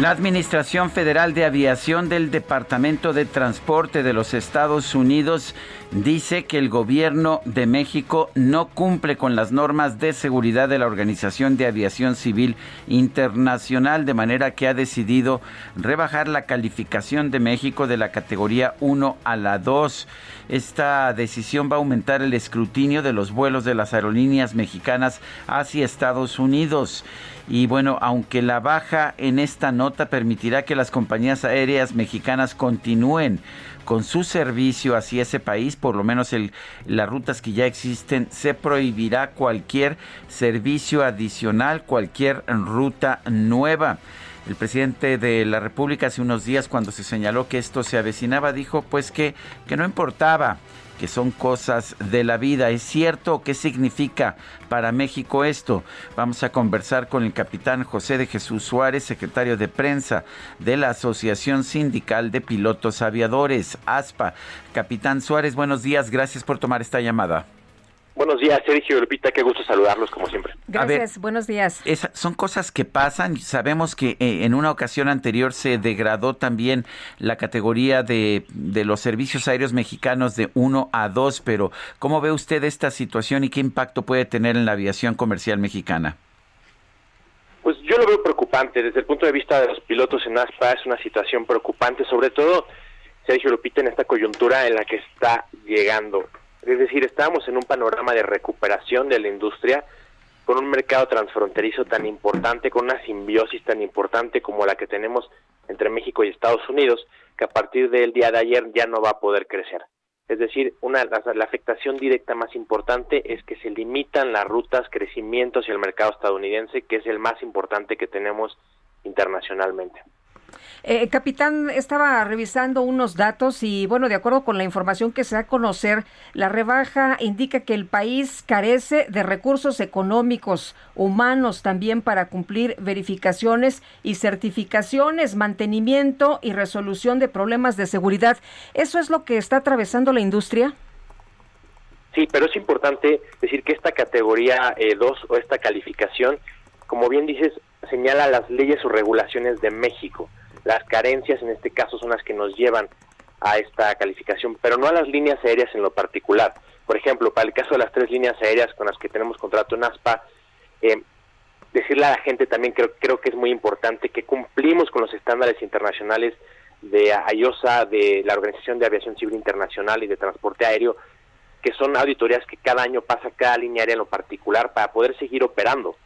La Administración Federal de Aviación del Departamento de Transporte de los Estados Unidos dice que el gobierno de México no cumple con las normas de seguridad de la Organización de Aviación Civil Internacional, de manera que ha decidido rebajar la calificación de México de la categoría 1 a la 2. Esta decisión va a aumentar el escrutinio de los vuelos de las aerolíneas mexicanas hacia Estados Unidos. Y bueno, aunque la baja en esta nota permitirá que las compañías aéreas mexicanas continúen con su servicio hacia ese país, por lo menos el, las rutas que ya existen, se prohibirá cualquier servicio adicional, cualquier ruta nueva. El presidente de la República hace unos días, cuando se señaló que esto se avecinaba, dijo pues que, que no importaba que son cosas de la vida. ¿Es cierto? ¿Qué significa para México esto? Vamos a conversar con el capitán José de Jesús Suárez, secretario de prensa de la Asociación Sindical de Pilotos Aviadores, ASPA. Capitán Suárez, buenos días, gracias por tomar esta llamada. Buenos días, Sergio Lupita, qué gusto saludarlos como siempre. Gracias, buenos días. son cosas que pasan, sabemos que eh, en una ocasión anterior se degradó también la categoría de, de los servicios aéreos mexicanos de 1 a 2, pero ¿cómo ve usted esta situación y qué impacto puede tener en la aviación comercial mexicana? Pues yo lo veo preocupante, desde el punto de vista de los pilotos en ASPA es una situación preocupante, sobre todo, Sergio Lupita, en esta coyuntura en la que está llegando es decir, estamos en un panorama de recuperación de la industria con un mercado transfronterizo tan importante, con una simbiosis tan importante como la que tenemos entre México y Estados Unidos, que a partir del día de ayer ya no va a poder crecer. Es decir, una, la, la afectación directa más importante es que se limitan las rutas, crecimientos y el mercado estadounidense, que es el más importante que tenemos internacionalmente. Eh, capitán, estaba revisando unos datos y bueno, de acuerdo con la información que se da a conocer, la rebaja indica que el país carece de recursos económicos, humanos también para cumplir verificaciones y certificaciones, mantenimiento y resolución de problemas de seguridad. ¿Eso es lo que está atravesando la industria? Sí, pero es importante decir que esta categoría 2 eh, o esta calificación, como bien dices, señala las leyes o regulaciones de México. Las carencias en este caso son las que nos llevan a esta calificación, pero no a las líneas aéreas en lo particular. Por ejemplo, para el caso de las tres líneas aéreas con las que tenemos contrato en ASPA, eh, decirle a la gente también creo, creo que es muy importante que cumplimos con los estándares internacionales de AIOSA, de la Organización de Aviación Civil Internacional y de Transporte Aéreo, que son auditorías que cada año pasa cada línea aérea en lo particular para poder seguir operando.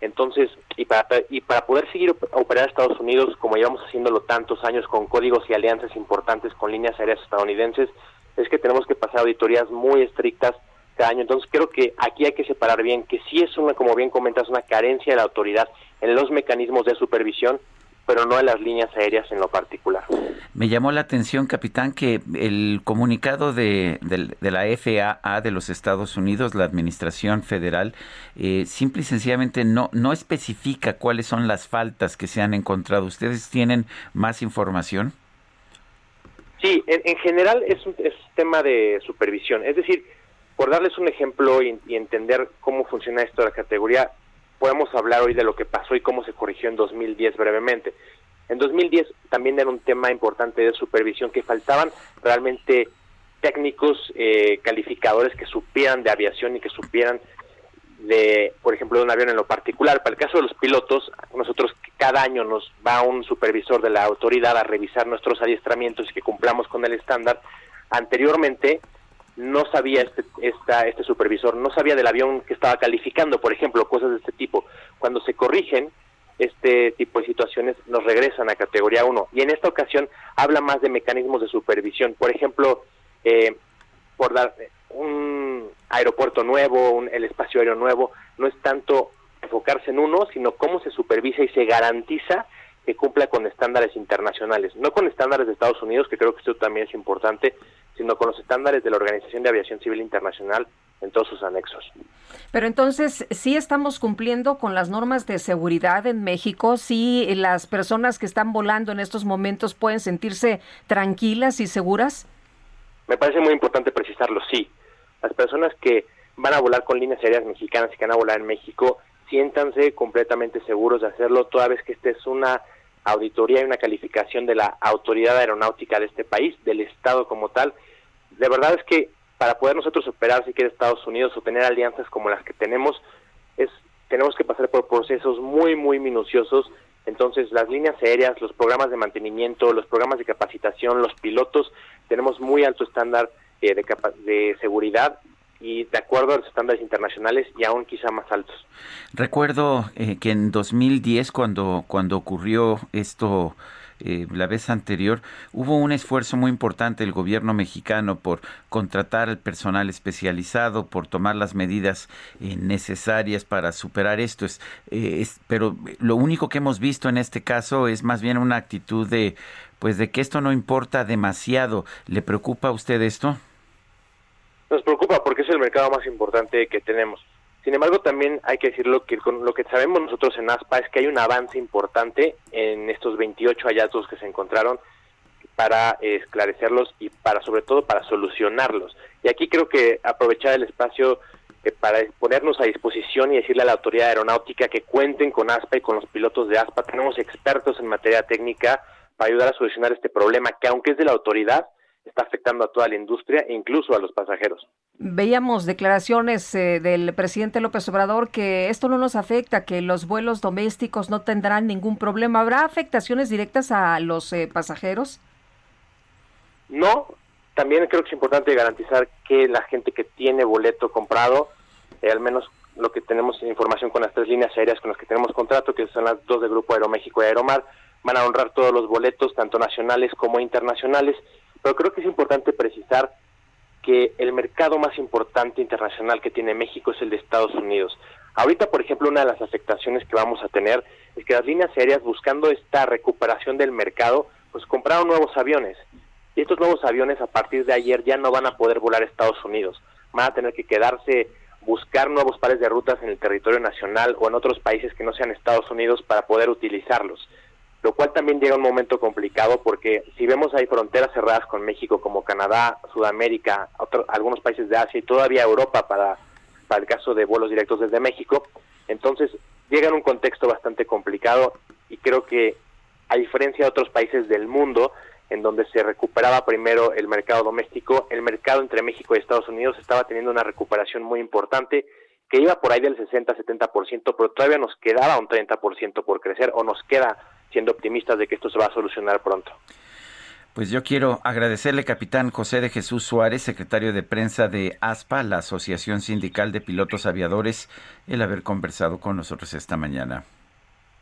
Entonces, y para, y para poder seguir operar a Estados Unidos, como llevamos haciéndolo tantos años con códigos y alianzas importantes con líneas aéreas estadounidenses, es que tenemos que pasar auditorías muy estrictas cada año. Entonces, creo que aquí hay que separar bien que sí es una, como bien comentas, una carencia de la autoridad en los mecanismos de supervisión pero no en las líneas aéreas en lo particular. Me llamó la atención, capitán, que el comunicado de, la FAA de los Estados Unidos, la Administración Federal, eh, simple y sencillamente no, no especifica cuáles son las faltas que se han encontrado. ¿Ustedes tienen más información? Sí, en, general es un es tema de supervisión. Es decir, por darles un ejemplo y, y entender cómo funciona esto de la categoría, podemos hablar hoy de lo que pasó y cómo se corrigió en 2010 brevemente. En 2010 también era un tema importante de supervisión que faltaban realmente técnicos eh, calificadores que supieran de aviación y que supieran de, por ejemplo, de un avión en lo particular. Para el caso de los pilotos, nosotros cada año nos va un supervisor de la autoridad a revisar nuestros adiestramientos y que cumplamos con el estándar. Anteriormente no sabía este, esta, este supervisor, no sabía del avión que estaba calificando, por ejemplo, cosas de este tipo. Cuando se corrigen este tipo de situaciones, nos regresan a categoría 1. Y en esta ocasión habla más de mecanismos de supervisión. Por ejemplo, eh, por dar un aeropuerto nuevo, el espacio aéreo nuevo, no es tanto enfocarse en uno, sino cómo se supervisa y se garantiza que cumpla con estándares internacionales, no con estándares de Estados Unidos, que creo que esto también es importante, sino con los estándares de la Organización de Aviación Civil Internacional en todos sus anexos. Pero entonces, ¿sí estamos cumpliendo con las normas de seguridad en México? ¿Sí las personas que están volando en estos momentos pueden sentirse tranquilas y seguras? Me parece muy importante precisarlo, sí. Las personas que van a volar con líneas aéreas mexicanas y que van a volar en México, siéntanse completamente seguros de hacerlo, toda vez que esta es una auditoría y una calificación de la autoridad aeronáutica de este país, del Estado como tal. De verdad es que para poder nosotros operar si quiere Estados Unidos o tener alianzas como las que tenemos, es tenemos que pasar por procesos muy, muy minuciosos. Entonces, las líneas aéreas, los programas de mantenimiento, los programas de capacitación, los pilotos, tenemos muy alto estándar eh, de, de seguridad y de acuerdo a los estándares internacionales y aún quizá más altos. Recuerdo eh, que en 2010 cuando cuando ocurrió esto eh, la vez anterior, hubo un esfuerzo muy importante del gobierno mexicano por contratar al personal especializado, por tomar las medidas eh, necesarias para superar esto. Es, es, pero lo único que hemos visto en este caso es más bien una actitud de, pues, de que esto no importa demasiado. ¿Le preocupa a usted esto? Nos preocupa porque es el mercado más importante que tenemos. Sin embargo, también hay que decirlo que con lo que sabemos nosotros en ASPA es que hay un avance importante en estos 28 hallazgos que se encontraron para esclarecerlos y para sobre todo para solucionarlos. Y aquí creo que aprovechar el espacio eh, para ponernos a disposición y decirle a la autoridad aeronáutica que cuenten con ASPA y con los pilotos de ASPA. Tenemos expertos en materia técnica para ayudar a solucionar este problema que aunque es de la autoridad, está afectando a toda la industria e incluso a los pasajeros. Veíamos declaraciones eh, del presidente López Obrador que esto no nos afecta, que los vuelos domésticos no tendrán ningún problema. ¿Habrá afectaciones directas a los eh, pasajeros? No, también creo que es importante garantizar que la gente que tiene boleto comprado, eh, al menos lo que tenemos información con las tres líneas aéreas con las que tenemos contrato, que son las dos del Grupo Aeroméxico y Aeromar, van a honrar todos los boletos, tanto nacionales como internacionales pero creo que es importante precisar que el mercado más importante internacional que tiene México es el de Estados Unidos. Ahorita, por ejemplo, una de las afectaciones que vamos a tener es que las líneas aéreas, buscando esta recuperación del mercado, pues compraron nuevos aviones. Y estos nuevos aviones a partir de ayer ya no van a poder volar a Estados Unidos. Van a tener que quedarse, buscar nuevos pares de rutas en el territorio nacional o en otros países que no sean Estados Unidos para poder utilizarlos lo cual también llega un momento complicado porque si vemos hay fronteras cerradas con México como Canadá, Sudamérica, algunos países de Asia y todavía Europa para, para el caso de vuelos directos desde México, entonces llega en un contexto bastante complicado y creo que a diferencia de otros países del mundo en donde se recuperaba primero el mercado doméstico, el mercado entre México y Estados Unidos estaba teniendo una recuperación muy importante que iba por ahí del 60-70%, pero todavía nos quedaba un 30% por crecer o nos queda siendo optimistas de que esto se va a solucionar pronto. Pues yo quiero agradecerle, capitán José de Jesús Suárez, secretario de prensa de ASPA, la Asociación Sindical de Pilotos Aviadores, el haber conversado con nosotros esta mañana.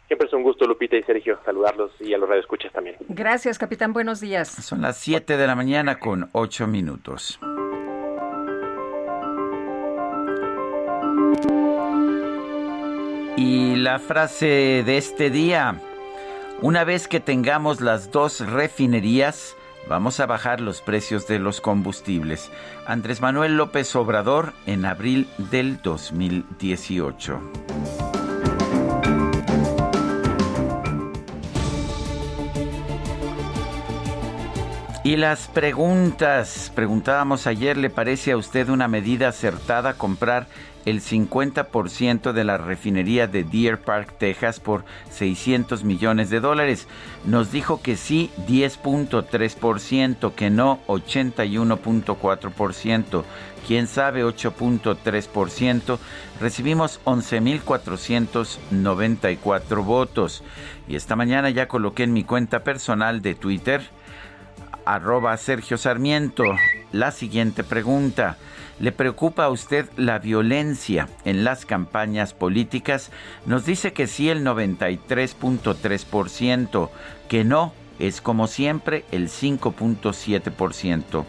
Siempre es un gusto, Lupita y Sergio, saludarlos y a los radioescuchas también. Gracias, capitán. Buenos días. Son las 7 de la mañana con 8 minutos. Y la frase de este día, una vez que tengamos las dos refinerías, vamos a bajar los precios de los combustibles. Andrés Manuel López Obrador en abril del 2018. Y las preguntas. Preguntábamos ayer, ¿le parece a usted una medida acertada comprar el 50% de la refinería de Deer Park, Texas, por 600 millones de dólares? Nos dijo que sí, 10.3%, que no, 81.4%, quién sabe, 8.3%. Recibimos 11.494 votos. Y esta mañana ya coloqué en mi cuenta personal de Twitter arroba Sergio Sarmiento. La siguiente pregunta. ¿Le preocupa a usted la violencia en las campañas políticas? Nos dice que sí el 93.3%, que no es como siempre el 5.7%.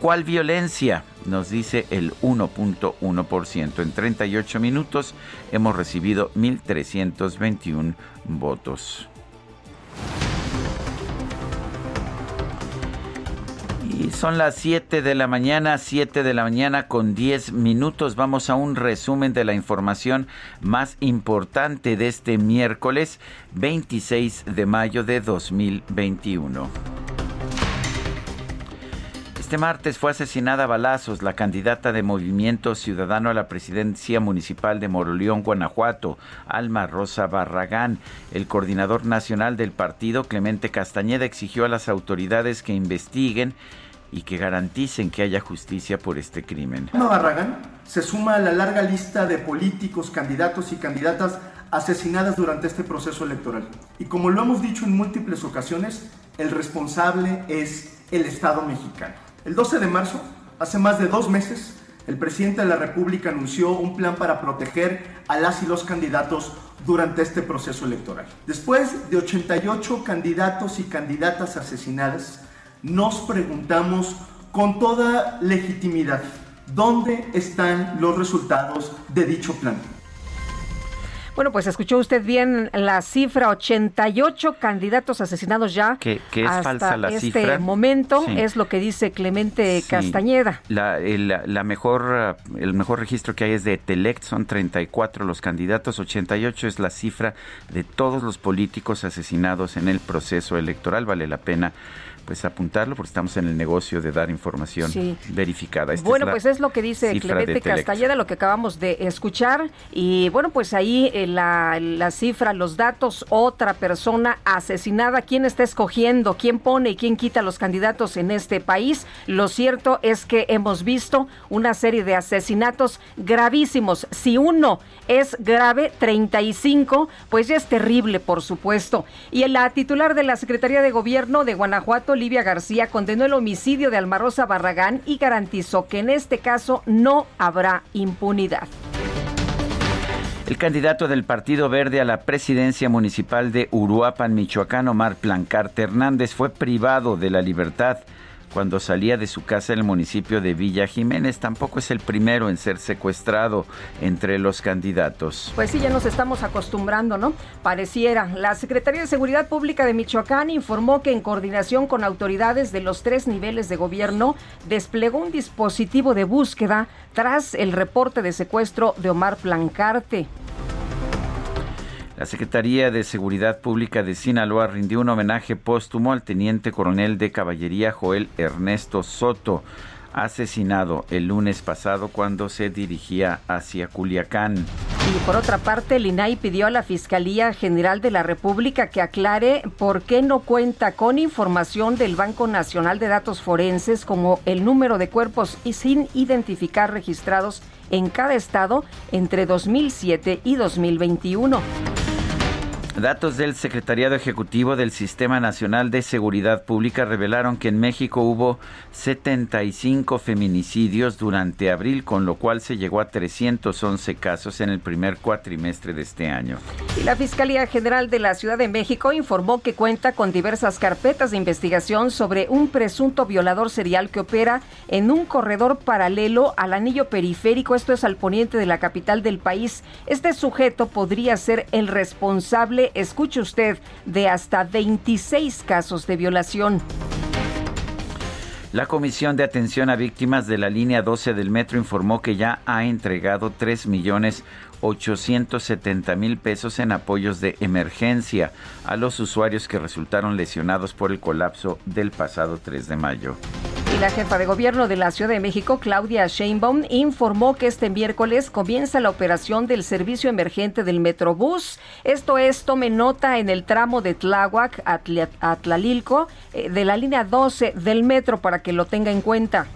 ¿Cuál violencia? Nos dice el 1.1%. En 38 minutos hemos recibido 1.321 votos. Son las 7 de la mañana, 7 de la mañana con 10 minutos. Vamos a un resumen de la información más importante de este miércoles 26 de mayo de 2021. Este martes fue asesinada balazos la candidata de Movimiento Ciudadano a la presidencia municipal de Moroleón, Guanajuato, Alma Rosa Barragán. El coordinador nacional del partido, Clemente Castañeda, exigió a las autoridades que investiguen y que garanticen que haya justicia por este crimen. Alma Barragán se suma a la larga lista de políticos, candidatos y candidatas asesinadas durante este proceso electoral. Y como lo hemos dicho en múltiples ocasiones, el responsable es el Estado mexicano. El 12 de marzo, hace más de dos meses, el presidente de la República anunció un plan para proteger a las y los candidatos durante este proceso electoral. Después de 88 candidatos y candidatas asesinadas, nos preguntamos con toda legitimidad, ¿dónde están los resultados de dicho plan? Bueno, pues escuchó usted bien la cifra, 88 candidatos asesinados ya. Que, es hasta falsa la este momento, es lo que dice Clemente Castañeda. La, la, mejor, el mejor registro que hay es de Telect, son 34 los candidatos, 88 es la cifra de todos los políticos asesinados en el proceso electoral, vale la pena pues apuntarlo porque estamos en el negocio de dar información verificada. bueno, pues es lo que dice Clemente Castañeda, lo que acabamos de escuchar. Y bueno, pues ahí eh, la, la, cifra, los datos, otra persona asesinada. ¿Quién está escogiendo? ¿Quién pone y quién quita los candidatos en este país? Lo cierto es que hemos visto una serie de asesinatos gravísimos. Si uno es grave, 35, pues ya es terrible, por supuesto. Y la titular de la Secretaría de Gobierno de Guanajuato, Olivia García condenó el homicidio de Almarosa Barragán y garantizó que en este caso no habrá impunidad. El candidato del Partido Verde a la presidencia municipal de Uruapan, Michoacán, Omar Plancarte Hernández, fue privado de la libertad cuando salía de su casa en el municipio de Villa Jiménez. Tampoco es el primero en ser secuestrado entre los candidatos. Pues sí, ya nos estamos acostumbrando, ¿no? Pareciera. La Secretaría de Seguridad Pública de Michoacán informó que en coordinación con autoridades de los tres niveles de gobierno desplegó un dispositivo de búsqueda tras el reporte de secuestro de Omar Plancarte. La Secretaría de Seguridad Pública de Sinaloa rindió un homenaje póstumo al teniente coronel de caballería Joel Ernesto Soto, asesinado el lunes pasado cuando se dirigía hacia Culiacán. Y por otra parte, el INAI pidió a la Fiscalía General de la República que aclare por qué no cuenta con información del Banco Nacional de Datos Forenses como el número de cuerpos y sin identificar registrados en cada estado entre 2007 y 2021. Datos del Secretariado Ejecutivo del Sistema Nacional de Seguridad Pública revelaron que en México hubo 75 feminicidios durante abril, con lo cual se llegó a 311 casos en el primer cuatrimestre de este año. La Fiscalía General de la Ciudad de México informó que cuenta con diversas carpetas de investigación sobre un presunto violador serial que opera en un corredor paralelo al anillo periférico, esto es al poniente de la capital del país. Este sujeto podría ser el responsable escuche usted, de hasta 26 casos de violación. La Comisión de Atención a Víctimas de la línea 12 del metro informó que ya ha entregado 3 millones 870 mil pesos en apoyos de emergencia a los usuarios que resultaron lesionados por el colapso del pasado 3 de mayo. Y la jefa de gobierno de la Ciudad de México, Claudia Sheinbaum, informó que este miércoles comienza la operación del servicio emergente del Metrobús. Esto es, tome nota en el tramo de Tláhuac a Tlalilco eh, de la línea 12 del metro para que lo tenga en cuenta.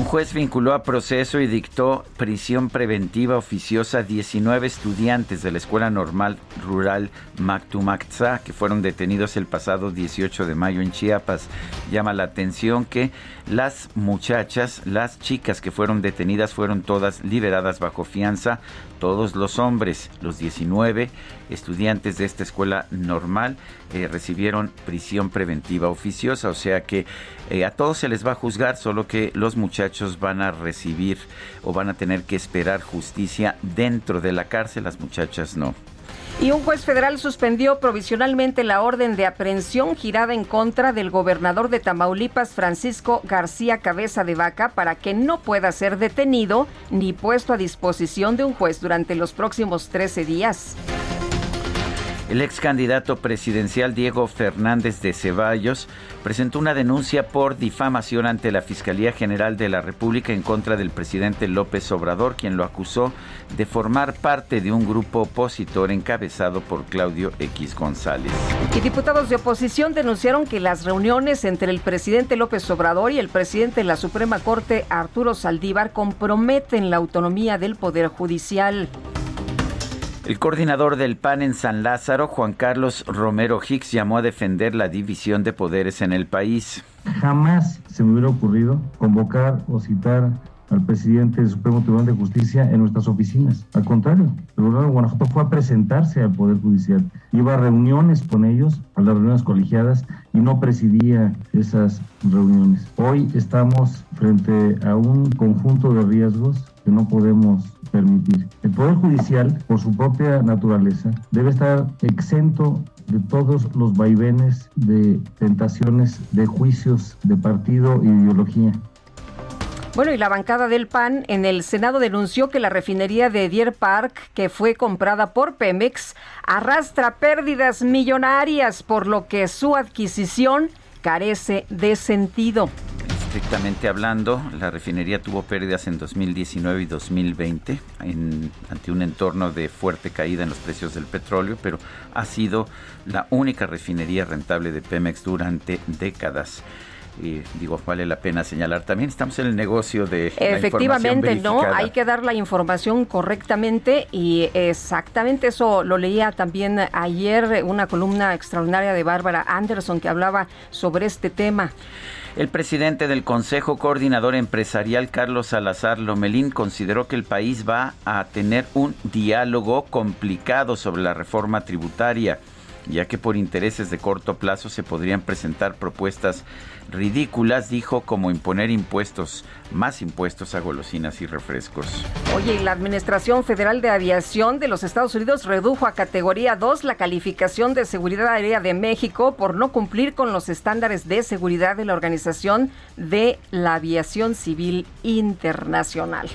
Un juez vinculó a proceso y dictó prisión preventiva oficiosa a 19 estudiantes de la Escuela Normal Rural Mactumaxá que fueron detenidos el pasado 18 de mayo en Chiapas. Llama la atención que las muchachas, las chicas que fueron detenidas fueron todas liberadas bajo fianza, todos los hombres, los 19 estudiantes de esta escuela normal eh, recibieron prisión preventiva oficiosa, o sea que eh, a todos se les va a juzgar, solo que los muchachos van a recibir o van a tener que esperar justicia dentro de la cárcel, las muchachas no. Y un juez federal suspendió provisionalmente la orden de aprehensión girada en contra del gobernador de Tamaulipas, Francisco García Cabeza de Vaca, para que no pueda ser detenido ni puesto a disposición de un juez durante los próximos 13 días. El ex candidato presidencial Diego Fernández de Ceballos presentó una denuncia por difamación ante la Fiscalía General de la República en contra del presidente López Obrador, quien lo acusó de formar parte de un grupo opositor encabezado por Claudio X González. Y diputados de oposición denunciaron que las reuniones entre el presidente López Obrador y el presidente de la Suprema Corte, Arturo Saldívar, comprometen la autonomía del Poder Judicial. El coordinador del PAN en San Lázaro, Juan Carlos Romero Hicks, llamó a defender la división de poderes en el país. Jamás se me hubiera ocurrido convocar o citar al presidente del Supremo Tribunal de Justicia en nuestras oficinas. Al contrario, el gobernador de Guanajuato fue a presentarse al Poder Judicial. Iba a reuniones con ellos, a las reuniones colegiadas, y no presidía esas reuniones. Hoy estamos frente a un conjunto de riesgos que no podemos permitir. El Poder Judicial, por su propia naturaleza, debe estar exento de todos los vaivenes de tentaciones, de juicios de partido y ideología. Bueno, y la bancada del PAN en el Senado denunció que la refinería de Deer Park, que fue comprada por Pemex, arrastra pérdidas millonarias, por lo que su adquisición carece de sentido. Estrictamente hablando, la refinería tuvo pérdidas en 2019 y 2020 ante un entorno de fuerte caída en los precios del petróleo, pero ha sido la única refinería rentable de Pemex durante décadas. Y digo, vale la pena señalar. También, estamos en el negocio de... Efectivamente, no, hay que dar la información correctamente y exactamente eso lo leía también ayer, una columna extraordinaria de Bárbara Anderson que hablaba sobre este tema. El presidente del Consejo Coordinador Empresarial, Carlos Salazar Lomelín, consideró que el país va a tener un diálogo complicado sobre la reforma tributaria, ya que por intereses de corto plazo se podrían presentar propuestas ridículas, dijo, como imponer impuestos, más impuestos a golosinas y refrescos. Oye, la Administración Federal de Aviación de los Estados Unidos redujo a categoría 2 la calificación de seguridad aérea de México por no cumplir con los estándares de seguridad de la Organización de la Aviación Civil Internacional.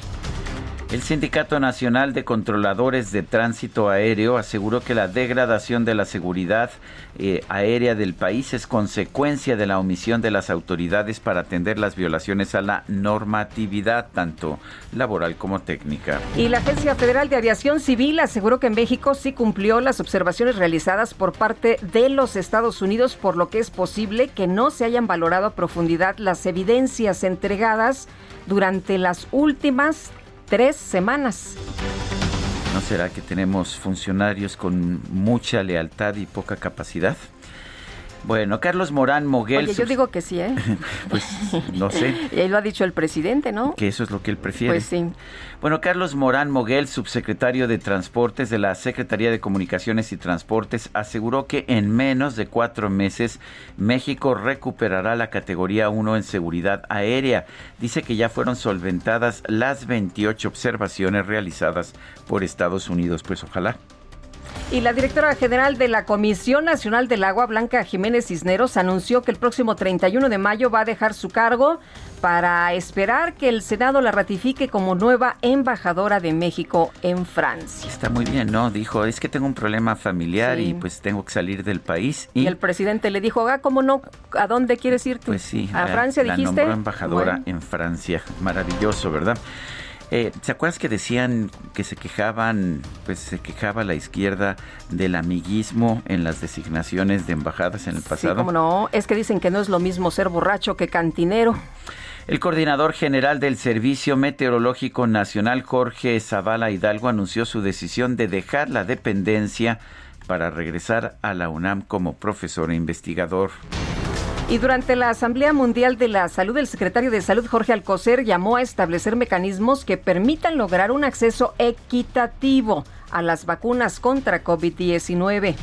El Sindicato Nacional de Controladores de Tránsito Aéreo aseguró que la degradación de la seguridad eh, aérea del país es consecuencia de la omisión de las autoridades para atender las violaciones a la normatividad, tanto laboral como técnica. Y la Agencia Federal de Aviación Civil aseguró que en México sí cumplió las observaciones realizadas por parte de los Estados Unidos, por lo que es posible que no se hayan valorado a profundidad las evidencias entregadas durante las últimas tres semanas. ¿No será que tenemos funcionarios con mucha lealtad y poca capacidad? Bueno, Carlos Morán Moguel. Oye, yo digo que sí, ¿eh? pues no sé. y ahí lo ha dicho el presidente, ¿no? Que eso es lo que él prefiere. Pues sí. Bueno, Carlos Morán Moguel, subsecretario de Transportes de la Secretaría de Comunicaciones y Transportes, aseguró que en menos de cuatro meses México recuperará la categoría 1 en seguridad aérea. Dice que ya fueron solventadas las 28 observaciones realizadas por Estados Unidos. Pues ojalá Y la directora general de la Comisión Nacional del Agua, Blanca Jiménez Cisneros, anunció que el próximo 31 de mayo va a dejar su cargo para esperar que el Senado la ratifique como nueva embajadora de México en Francia. Está muy bien, ¿no? Dijo, es que tengo un problema familiar y pues tengo que salir del país. Y, el presidente le dijo, ah, ¿cómo no? ¿A dónde quieres irte? Pues sí. ¿A Francia la dijiste? Nombró embajadora en Francia. Maravilloso, ¿verdad? Eh, ¿Se acuerdas que decían que se quejaban, pues se quejaba la izquierda del amiguismo en las designaciones de embajadas en el pasado? Sí, cómo no, es que dicen que no es lo mismo ser borracho que cantinero. El coordinador general del Servicio Meteorológico Nacional, Jorge Zavala Hidalgo, anunció su decisión de dejar la dependencia para regresar a la UNAM como profesor e investigador. Y durante la Asamblea Mundial de la Salud, el secretario de Salud, Jorge Alcocer, llamó a establecer mecanismos que permitan lograr un acceso equitativo a las vacunas contra COVID-19.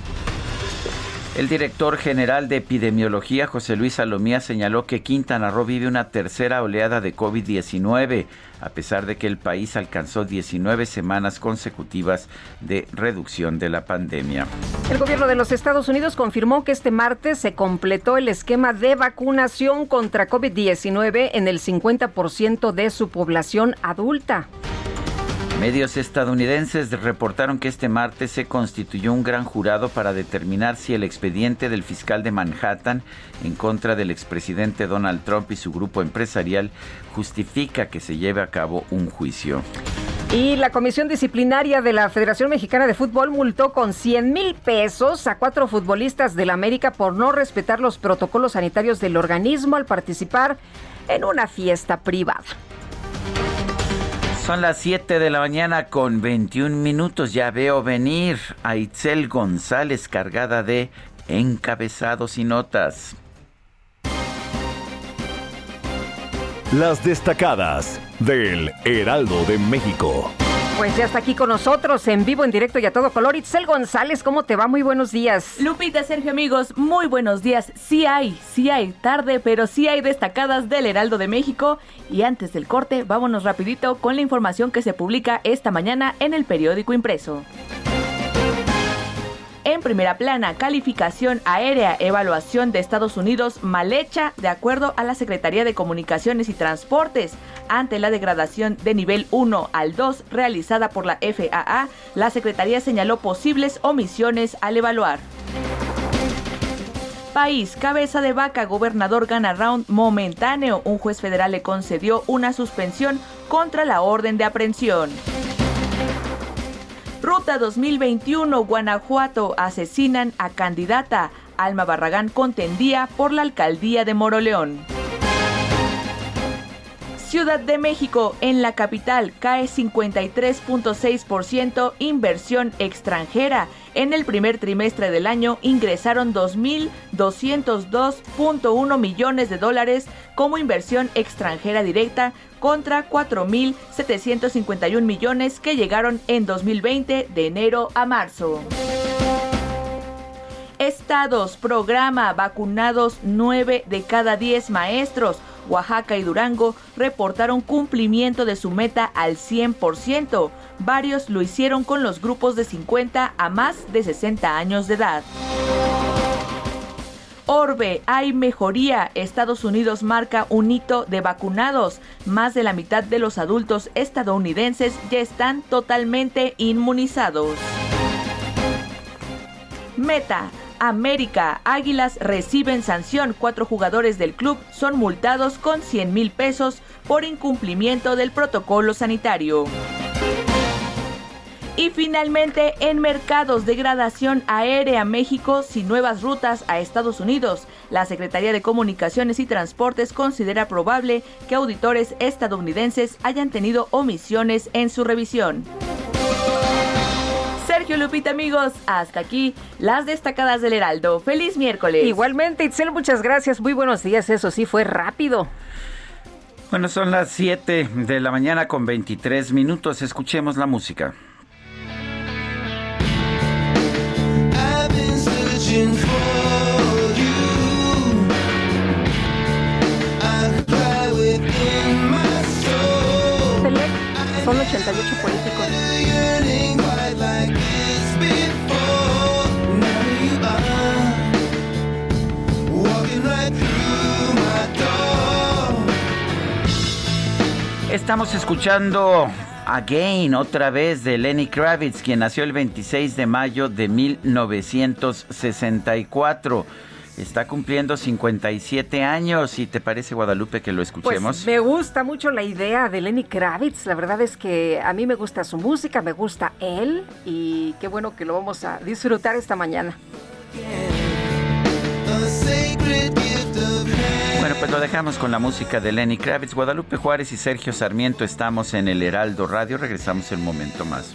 El director general de epidemiología, José Luis Salomía, señaló que Quintana Roo vive una tercera oleada de COVID-19, a pesar de que el país alcanzó 19 semanas consecutivas de reducción de la pandemia. El gobierno de los Estados Unidos confirmó que este martes se completó el esquema de vacunación contra COVID-19 en el 50% de su población adulta. Medios estadounidenses reportaron que este martes se constituyó un gran jurado para determinar si el expediente del fiscal de Manhattan en contra del expresidente Donald Trump y su grupo empresarial justifica que se lleve a cabo un juicio. Y la Comisión Disciplinaria de la Federación Mexicana de Fútbol multó con 100 mil pesos a cuatro futbolistas del América por no respetar los protocolos sanitarios del organismo al participar en una fiesta privada. Son las 7 de la mañana con 21 minutos. Ya veo venir a Itzel González cargada de encabezados y notas. Las destacadas del Heraldo de México. Pues ya está aquí con nosotros en vivo, en directo y a todo color. Itzel González, ¿cómo te va? Muy buenos días. Lupita, Sergio, amigos, muy buenos días. Sí hay, sí hay, tarde, pero sí hay destacadas del Heraldo de México. Y antes del corte, vámonos rapidito con la información que se publica esta mañana en el periódico impreso. En primera plana, calificación aérea, evaluación de Estados Unidos mal hecha de acuerdo a la Secretaría de Comunicaciones y Transportes. Ante la degradación de nivel 1 al 2 realizada por la FAA, la Secretaría señaló posibles omisiones al evaluar. País, cabeza de vaca, gobernador gana round momentáneo. Un juez federal le concedió una suspensión contra la orden de aprehensión. Ruta 2021, Guanajuato, asesinan a candidata. Alma Barragán contendía por la alcaldía de Moroleón. Ciudad de México, en la capital, cae 53.6% inversión extranjera. En el primer trimestre del año ingresaron 2.202.1 millones de dólares como inversión extranjera directa contra 4.751 millones que llegaron en 2020 de enero a marzo. Estados, programa, vacunados 9 de cada 10 maestros. Oaxaca y Durango reportaron cumplimiento de su meta al 100%. Varios lo hicieron con los grupos de 50 a más de 60 años de edad. Orbe, hay mejoría. Estados Unidos marca un hito de vacunados. Más de la mitad de los adultos estadounidenses ya están totalmente inmunizados. Meta. América. Águilas reciben sanción. Cuatro jugadores del club son multados con 100 mil pesos por incumplimiento del protocolo sanitario. Y finalmente, en mercados de gradación aérea México sin nuevas rutas a Estados Unidos, la Secretaría de Comunicaciones y Transportes considera probable que auditores estadounidenses hayan tenido omisiones en su revisión. Sergio Lupita, amigos, hasta aquí las destacadas del Heraldo. Feliz miércoles. Igualmente, Itzel, muchas gracias. Muy buenos días. Eso sí, fue rápido. Bueno, son las 7 de la mañana con 23 minutos. Escuchemos la música. son 88 políticos. Estamos escuchando Again, otra vez de Lenny Kravitz, quien nació el 26 de mayo de 1964. Está cumpliendo 57 años. ¿Y te parece, Guadalupe, que lo escuchemos? Pues me gusta mucho la idea de Lenny Kravitz. La verdad es que a mí me gusta su música, me gusta él. Y qué bueno que lo vamos a disfrutar esta mañana. Bueno, pues lo dejamos con la música de Lenny Kravitz. Guadalupe Juárez y Sergio Sarmiento estamos en el Heraldo Radio. Regresamos en un momento más.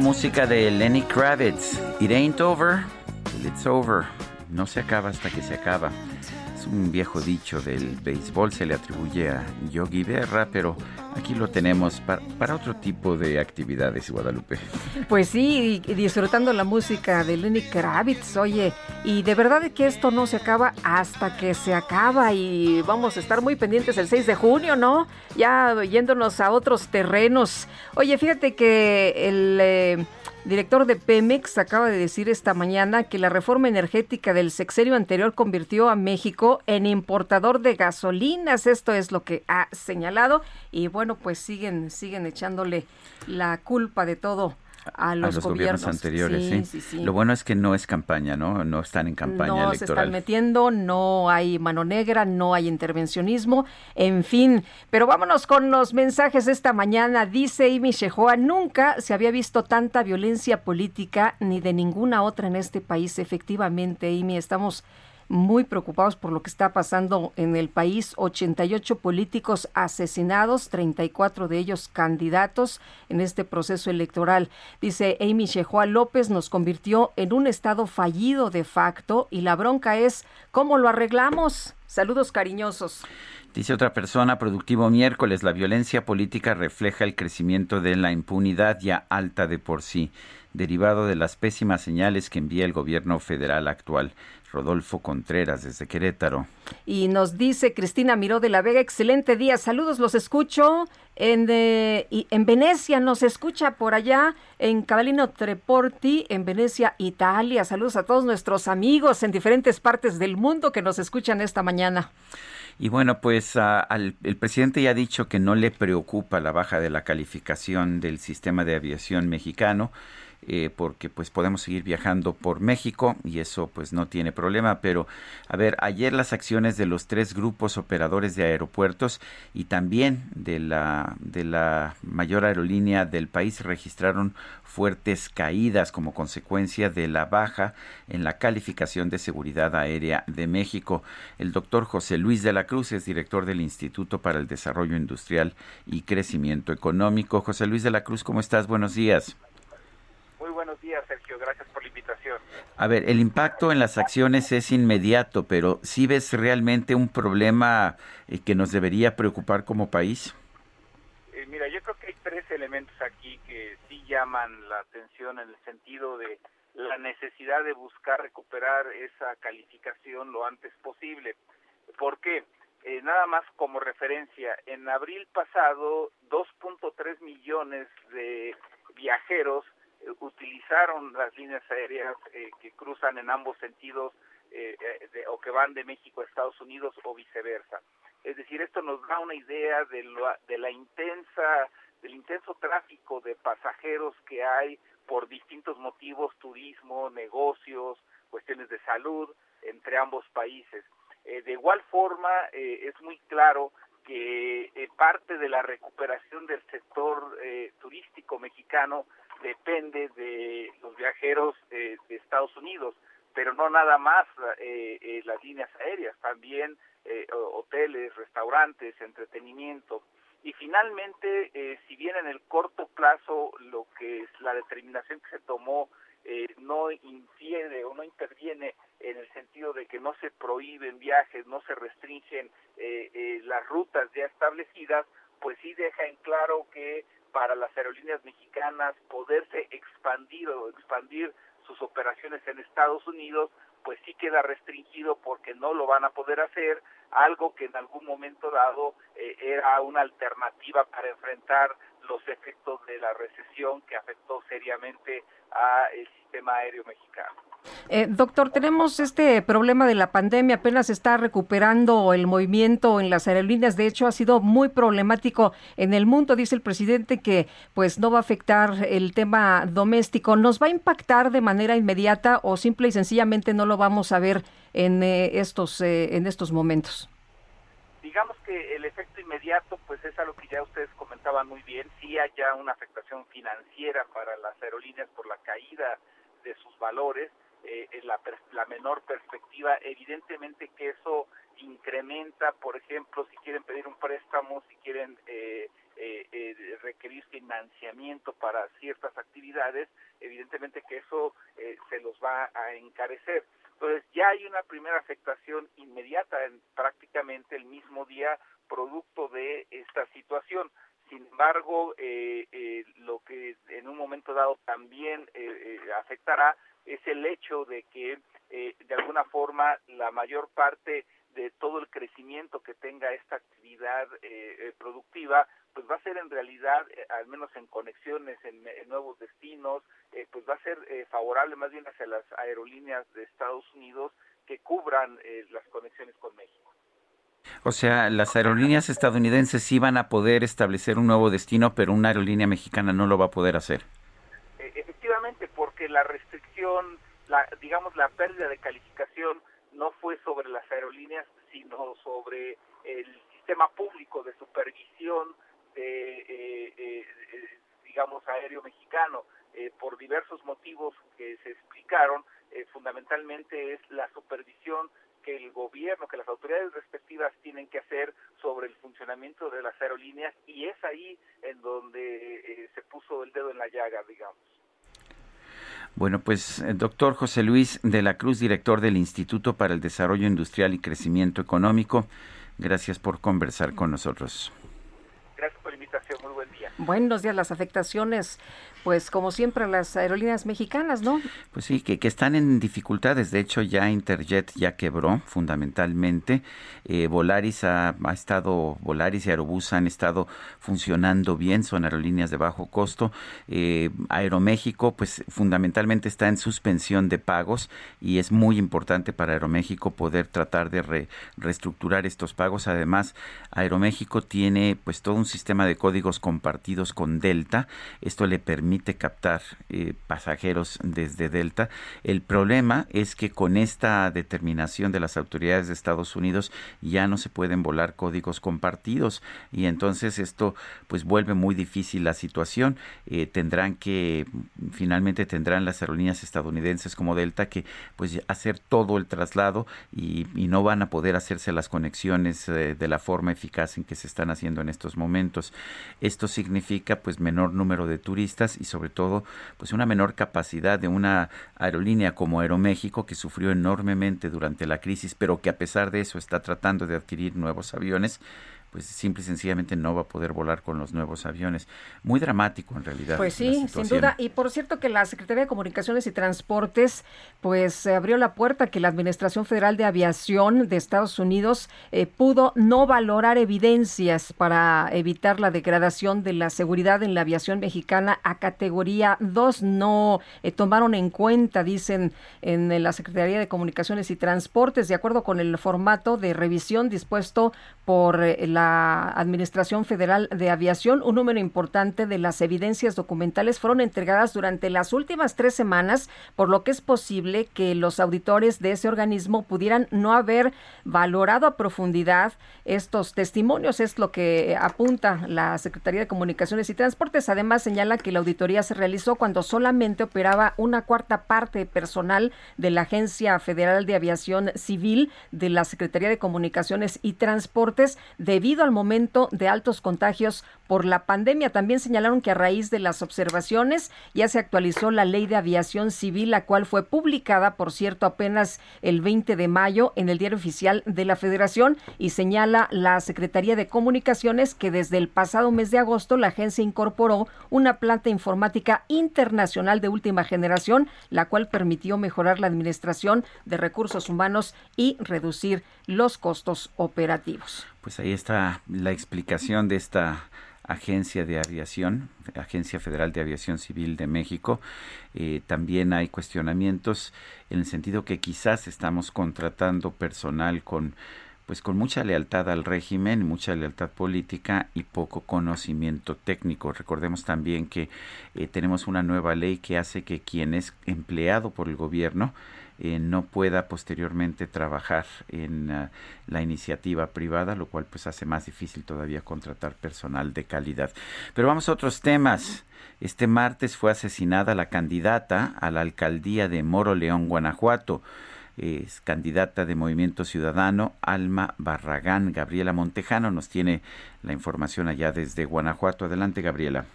Música de Lenny Kravitz. It ain't over it's over. No se acaba hasta que se acaba. Un viejo dicho del béisbol, se le atribuye a Yogi Berra, pero aquí lo tenemos para, otro tipo de actividades, Guadalupe. Pues sí, disfrutando la música de Lenny Kravitz, oye, y de verdad que esto no se acaba hasta que se acaba y vamos a estar muy pendientes el 6 de junio, ¿no? Ya yéndonos a otros terrenos. Oye, fíjate que el... Eh, director de Pemex acaba de decir esta mañana que la reforma energética del sexenio anterior convirtió a México en importador de gasolinas. Esto es lo que ha señalado. Y bueno, pues siguen, siguen echándole la culpa de todo a los, gobiernos. anteriores. Sí, Lo bueno es que no es campaña, ¿no? No están en campaña no electoral. se están metiendo, no hay mano negra, no hay intervencionismo, en fin. Pero vámonos con los mensajes de esta mañana. Dice Amy Shehoa, nunca se había visto tanta violencia política ni de ninguna otra en este país. Efectivamente, Amy, estamos muy preocupados por lo que está pasando en el país. 88 políticos asesinados, 34 de ellos candidatos en este proceso electoral. Dice Amy Shehoa López nos convirtió en un estado fallido de facto y la bronca es cómo lo arreglamos. Saludos cariñosos. Dice otra persona, productivo miércoles, la violencia política refleja el crecimiento de la impunidad ya alta de por sí, derivado de las pésimas señales que envía el gobierno federal actual. Rodolfo Contreras desde Querétaro. Y nos dice Cristina Miró de la Vega, excelente día, saludos, los escucho en, eh, en Venecia, nos escucha por allá en Cavallino Treporti, en Venecia, Italia. Saludos a todos nuestros amigos en diferentes partes del mundo que nos escuchan esta mañana. Y bueno, pues el presidente ya ha dicho que no le preocupa la baja de la calificación del sistema de aviación mexicano. Eh, porque pues podemos seguir viajando por México y eso pues no tiene problema. Pero a ver, ayer las acciones de los tres grupos operadores de aeropuertos y también de la, de la mayor aerolínea del país registraron fuertes caídas como consecuencia de la baja en la calificación de seguridad aérea de México. El doctor José Luis de la Cruz es director del Instituto para el Desarrollo Industrial y Crecimiento Económico. José Luis de la Cruz, ¿cómo estás? Buenos días. Muy buenos días, Sergio. Gracias por la invitación. A ver, el impacto en las acciones es inmediato, pero ¿sí ves realmente un problema eh, que nos debería preocupar como país? Eh, mira, yo creo que hay tres elementos aquí que sí llaman la atención en el sentido de la necesidad de buscar recuperar esa calificación lo antes posible. ¿Por qué? Eh, nada más como referencia, en abril pasado 2.3 millones de viajeros utilizaron las líneas aéreas eh, que cruzan en ambos sentidos o que van de México a Estados Unidos o viceversa. Es decir, esto nos da una idea de, de la intensa, del intenso tráfico de pasajeros que hay por distintos motivos, turismo, negocios, cuestiones de salud entre ambos países. Eh, de igual forma, eh, es muy claro que eh, parte de la recuperación del sector turístico mexicano depende de los viajeros de Estados Unidos, pero no nada más las líneas aéreas, también hoteles, restaurantes, entretenimiento. Y finalmente, si bien en el corto plazo lo que es la determinación que se tomó no infiere o no interviene en el sentido de que no se prohíben viajes, no se restringen eh, eh, las rutas ya establecidas, pues sí deja en claro que para las aerolíneas mexicanas poderse expandir o expandir sus operaciones en Estados Unidos, pues sí queda restringido porque no lo van a poder hacer, algo que en algún momento dado eh, era una alternativa para enfrentar los efectos de la recesión que afectó seriamente al sistema aéreo mexicano. Eh, doctor, tenemos este problema de la pandemia, apenas está recuperando el movimiento en las aerolíneas, de hecho ha sido muy problemático en el mundo, dice el presidente que pues no va a afectar el tema doméstico, ¿nos va a impactar de manera inmediata o simple y sencillamente no lo vamos a ver en eh, estos eh, en estos momentos? Digamos que el efecto inmediato pues es algo que ya ustedes comentaban muy bien, sí hay ya una afectación financiera para las aerolíneas por la caída de sus valores, eh, la, la menor perspectiva, evidentemente que eso incrementa, por ejemplo, si quieren pedir un préstamo, si quieren eh, eh, eh requerir financiamiento para ciertas actividades, evidentemente que eso eh, se los va a encarecer. Entonces ya hay una primera afectación inmediata en prácticamente el mismo día producto de esta situación. Sin embargo, eh, eh, lo que en un momento dado también afectará es el hecho de que de alguna forma la mayor parte de todo el crecimiento que tenga esta actividad productiva pues va a ser en realidad, al menos en conexiones, en, nuevos destinos, pues va a ser favorable más bien hacia las aerolíneas de Estados Unidos que cubran las conexiones con México. O sea, las aerolíneas estadounidenses sí van a poder establecer un nuevo destino, pero una aerolínea mexicana no lo va a poder hacer. E, porque la restricción, la, digamos, la pérdida de calificación no fue sobre las aerolíneas, sino sobre el sistema público de supervisión de, eh, eh, eh, digamos, aéreo mexicano. por diversos motivos que se explicaron, fundamentalmente es la supervisión que el gobierno, que las autoridades respectivas tienen que hacer sobre el funcionamiento de las aerolíneas y es ahí en donde eh, se puso el dedo en la llaga, digamos. Bueno, pues eh, doctor José Luis de la Cruz, director del Instituto para el Desarrollo Industrial y Crecimiento Económico, gracias por conversar con nosotros. Gracias por la invitación, muy buen día. Buenos días, las afectaciones pues como siempre las aerolíneas mexicanas, ¿no? Pues sí, que, que están en dificultades. De hecho, ya Interjet ya quebró fundamentalmente. Eh, Volaris ha, ha, estado, Volaris y Aerobús han estado funcionando bien, son aerolíneas de bajo costo. Eh, Aeroméxico, pues fundamentalmente está en suspensión de pagos y es muy importante para Aeroméxico poder tratar de reestructurar estos pagos. Además, Aeroméxico tiene pues todo un sistema de códigos compartidos con Delta. Esto le permite captar eh, pasajeros desde Delta. El problema es que con esta determinación de las autoridades de Estados Unidos ya no se pueden volar códigos compartidos y entonces esto pues vuelve muy difícil la situación. Eh, tendrán que finalmente tendrán las aerolíneas estadounidenses como Delta que pues hacer todo el traslado y, no van a poder hacerse las conexiones eh, de la forma eficaz en que se están haciendo en estos momentos. Esto significa pues menor número de turistas y sobre todo pues una menor capacidad de una aerolínea como Aeroméxico que sufrió enormemente durante la crisis, pero que a pesar de eso está tratando de adquirir nuevos aviones pues simple y sencillamente no va a poder volar con los nuevos aviones. Muy dramático en realidad. Pues sí, sin duda. Y por cierto que la Secretaría de Comunicaciones y Transportes pues abrió la puerta que la Administración Federal de Aviación de Estados Unidos eh, pudo no valorar evidencias para evitar la degradación de la seguridad en la aviación mexicana a categoría 2. No eh, tomaron en cuenta, dicen en la Secretaría de Comunicaciones y Transportes, de acuerdo con el formato de revisión dispuesto por eh, la Administración Federal de Aviación, un número importante de las evidencias documentales fueron entregadas durante las últimas tres semanas, por lo que es posible que los auditores de ese organismo pudieran no haber valorado a profundidad estos testimonios. Es lo que apunta la Secretaría de Comunicaciones y Transportes. Además, señala que la auditoría se realizó cuando solamente operaba una cuarta parte personal de la Agencia Federal de Aviación Civil de la Secretaría de Comunicaciones y Transportes debido al momento de altos contagios por la pandemia. También señalaron que a raíz de las observaciones ya se actualizó la ley de aviación civil, la cual fue publicada, por cierto, apenas el 20 de mayo en el diario oficial de la Federación y señala la Secretaría de Comunicaciones que desde el pasado mes de agosto la agencia incorporó una planta informática internacional de última generación, la cual permitió mejorar la administración de recursos humanos y reducir los costos operativos. Pues ahí está la explicación de esta Agencia de Aviación, Agencia Federal de Aviación Civil de México. Eh, también hay cuestionamientos en el sentido que quizás estamos contratando personal con pues con mucha lealtad al régimen, mucha lealtad política y poco conocimiento técnico. Recordemos también que eh, tenemos una nueva ley que hace que quien es empleado por el gobierno eh, no pueda posteriormente trabajar en ah, la iniciativa privada, lo cual pues hace más difícil todavía contratar personal de calidad. Pero vamos a otros temas. Este martes fue asesinada la candidata a la alcaldía de Moro León, Guanajuato. Es candidata de Movimiento Ciudadano, Alma Barragán. Gabriela Montejano nos tiene la información allá desde Guanajuato. Adelante, Gabriela.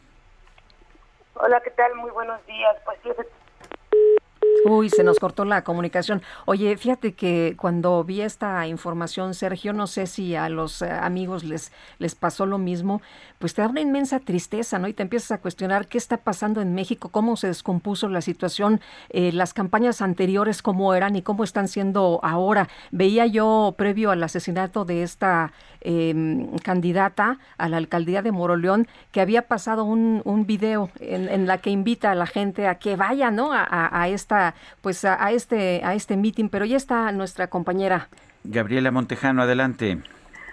Hola, ¿qué tal? Muy buenos días. Pues Uy, se nos cortó la comunicación. Oye, fíjate que cuando vi esta información, Sergio, no sé si a los eh, amigos les, les pasó lo mismo, pues te da una inmensa tristeza, ¿no? Y te empiezas a cuestionar qué está pasando en México, cómo se descompuso la situación, eh, las campañas anteriores, cómo eran y cómo están siendo ahora. Veía yo, previo al asesinato de esta em, candidata a la alcaldía de Moroleón, que había pasado un, un video en, la que invita a la gente a que vaya, ¿no? a esta pues a, este a este meeting, pero ya está nuestra compañera Gabriela Montejano, adelante.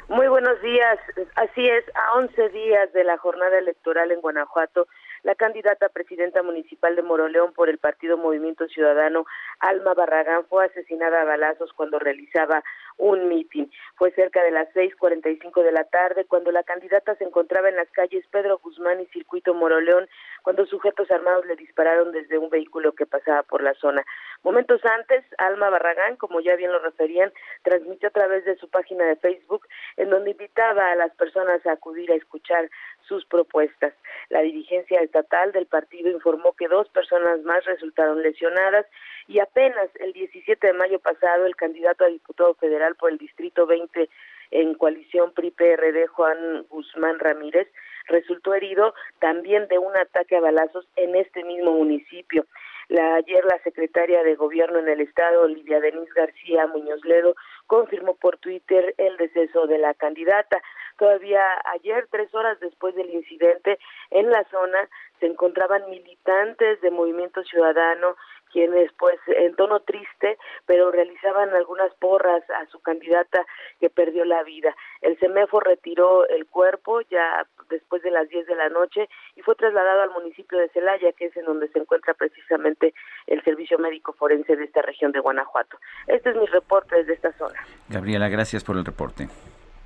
Muy buenos días. Así es, a 11 días de la jornada electoral en Guanajuato, la candidata presidenta municipal de Moroleón por el partido Movimiento Ciudadano, Alma Barragán, fue asesinada a balazos cuando realizaba un mitin. Fue cerca de las 6:45 de la tarde cuando la candidata se encontraba en las calles Pedro Guzmán y Circuito Moroleón cuando sujetos armados le dispararon desde un vehículo que pasaba por la zona. Momentos antes, Alma Barragán, como ya bien lo referían, transmitió a través de su página de Facebook en donde invitaba a las personas a acudir a escuchar sus propuestas. La dirigencia estatal del partido informó que dos personas más resultaron lesionadas y apenas el 17 de mayo pasado el candidato a diputado federal por el Distrito 20 en coalición PRI-PRD, Juan Guzmán Ramírez, resultó herido también de un ataque a balazos en este mismo municipio. La, ayer la secretaria de Gobierno en el Estado, Olivia Denise García Muñoz Ledo, confirmó por Twitter el deceso de la candidata. Todavía ayer, tres horas después del incidente, en la zona se encontraban militantes de Movimiento Ciudadano quienes pues en tono triste, pero realizaban algunas porras a su candidata que perdió la vida. El CEMEFO retiró el cuerpo ya después de las 10 de la noche y fue trasladado al municipio de Celaya, que es en donde se encuentra precisamente el servicio médico forense de esta región de Guanajuato. Este es mi reporte desde esta zona. Gabriela, gracias por el reporte.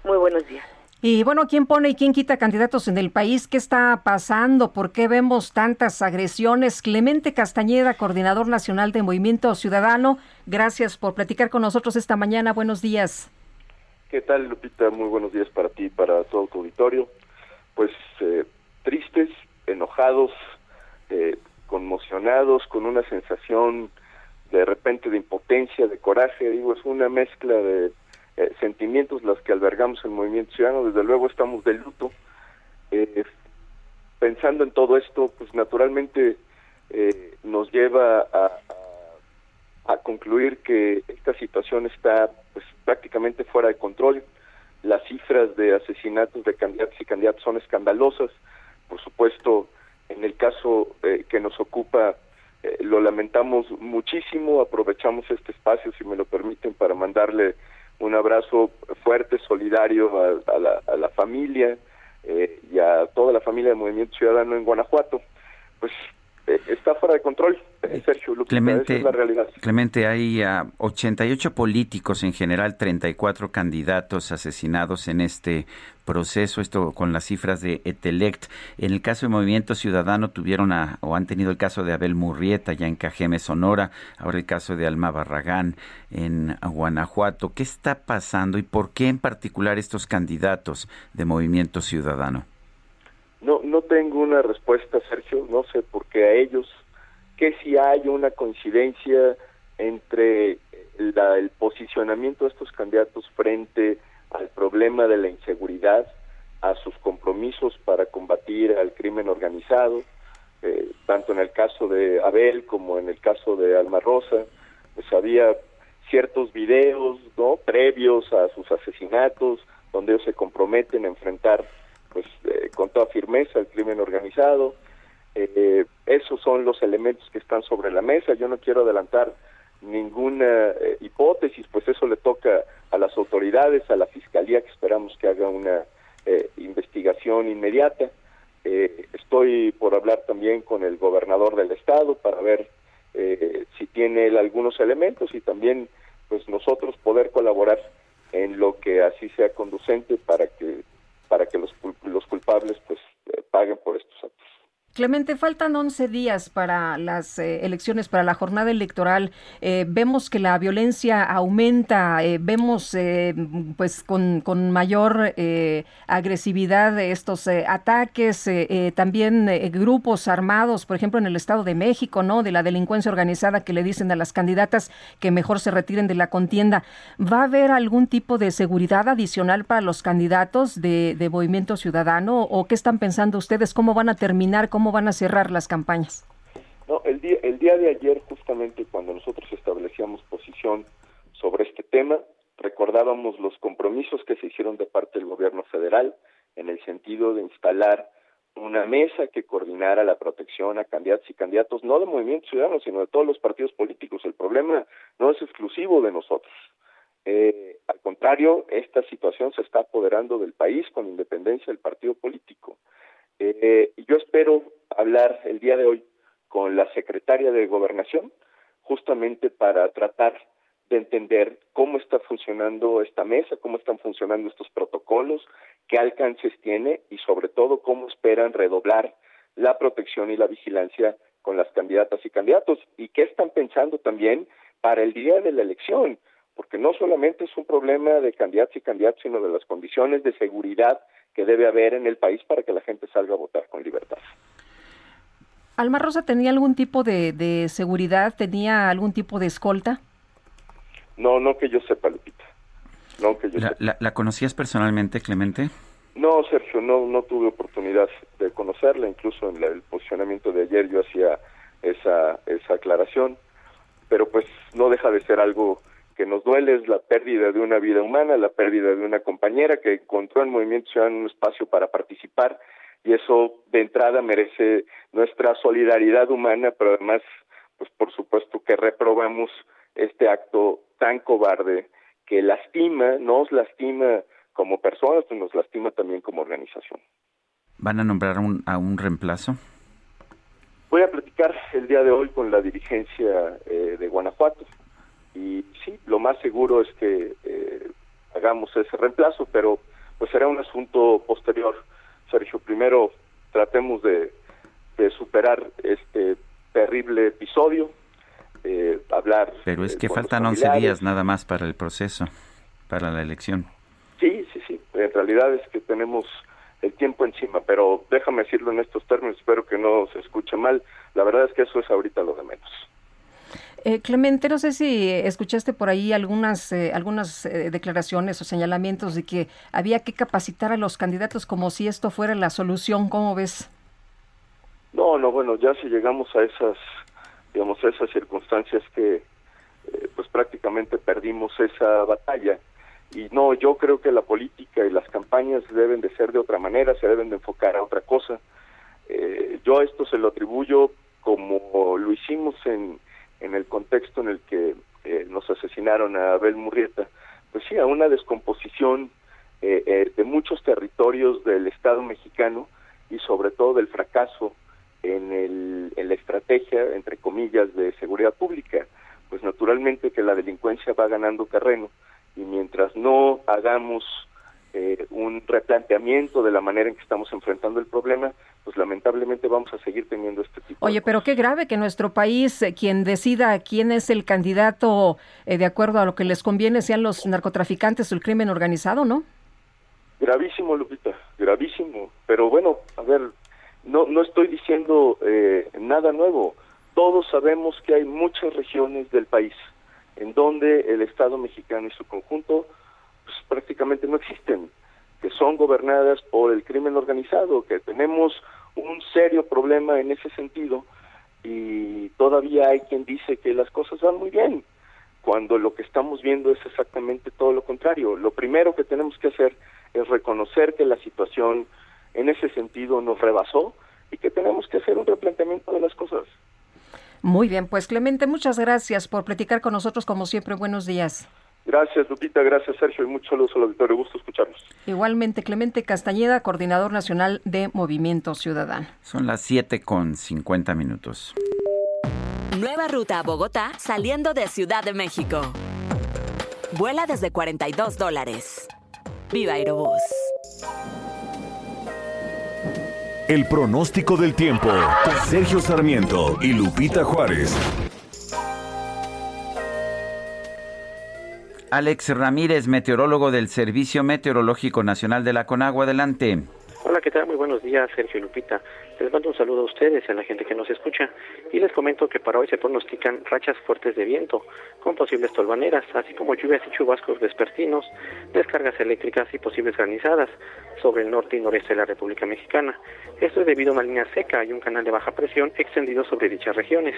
Muy buenos días. Y bueno, ¿quién pone y quién quita candidatos en el país? ¿Qué está pasando? ¿Por qué vemos tantas agresiones? Clemente Castañeda, coordinador nacional de Movimiento Ciudadano, gracias por platicar con nosotros esta mañana. Buenos días. ¿Qué tal, Lupita? Muy buenos días para ti y para todo tu auditorio. Pues eh, tristes, enojados, eh, conmocionados, con una sensación de repente de impotencia, de coraje. Digo, es una mezcla de eh, sentimientos las que albergamos en Movimiento Ciudadano. Desde luego estamos de luto. Eh, pensando en todo esto, pues naturalmente eh, nos lleva a, a, concluir que esta situación está pues prácticamente fuera de control. Las cifras de asesinatos de candidatos y candidatos son escandalosas. Por supuesto, en el caso que nos ocupa, lo lamentamos muchísimo. Aprovechamos este espacio, si me lo permiten, para mandarle un abrazo fuerte, solidario a, la, a la, familia eh, y a toda la familia del Movimiento Ciudadano en Guanajuato. Pues eh, está fuera de control, eh, Sergio Clemente, es la realidad. Clemente, hay 88 ah, políticos en general, 34 candidatos asesinados en este proceso, esto con las cifras de Etelect. En el caso de Movimiento Ciudadano tuvieron o han tenido el caso de Abel Murrieta ya en Cajeme, Sonora, ahora el caso de Alma Barragán en Guanajuato. ¿Qué está pasando y por qué en particular estos candidatos de Movimiento Ciudadano? No, no tengo una respuesta, Sergio, no sé por qué a ellos, que si hay una coincidencia entre el posicionamiento de estos candidatos frente al problema de la inseguridad, a sus compromisos para combatir al crimen organizado, eh, tanto en el caso de Abel como en el caso de Alma Rosa, pues había ciertos videos no previos a sus asesinatos donde ellos se comprometen a enfrentar pues eh, con toda firmeza el crimen organizado. Eh, esos son los elementos que están sobre la mesa. Yo no quiero adelantar ninguna eh, hipótesis, pues eso le toca a las autoridades, a la fiscalía, que esperamos que haga una investigación inmediata. estoy por hablar también con el gobernador del estado para ver si tiene él algunos elementos y también pues nosotros poder colaborar en lo que así sea conducente para que para que los, los culpables pues eh, paguen por estos actos. Clemente, faltan 11 días para las eh, elecciones, para la jornada electoral. Eh, vemos que la violencia aumenta, eh, vemos pues con, mayor agresividad estos ataques, también grupos armados, por ejemplo en el Estado de México, ¿no? De la delincuencia organizada que le dicen a las candidatas que mejor se retiren de la contienda. ¿Va a haber algún tipo de seguridad adicional para los candidatos de, de Movimiento Ciudadano o qué están pensando ustedes? ¿Cómo van a terminar? ¿Cómo van a cerrar las campañas? No, el día, el día de ayer, justamente cuando nosotros establecíamos posición sobre este tema, recordábamos los compromisos que se hicieron de parte del gobierno federal en el sentido de instalar una mesa que coordinara la protección a candidatos y candidatos, no de Movimiento Ciudadano, sino de todos los partidos políticos. El problema no es exclusivo de nosotros. Eh, al contrario, esta situación se está apoderando del país con independencia del partido político. Eh, yo espero hablar el día de hoy con la secretaria de Gobernación, justamente para tratar de entender cómo está funcionando esta mesa, cómo están funcionando estos protocolos, qué alcances tiene y sobre todo cómo esperan redoblar la protección y la vigilancia con las candidatas y candidatos y qué están pensando también para el día de la elección, porque no solamente es un problema de candidatos y candidatos, sino de las condiciones de seguridad que debe haber en el país para que la gente salga a votar con libertad. ¿Alma Rosa tenía algún tipo de, seguridad? ¿Tenía algún tipo de escolta? No, no que yo sepa, Lupita. No que yo la, sepa. La, conocías personalmente, Clemente? No, Sergio, no, no tuve oportunidad de conocerla. Incluso en el posicionamiento de ayer yo hacía esa, esa aclaración. Pero pues no deja de ser algo que nos duele es la pérdida de una vida humana, la pérdida de una compañera que encontró en Movimiento Ciudadano un espacio para participar y eso de entrada merece nuestra solidaridad humana, pero además, pues por supuesto que reprobamos este acto tan cobarde que lastima, nos lastima como personas, pero nos lastima también como organización. ¿Van a nombrar un, a un reemplazo? Voy a platicar el día de hoy con la dirigencia eh, de Guanajuato y sí, lo más seguro es que eh, hagamos ese reemplazo, pero pues será un asunto posterior. Sergio, primero tratemos de, superar este terrible episodio, eh, hablar. Pero es que faltan 11 días nada más para el proceso, para la elección. Sí, sí, sí. En realidad es que tenemos el tiempo encima, pero déjame decirlo en estos términos, espero que no se escuche mal. La verdad es que eso es ahorita lo de menos. Eh, Clemente, no sé si escuchaste por ahí algunas, eh, algunas eh, declaraciones o señalamientos de que había que capacitar a los candidatos como si esto fuera la solución. ¿Cómo ves? No, no, bueno, ya si llegamos a esas, digamos, a esas circunstancias que pues prácticamente perdimos esa batalla. Y no, yo creo que la política y las campañas deben de ser de otra manera, se deben de enfocar a otra cosa. yo a esto se lo atribuyo como lo hicimos en, en el contexto en el que eh, nos asesinaron a Abel Murrieta, pues sí, a una descomposición eh, eh, de muchos territorios del Estado mexicano y sobre todo del fracaso en, el, en la estrategia, entre comillas, de seguridad pública. Pues naturalmente que la delincuencia va ganando terreno y mientras no hagamos eh, un replanteamiento de la manera en que estamos enfrentando el problema, pues lamentablemente vamos a seguir teniendo este tipo. Oye, pero qué grave que nuestro país, eh, quien decida quién es el candidato eh, de acuerdo a lo que les conviene, sean los narcotraficantes o el crimen organizado, ¿no? Gravísimo, Lupita, gravísimo. Pero bueno, a ver, no, no estoy diciendo nada nuevo. Todos sabemos que hay muchas regiones del país en donde el Estado mexicano y su conjunto pues, prácticamente no existen, que son gobernadas por el crimen organizado, que tenemos un serio problema en ese sentido y todavía hay quien dice que las cosas van muy bien, cuando lo que estamos viendo es exactamente todo lo contrario. Lo primero que tenemos que hacer es reconocer que la situación en ese sentido nos rebasó y que tenemos que hacer un replanteamiento de las cosas. Muy bien, pues Clemente, muchas gracias por platicar con nosotros como siempre. Buenos días. Gracias, Lupita. Gracias, Sergio. Y muchos saludos al auditorio. Gusto escucharlos. Igualmente, Clemente Castañeda, coordinador nacional de Movimiento Ciudadano. Son las 7 con 50 minutos. Nueva ruta a Bogotá saliendo de Ciudad de México. Vuela desde 42 dólares. Viva Aerobús. El pronóstico del tiempo. Sergio Sarmiento y Lupita Juárez. Alex Ramírez, meteorólogo del Servicio Meteorológico Nacional de la Conagua. Adelante. Hola, ¿qué tal? Muy buenos días, Sergio y Lupita. Les mando un saludo a ustedes y a la gente que nos escucha y les comento que para hoy se pronostican rachas fuertes de viento con posibles tolvaneras, así como lluvias y chubascos vespertinos, descargas eléctricas y posibles granizadas sobre el norte y noreste de la República Mexicana. Esto es debido a una línea seca y un canal de baja presión extendido sobre dichas regiones.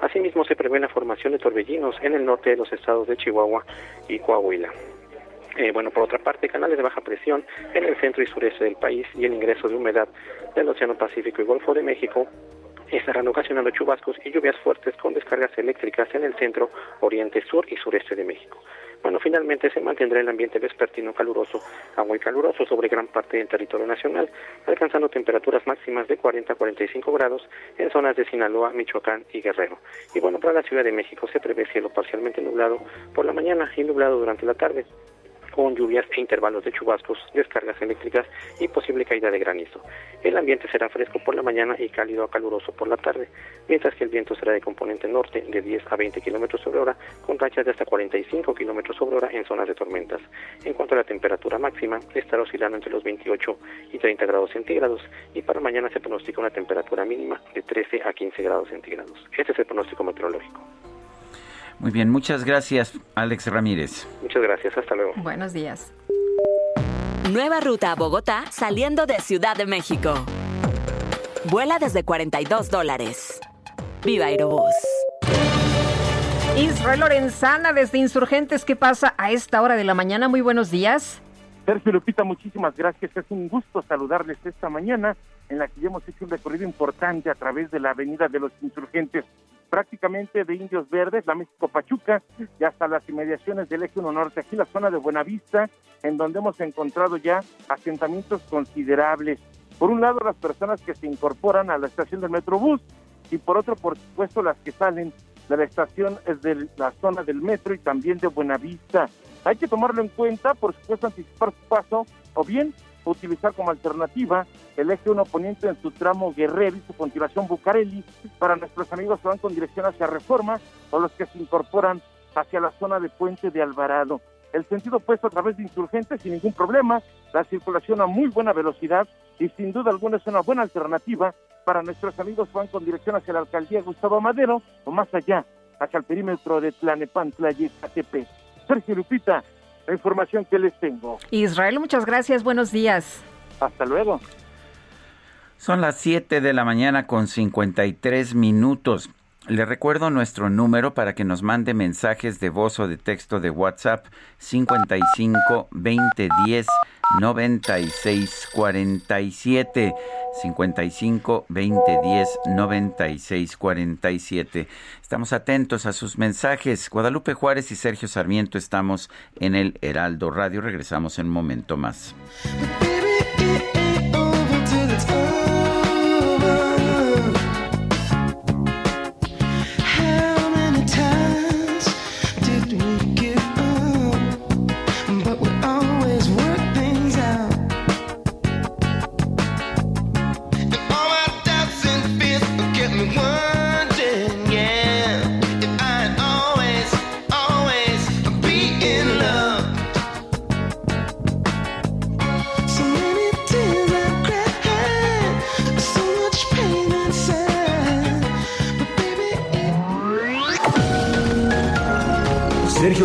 Asimismo, se prevé la formación de torbellinos en el norte de los estados de Chihuahua y Coahuila. Eh, bueno, por otra parte, canales de baja presión en el centro y sureste del país y el ingreso de humedad del Océano Pacífico y Golfo de México estarán ocasionando chubascos y lluvias fuertes con descargas eléctricas en el centro, oriente, sur y sureste de México. Bueno, finalmente se mantendrá el ambiente vespertino caluroso a muy caluroso sobre gran parte del territorio nacional, alcanzando temperaturas máximas de 40 a 45 grados en zonas de Sinaloa, Michoacán y Guerrero. Y bueno, para la Ciudad de México se prevé cielo parcialmente nublado por la mañana y nublado durante la tarde con lluvias e intervalos de chubascos, descargas eléctricas y posible caída de granizo. El ambiente será fresco por la mañana y cálido a caluroso por la tarde, mientras que el viento será de componente norte de 10 a 20 kilómetros sobre hora, con rachas de hasta 45 kilómetros sobre hora en zonas de tormentas. En cuanto a la temperatura máxima, estará oscilando entre los 28 y 30 grados centígrados, y para mañana se pronostica una temperatura mínima de 13 a 15 grados centígrados. Este es el pronóstico meteorológico. Muy bien, muchas gracias, Alex Ramírez. Muchas gracias, hasta luego. Buenos días. Nueva ruta a Bogotá saliendo de Ciudad de México. Vuela desde 42 dólares. Viva Aerobús. Israel Lorenzana desde Insurgentes, ¿qué pasa a esta hora de la mañana? Muy buenos días. Sergio Lupita, muchísimas gracias. Es un gusto saludarles esta mañana en la que ya hemos hecho un recorrido importante a través de la Avenida de los Insurgentes prácticamente de Indios Verdes, la México Pachuca, y hasta las inmediaciones del eje 1 norte, aquí la zona de Buenavista, en donde hemos encontrado ya asentamientos considerables. Por un lado, las personas que se incorporan a la estación del Metrobús, y por otro, por supuesto, las que salen de la estación de la zona del metro y también de Buenavista. Hay que tomarlo en cuenta, por supuesto, anticipar su paso, o bien utilizar como alternativa el eje 1 poniente en su tramo Guerrero y su continuación Bucareli para nuestros amigos que van con dirección hacia Reforma o los que se incorporan hacia la zona de Puente de Alvarado. El sentido opuesto a través de insurgentes sin ningún problema, la circulación a muy buena velocidad y sin duda alguna es una buena alternativa para nuestros amigos que van con dirección hacia la alcaldía Gustavo Madero o más allá hacia el perímetro de Tlanepantla y Ecatepec. Sergio Lupita, la información que les tengo. Israel, muchas gracias, buenos días. Hasta luego. Son las 7 de la mañana con 53 minutos. Le recuerdo nuestro número para que nos mande mensajes de voz o de texto de WhatsApp 55 20 10 96 47 55 20 10 96 47. Estamos atentos a sus mensajes. Guadalupe Juárez y Sergio Sarmiento estamos en el Heraldo Radio. Regresamos en un momento más.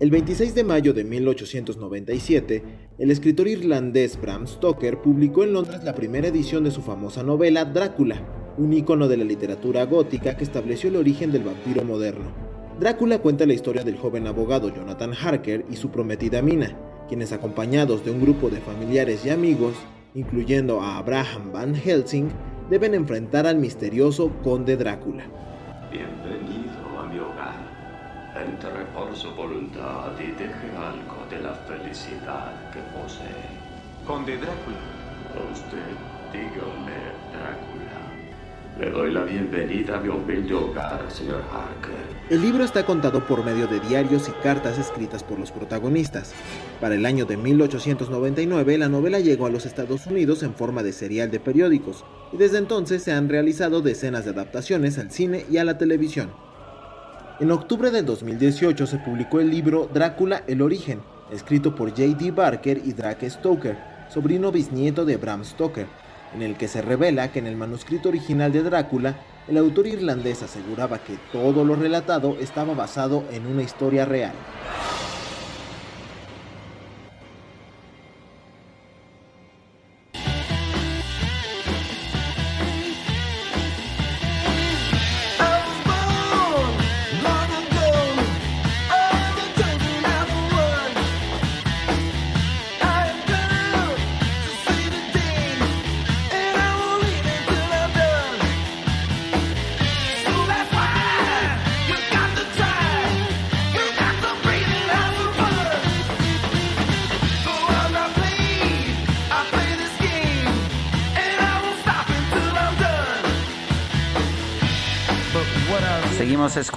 El 26 de mayo de 1897, el escritor irlandés Bram Stoker publicó en Londres la primera edición de su famosa novela Drácula, un ícono de la literatura gótica que estableció el origen del vampiro moderno. Drácula cuenta la historia del joven abogado Jonathan Harker y su prometida Mina, quienes acompañados de un grupo de familiares y amigos, incluyendo a Abraham Van Helsing, deben enfrentar al misterioso conde Drácula. Entre por su voluntad y deje algo de la felicidad que posee. Conde Drácula. Usted, dígame, Drácula. Le doy la bienvenida a mi humilde hogar, señor Harker. El libro está contado por medio de diarios y cartas escritas por los protagonistas. Para el año de 1899, la novela llegó a los Estados Unidos en forma de serial de periódicos, y desde entonces se han realizado decenas de adaptaciones al cine y a la televisión. En octubre del 2018 se publicó el libro Drácula el origen, escrito por J.D. Barker y Drake Stoker, sobrino bisnieto de Bram Stoker, en el que se revela que en el manuscrito original de Drácula, el autor irlandés aseguraba que todo lo relatado estaba basado en una historia real.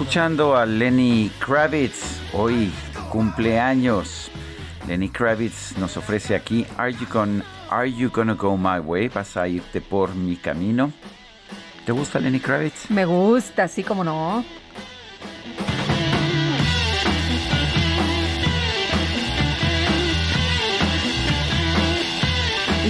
Escuchando a Lenny Kravitz, hoy cumpleaños. Lenny Kravitz nos ofrece aquí Are You, Gonna, Are you Gonna Go My Way? ¿Vas a irte por mi camino? ¿Te gusta Lenny Kravitz? Me gusta, sí como no.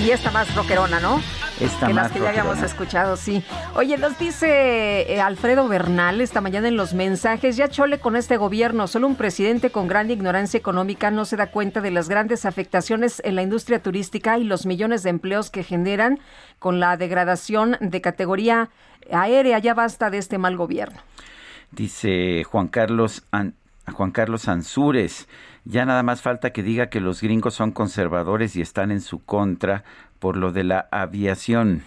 Y esta más rockerona, ¿no? Esta que las que ya habíamos escuchado, sí. Oye, nos dice eh, Alfredo Bernal esta mañana en los mensajes, ya chole con este gobierno, solo un presidente con gran ignorancia económica no se da cuenta de las grandes afectaciones en la industria turística y los millones de empleos que generan con la degradación de categoría aérea. Ya basta de este mal gobierno. Dice Juan Carlos An- Juan Carlos Ansúrez, ya nada más falta que diga que los gringos son conservadores y están en su contra por lo de la aviación.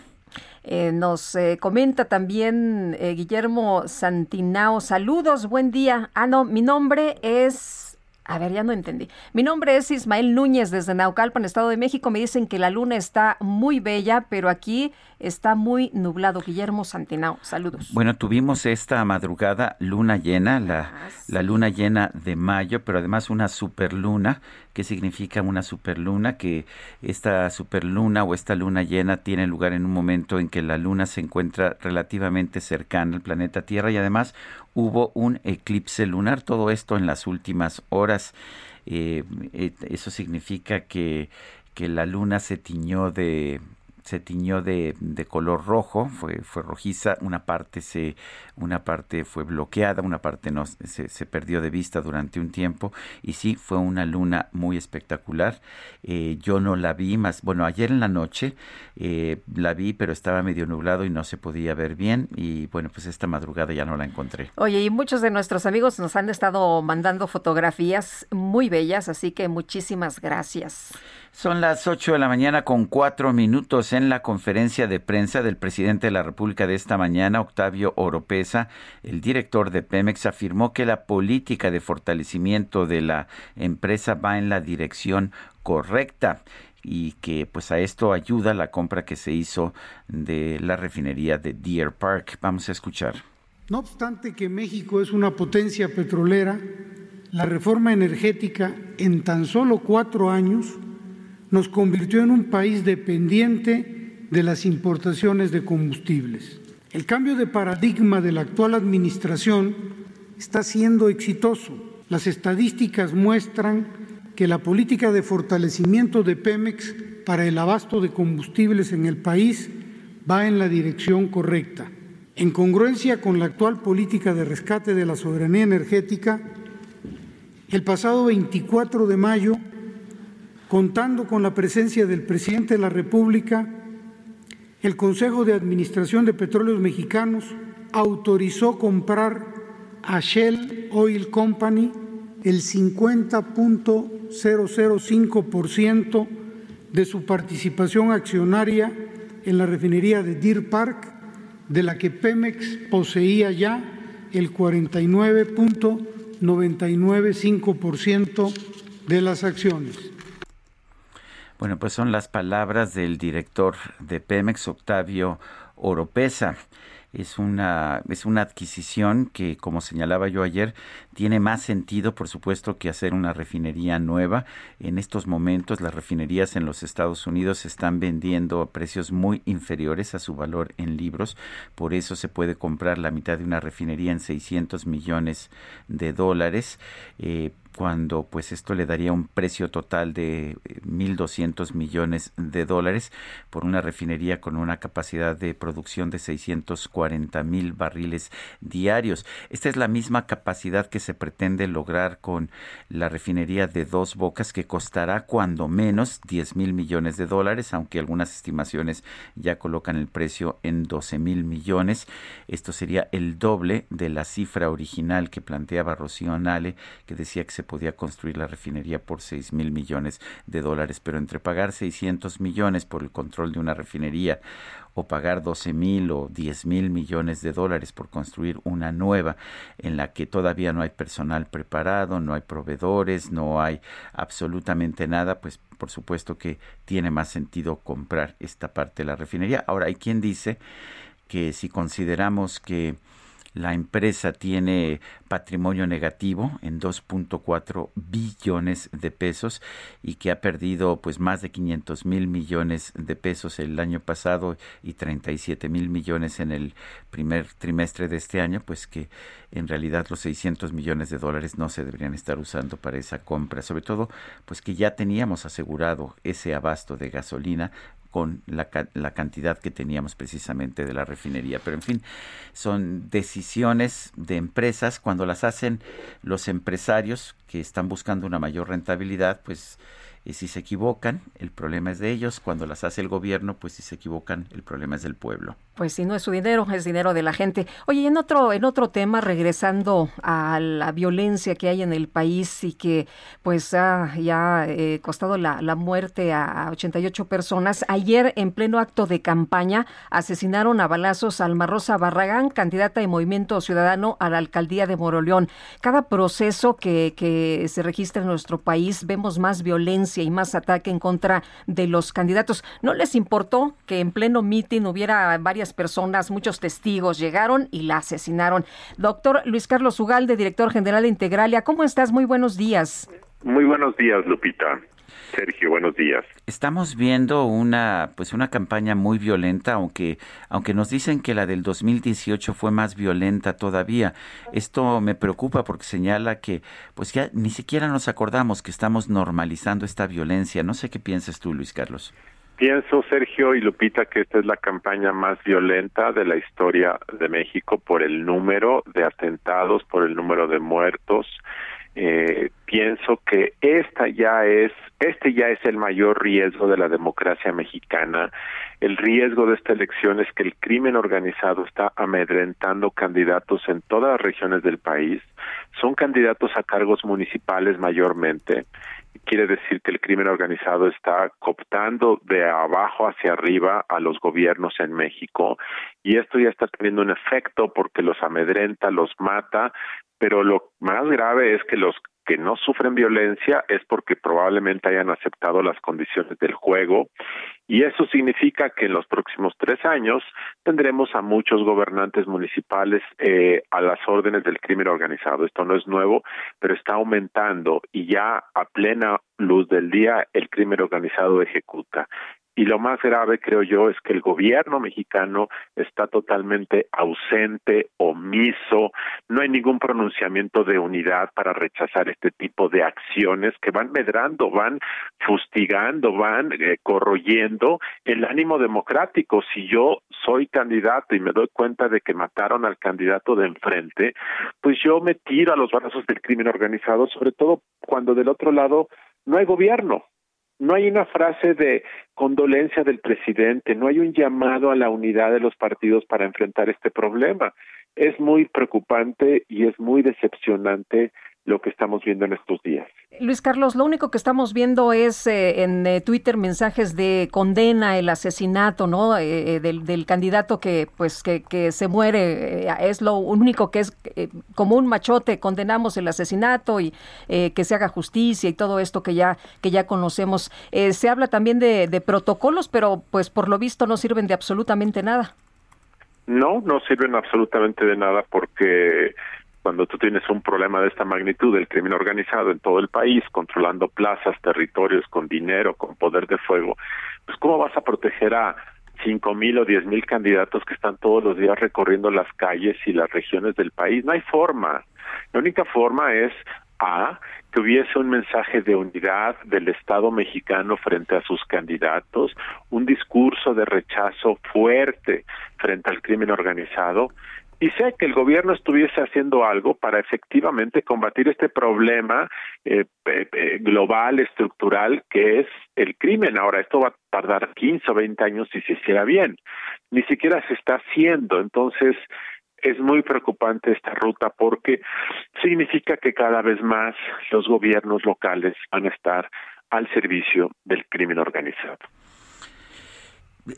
Eh, nos eh, comenta también eh, Guillermo Santinao. Saludos, buen día. Ah, no, mi nombre es A ver, ya no entendí. Mi nombre es Ismael Núñez desde Naucalpan, Estado de México. Me dicen que la luna está muy bella, pero aquí está muy nublado. Guillermo Santinao, saludos. Bueno, tuvimos esta madrugada luna llena, la, ah, la luna llena de mayo, pero además una superluna. ¿Qué significa una superluna? Que esta superluna o esta luna llena tiene lugar en un momento en que la luna se encuentra relativamente cercana al planeta Tierra y además hubo un eclipse lunar, todo esto en las últimas horas. Eh, eso significa que, que la luna se tiñó de se tiñó de, de, color rojo, fue, fue rojiza, una parte se, una parte fue bloqueada, una parte no se, se perdió de vista durante un tiempo y sí fue una luna muy espectacular. Eh, yo no la vi más, bueno ayer en la noche eh, la vi pero estaba medio nublado y no se podía ver bien y bueno pues esta madrugada ya no la encontré. Oye y muchos de nuestros amigos nos han estado mandando fotografías muy bellas así que muchísimas gracias. Son las 8 de la mañana con cuatro minutos en la conferencia de prensa del presidente de la República de esta mañana, Octavio Oropesa. El director de Pemex afirmó que la política de fortalecimiento de la empresa va en la dirección correcta y que pues a esto ayuda la compra que se hizo de la refinería de Deer Park. Vamos a escuchar. No obstante que México es una potencia petrolera, la reforma energética en tan solo cuatro años nos convirtió en un país dependiente de las importaciones de combustibles. El cambio de paradigma de la actual administración está siendo exitoso. Las estadísticas muestran que la política de fortalecimiento de Pemex para el abasto de combustibles en el país va en la dirección correcta. En congruencia con la actual política de rescate de la soberanía energética, el pasado 24 de mayo contando con la presencia del presidente de la República, el Consejo de Administración de Petróleos Mexicanos autorizó comprar a Shell Oil Company el 50.005% de su participación accionaria en la refinería de Deer Park, de la que Pemex poseía ya el 49.995% de las acciones. Bueno, pues son las palabras del director de Pemex, Octavio Oropesa. Es una, es una adquisición que, como señalaba yo ayer, tiene más sentido, por supuesto, que hacer una refinería nueva. En estos momentos las refinerías en los Estados Unidos se están vendiendo a precios muy inferiores a su valor en libros. Por eso se puede comprar la mitad de una refinería en 600 millones de dólares. Eh, cuando pues esto le daría un precio total de 1.200 eh, millones de dólares por una refinería con una capacidad de producción de 640 mil barriles diarios. Esta es la misma capacidad que se pretende lograr con la refinería de Dos Bocas que costará cuando menos 10 mil millones de dólares, aunque algunas estimaciones ya colocan el precio en 12 mil millones. Esto sería el doble de la cifra original que planteaba Rocío Nale, que decía que se podía construir la refinería por 6 mil millones de dólares, pero entre pagar 600 millones por el control de una refinería o pagar 12 mil o 10 mil millones de dólares por construir una nueva en la que todavía no hay personal preparado, no hay proveedores, no hay absolutamente nada, pues por supuesto que tiene más sentido comprar esta parte de la refinería. Ahora hay quien dice que si consideramos que la empresa tiene patrimonio negativo en 2.4 billones de pesos y que ha perdido pues más de 500 mil millones de pesos el año pasado y 37 mil millones en el primer trimestre de este año, pues que en realidad los 600 millones de dólares no se deberían estar usando para esa compra, sobre todo pues que ya teníamos asegurado ese abasto de gasolina con la, la, cantidad que teníamos precisamente de la refinería. Pero en fin, son decisiones de empresas. Cuando las hacen los empresarios que están buscando una mayor rentabilidad, pues Y si se equivocan, el problema es de ellos. Cuando las hace el gobierno, pues si se equivocan, el problema es del pueblo. Pues si no es su dinero, es dinero de la gente. Oye, en otro, en otro tema, regresando a la violencia que hay en el país y que pues ha ya eh, costado la, la, muerte a 88 personas. Ayer, en pleno acto de campaña, asesinaron a balazos a Alma Rosa Barragán, candidata de Movimiento Ciudadano a la alcaldía de Moroleón. Cada proceso que, que se registra en nuestro país, vemos más violencia y más ataque en contra de los candidatos. ¿No les importó que en pleno mitin hubiera varias personas, muchos testigos, llegaron y la asesinaron? Doctor Luis Carlos Ugalde, director general de Integralia, ¿cómo estás? Muy buenos días. Muy buenos días, Lupita. Sergio, buenos días. Estamos viendo una pues una campaña muy violenta, aunque aunque nos dicen que la del 2018 fue más violenta todavía. Esto me preocupa porque señala que pues ya ni siquiera nos acordamos que estamos normalizando esta violencia. No sé qué piensas tú, Luis Carlos. Pienso, Sergio y Lupita, que esta es la campaña más violenta de la historia de México por el número de atentados, por el número de muertos eh, pienso que esta ya es este ya es el mayor riesgo de la democracia mexicana. El riesgo de esta elección es que el crimen organizado está amedrentando candidatos en todas las regiones del país. Son candidatos a cargos municipales mayormente. Quiere decir que el crimen organizado está cooptando de abajo hacia arriba a los gobiernos en México. Y esto ya está teniendo un efecto porque los amedrenta, los mata, pero lo más grave es que los que no sufren violencia es porque probablemente hayan aceptado las condiciones del juego y eso significa que en los próximos tres años tendremos a muchos gobernantes municipales eh, a las órdenes del crimen organizado. Esto no es nuevo, pero está aumentando y ya a plena luz del día el crimen organizado ejecuta. Y lo más grave, creo yo, es que el gobierno mexicano está totalmente ausente, omiso, no hay ningún pronunciamiento de unidad para rechazar este tipo de acciones que van medrando, van fustigando, van eh, corroyendo el ánimo democrático. Si yo soy candidato y me doy cuenta de que mataron al candidato de enfrente, pues yo me tiro a los brazos del crimen organizado, sobre todo cuando del otro lado no hay gobierno, no hay una frase de condolencia del presidente, no hay un llamado a la unidad de los partidos para enfrentar este problema. Es muy preocupante y es muy decepcionante lo que estamos viendo en estos días. Luis Carlos, lo único que estamos viendo es eh, en eh, Twitter mensajes de condena el asesinato, ¿no? Eh, del, candidato que, pues, que, que se muere. es lo único que es como un machote. Condenamos el asesinato y que se haga justicia y todo esto que ya que ya conocemos. se habla también de, de protocolos, pero pues por lo visto no sirven de absolutamente nada. No, no sirven absolutamente de nada porque cuando tú tienes un problema de esta magnitud del crimen organizado en todo el país, controlando plazas, territorios, con dinero, con poder de fuego, pues ¿cómo vas a proteger a cinco mil o diez mil candidatos que están todos los días recorriendo las calles y las regiones del país? No hay forma. La única forma es a que hubiese un mensaje de unidad del Estado mexicano frente a sus candidatos, un discurso de rechazo fuerte frente al crimen organizado y sé que el gobierno estuviese haciendo algo para efectivamente combatir este problema eh, global, estructural, que es el crimen. Ahora, esto va a tardar 15 o 20 años si se hiciera bien. Ni siquiera se está haciendo. Entonces, es muy preocupante esta ruta porque significa que cada vez más los gobiernos locales van a estar al servicio del crimen organizado.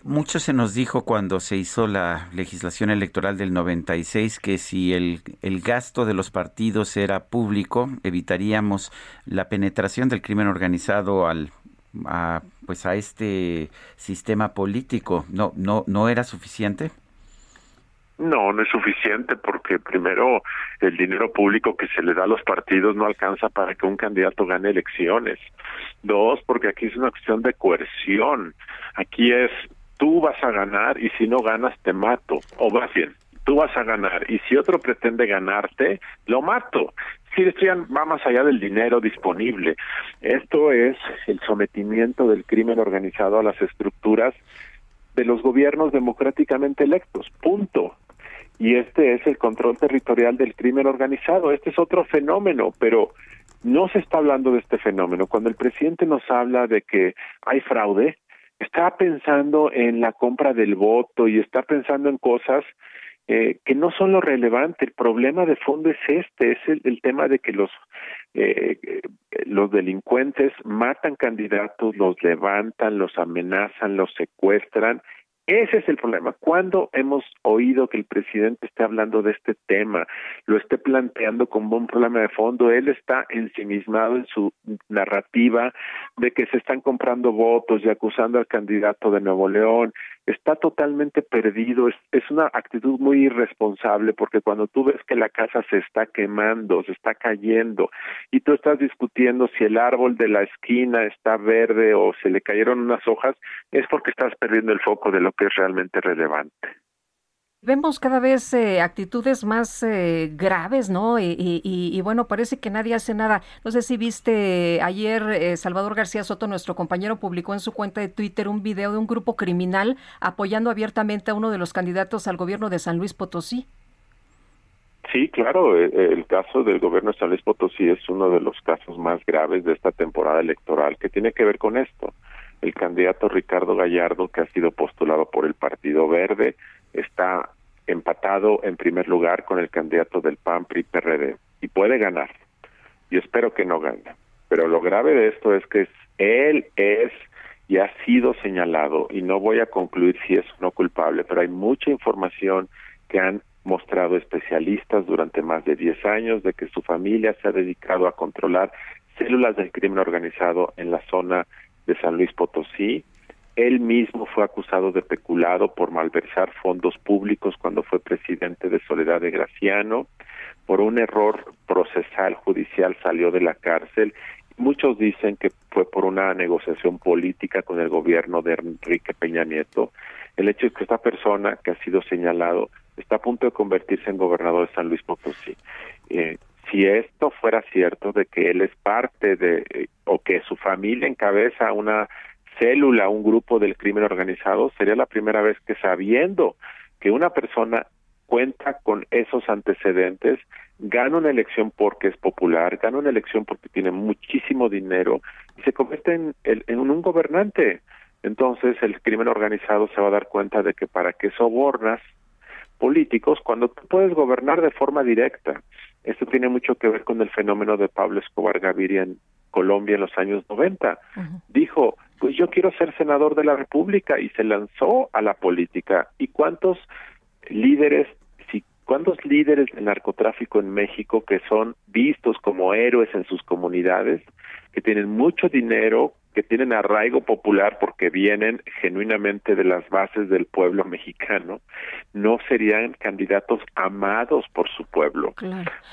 Mucho se nos dijo cuando se hizo la legislación electoral del 96 que si el, el, gasto de los partidos era público, evitaríamos la penetración del crimen organizado al a, pues a este sistema político. No no no era suficiente. No, no es suficiente porque primero el dinero público que se le da a los partidos no alcanza para que un candidato gane elecciones. Dos, porque aquí es una cuestión de coerción. Aquí es tú vas a ganar y si no ganas te mato, o más bien, tú vas a ganar y si otro pretende ganarte, lo mato. Si esto ya va más allá del dinero disponible. Esto es el sometimiento del crimen organizado a las estructuras de los gobiernos democráticamente electos. Punto. Y este es el control territorial del crimen organizado. Este es otro fenómeno, pero no se está hablando de este fenómeno. Cuando el presidente nos habla de que hay fraude, está pensando en la compra del voto y está pensando en cosas eh, que no son lo relevante. El problema de fondo es este, es el, tema de que los eh, los delincuentes matan candidatos, los levantan, los amenazan, los secuestran ese es el problema. ¿Cuándo hemos oído que el presidente esté hablando de este tema, lo esté planteando como un problema de fondo? Él está ensimismado en su narrativa de que se están comprando votos y acusando al candidato de Nuevo León está totalmente perdido, es, es una actitud muy irresponsable porque cuando tú ves que la casa se está quemando, se está cayendo y tú estás discutiendo si el árbol de la esquina está verde o se le cayeron unas hojas, es porque estás perdiendo el foco de lo que es realmente relevante. Vemos cada vez eh, actitudes más eh, graves, ¿no? Y, bueno, parece que nadie hace nada. No sé si viste ayer, eh, Salvador García Soto, nuestro compañero, publicó en su cuenta de Twitter un video de un grupo criminal apoyando abiertamente a uno de los candidatos al gobierno de San Luis Potosí. Sí, claro, el caso del gobierno de San Luis Potosí es uno de los casos más graves de esta temporada electoral que tiene que ver con esto. El candidato Ricardo Gallardo, que ha sido postulado por el Partido Verde, está empatado en primer lugar con el candidato del PAN PRI PRD y puede ganar. Y espero que no gane. Pero lo grave de esto es que él es y ha sido señalado y no voy a concluir si es no culpable, pero hay mucha información que han mostrado especialistas durante más de 10 años de que su familia se ha dedicado a controlar células del crimen organizado en la zona de San Luis Potosí él mismo fue acusado de peculado por malversar fondos públicos cuando fue presidente de Soledad de Graciano. Por un error procesal judicial salió de la cárcel. Muchos dicen que fue por una negociación política con el gobierno de Enrique Peña Nieto. El hecho es que esta persona que ha sido señalado está a punto de convertirse en gobernador de San Luis Potosí. Eh, si esto fuera cierto de que él es parte de eh, o que su familia encabeza una célula, un grupo del crimen organizado, sería la primera vez que sabiendo que una persona cuenta con esos antecedentes, gana una elección porque es popular, gana una elección porque tiene muchísimo dinero y se convierte en, en un gobernante. Entonces el crimen organizado se va a dar cuenta de que para qué sobornas políticos cuando tú puedes gobernar de forma directa. Esto tiene mucho que ver con el fenómeno de Pablo Escobar Gaviria en Colombia en los años 90. Dijo, pues yo quiero ser senador de la República y se lanzó a la política. ¿Y cuántos líderes, si, cuántos líderes del narcotráfico en México que son vistos como héroes en sus comunidades, que tienen mucho dinero, que tienen arraigo popular porque vienen genuinamente de las bases del pueblo mexicano, no serían candidatos amados por su pueblo.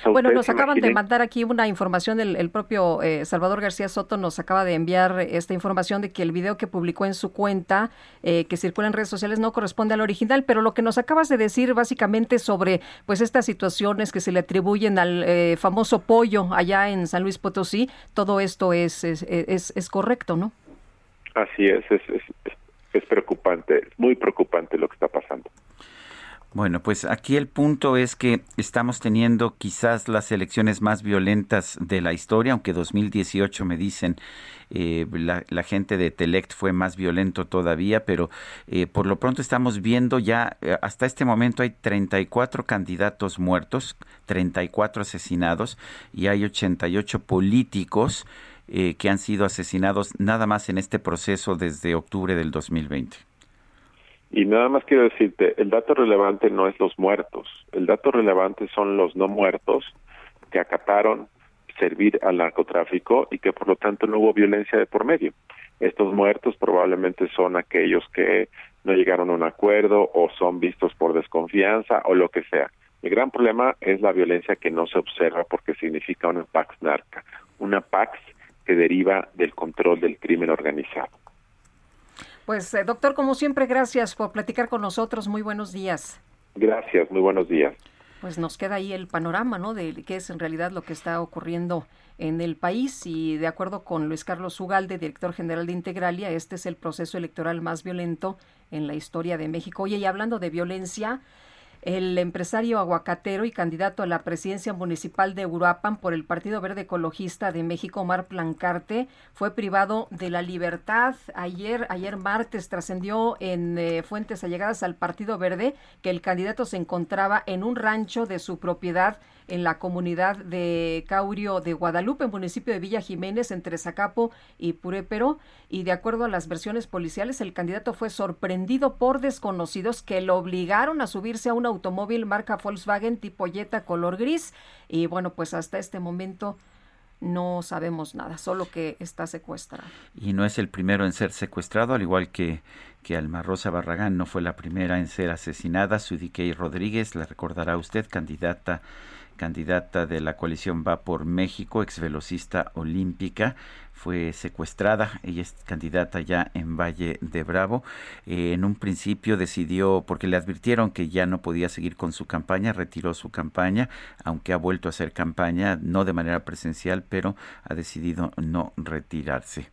bueno, nos acaban de mandar aquí una información, el, el propio eh, Salvador García Soto nos acaba de enviar esta información de que el video que publicó en su cuenta, eh, que circula en redes sociales, no corresponde al original, pero lo que nos acabas de decir básicamente sobre pues estas situaciones que se le atribuyen al eh, famoso pollo allá en San Luis Potosí, todo esto es, es, es, es correcto. ¿no? Así es, es, es, es preocupante, es muy preocupante lo que está pasando. Bueno, pues aquí el punto es que estamos teniendo quizás las elecciones más violentas de la historia, aunque 2018 me dicen eh, la, gente de Telect fue más violento todavía, pero eh, por lo pronto estamos viendo ya, eh, hasta este momento hay 34 candidatos muertos, 34 asesinados y hay 88 políticos eh, que han sido asesinados nada más en este proceso desde octubre del 2020. Y nada más quiero decirte, el dato relevante no es los muertos, el dato relevante son los no muertos que acataron servir al narcotráfico y que por lo tanto no hubo violencia de por medio. Estos muertos probablemente son aquellos que no llegaron a un acuerdo o son vistos por desconfianza o lo que sea. El gran problema es la violencia que no se observa porque significa una pax narca. Una pax que deriva del control del crimen organizado. Pues, eh, doctor, como siempre, gracias por platicar con nosotros. Muy buenos días. Gracias, muy buenos días. Pues nos queda ahí el panorama, ¿no? De qué es en realidad lo que está ocurriendo en el país y de acuerdo con Luis Carlos Ugalde, director general de Integralia, este es el proceso electoral más violento en la historia de México. Oye, y hablando de violencia, El empresario aguacatero y candidato a la presidencia municipal de Uruapan por el Partido Verde Ecologista de México, Omar Plancarte, fue privado de la libertad. Ayer, ayer martes trascendió en eh, fuentes allegadas al Partido Verde que el candidato se encontraba en un rancho de su propiedad en la comunidad de Caurio de Guadalupe, municipio de Villa Jiménez, entre Zacapo y Purépero. Y de acuerdo a las versiones policiales, el candidato fue sorprendido por desconocidos que lo obligaron a subirse a un automóvil marca Volkswagen tipo Jetta color gris. Y bueno, pues hasta este momento no sabemos nada, solo que está secuestrado. Y no es el primero en ser secuestrado, al igual que, que Alma Rosa Barragán no fue la primera en ser asesinada. Sudikey Rodríguez, la recordará usted, candidata candidata de la coalición Va por México, ex velocista olímpica, fue secuestrada. Ella es candidata ya en Valle de Bravo. Eh, en un principio decidió, porque le advirtieron que ya no podía seguir con su campaña, retiró su campaña, aunque ha vuelto a hacer campaña, no de manera presencial, pero ha decidido no retirarse.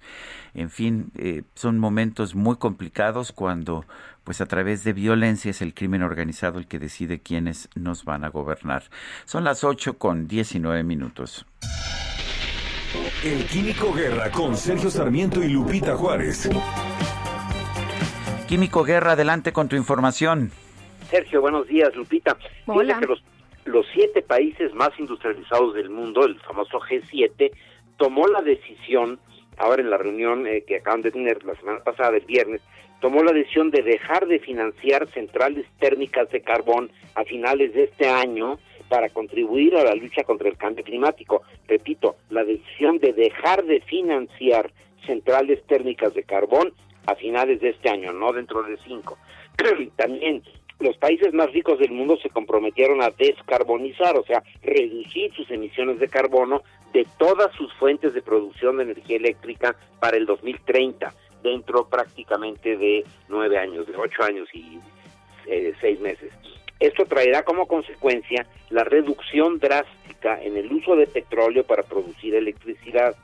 En fin, eh, son momentos muy complicados cuando pues a través de violencia es el crimen organizado el que decide quiénes nos van a gobernar. Son las 8 con 19 minutos. El Químico Guerra con Sergio Sarmiento y Lupita Juárez. Químico Guerra, adelante con tu información. Sergio, buenos días, Lupita. Hola. Que los, los siete países más industrializados del mundo, el famoso G7, tomó la decisión, ahora en la reunión eh, que acaban de tener la semana pasada, el viernes, tomó la decisión de dejar de financiar centrales térmicas de carbón a finales de este año para contribuir a la lucha contra el cambio climático. Repito, la decisión de dejar de financiar centrales térmicas de carbón a finales de este año, no dentro de cinco. También los países más ricos del mundo se comprometieron a descarbonizar, o sea, reducir sus emisiones de carbono de todas sus fuentes de producción de energía eléctrica para el 2030 dentro prácticamente de nueve años, de ocho años y eh, seis meses. Esto traerá como consecuencia la reducción drástica en el uso de petróleo para producir electricidad.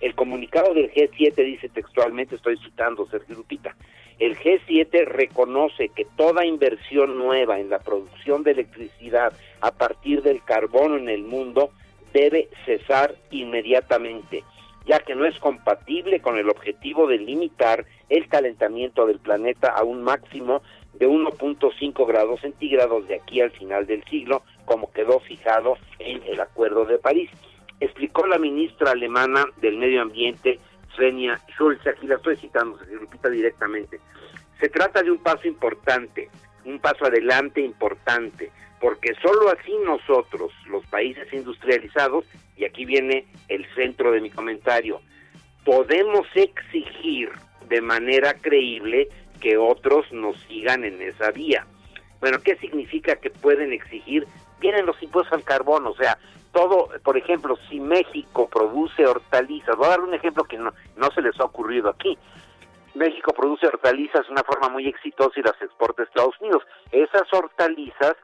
El comunicado del G7 dice textualmente, estoy citando Sergio Lupita, el G7 reconoce que toda inversión nueva en la producción de electricidad a partir del carbono en el mundo debe cesar inmediatamente ya que no es compatible con el objetivo de limitar el calentamiento del planeta a un máximo de 1.5 grados centígrados de aquí al final del siglo, como quedó fijado en el Acuerdo de París. Explicó la ministra alemana del Medio Ambiente, Svenja Schulz, aquí la estoy citando, se repita directamente. Se trata de un paso importante, un paso adelante importante, porque solo así nosotros, los países industrializados, y aquí viene el centro de mi comentario, podemos exigir de manera creíble que otros nos sigan en esa vía. Bueno, ¿qué significa que pueden exigir? Vienen los impuestos al carbón, o sea, todo, por ejemplo, si México produce hortalizas, voy a dar un ejemplo que no, no se les ha ocurrido aquí. México produce hortalizas de una forma muy exitosa y las exporta a Estados Unidos. Esas hortalizas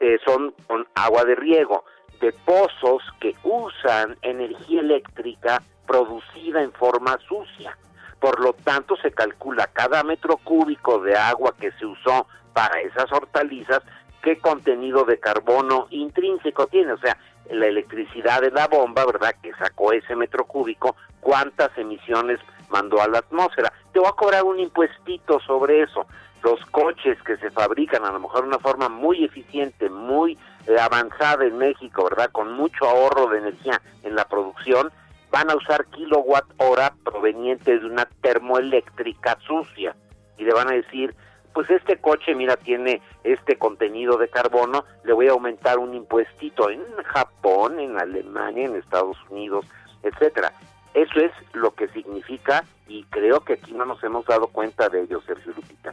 eh, son con agua de riego, de pozos que usan energía eléctrica producida en forma sucia. Por lo tanto, se calcula cada metro cúbico de agua que se usó para esas hortalizas qué contenido de carbono intrínseco tiene, o sea, la electricidad de la bomba, ¿verdad? Que sacó ese metro cúbico, cuántas emisiones mandó a la atmósfera. Te voy a cobrar un impuestito sobre eso los coches que se fabrican a lo mejor de una forma muy eficiente, muy eh, avanzada en México, ¿verdad? Con mucho ahorro de energía en la producción, van a usar kilowatt hora proveniente de una termoeléctrica sucia y le van a decir, pues este coche, mira, tiene este contenido de carbono, le voy a aumentar un impuestito en Japón, en Alemania, en Estados Unidos, etcétera. Eso es lo que significa y creo que aquí no nos hemos dado cuenta de ello, Sergio Lupita.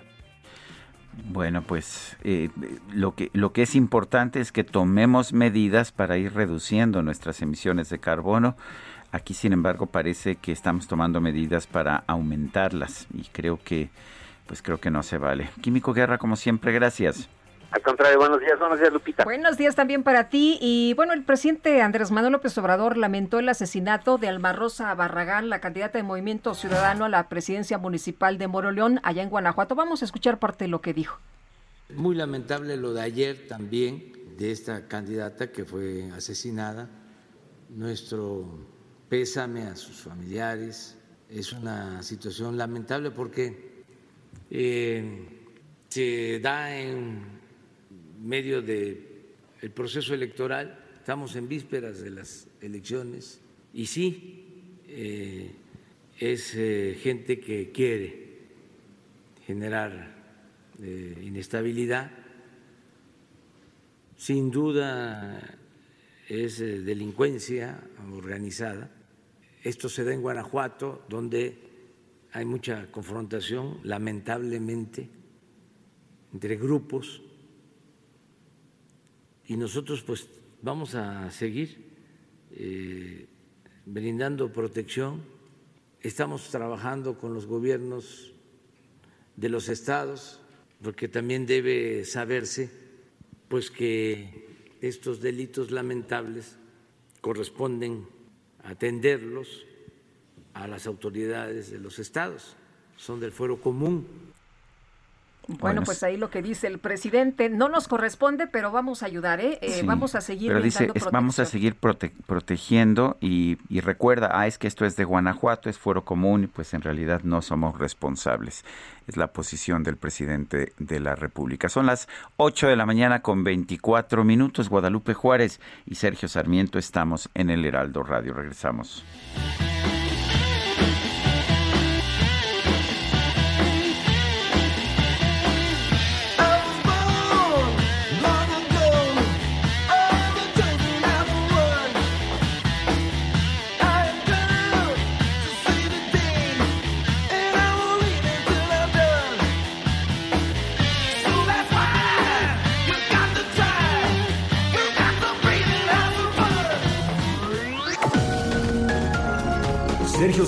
Bueno, pues eh, lo, que, lo que es importante es que tomemos medidas para ir reduciendo nuestras emisiones de carbono. Aquí, sin embargo, parece que estamos tomando medidas para aumentarlas y creo que, pues creo que no se vale. Químico Guerra, como siempre, gracias. Al contrario, buenos días, buenos días, Lupita. Buenos días también para ti. Y bueno, el presidente Andrés Manuel López Obrador lamentó el asesinato de Alma Rosa Barragán, la candidata de Movimiento Ciudadano a la presidencia municipal de Moroleón, allá en Guanajuato. Vamos a escuchar parte de lo que dijo. Muy lamentable lo de ayer también de esta candidata que fue asesinada. Nuestro pésame a sus familiares. Es una situación lamentable porque eh, se da en medio del el proceso electoral, estamos en vísperas de las elecciones y sí, eh, es eh, gente que quiere generar inestabilidad sin duda es delincuencia organizada. Esto se da en Guanajuato, donde hay mucha confrontación, lamentablemente, entre grupos. Y nosotros pues vamos a seguir eh, brindando protección. Estamos trabajando con los gobiernos de los estados, porque también debe saberse pues que estos delitos lamentables corresponden atenderlos a las autoridades de los estados, son del fuero común bueno, pues ahí lo que dice el presidente no nos corresponde, pero vamos a ayudar, ¿eh? eh vamos a seguir. Pero dice, vamos a seguir protegiendo y, recuerda, ah, es que esto es de Guanajuato, es fuero común y pues en realidad no somos responsables. Es la posición del presidente de la República. Son las 8 de la mañana con 24 minutos. Guadalupe Juárez y Sergio Sarmiento estamos en el Heraldo Radio. Regresamos.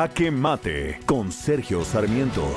Jaque Mate con Sergio Sarmiento.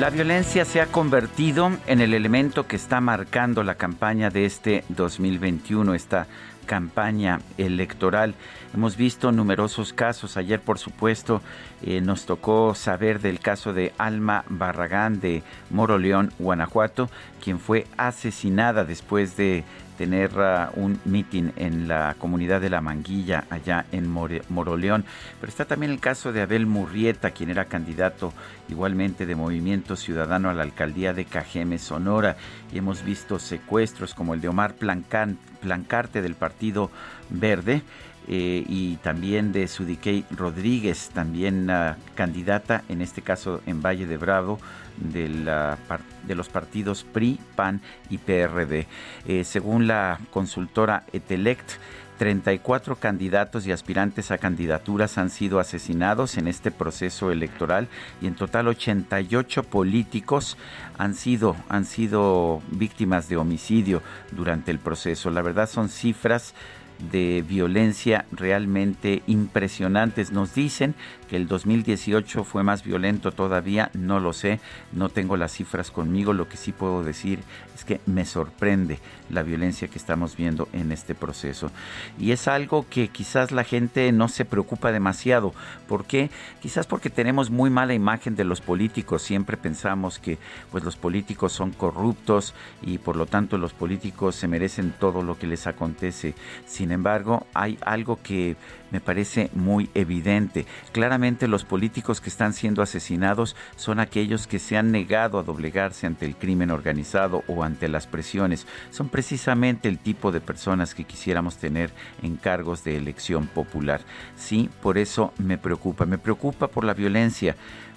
La violencia se ha convertido en el elemento que está marcando la campaña de este 2021, esta campaña electoral. Hemos visto numerosos casos. Ayer, por supuesto, eh, nos tocó saber del caso de Alma Barragán de Moroleón, Guanajuato, quien fue asesinada después de tener uh, un mitin en la comunidad de La Manguilla, allá en Moroleón. Pero está también el caso de Abel Murrieta, quien era candidato igualmente de Movimiento Ciudadano a la alcaldía de Cajeme, Sonora. Y hemos visto secuestros como el de Omar Plancarte del Partido Verde. Eh, y también de Sudiquey Rodríguez, también uh, candidata, en este caso en Valle de Bravo, de, los partidos PRI, PAN y PRD. Eh, según la consultora Etelect, 34 candidatos y aspirantes a candidaturas han sido asesinados en este proceso electoral y en total 88 políticos han sido, han sido víctimas de homicidio durante el proceso. La verdad son cifras de violencia realmente impresionantes. Nos dicen que el 2018 fue más violento todavía, no lo sé, no tengo las cifras conmigo, lo que sí puedo decir es que me sorprende la violencia que estamos viendo en este proceso. Y es algo que quizás la gente no se preocupa demasiado. ¿Por qué? Quizás porque tenemos muy mala imagen de los políticos. Siempre pensamos que pues los políticos son corruptos y por lo tanto los políticos se merecen todo lo que les acontece. Sin embargo, hay algo que me parece muy evidente. Claramente los políticos que están siendo asesinados son aquellos que se han negado a doblegarse ante el crimen organizado o ante las presiones. Son precisamente el tipo de personas que quisiéramos tener en cargos de elección popular. Sí, por eso me preocupa. Me preocupa por la violencia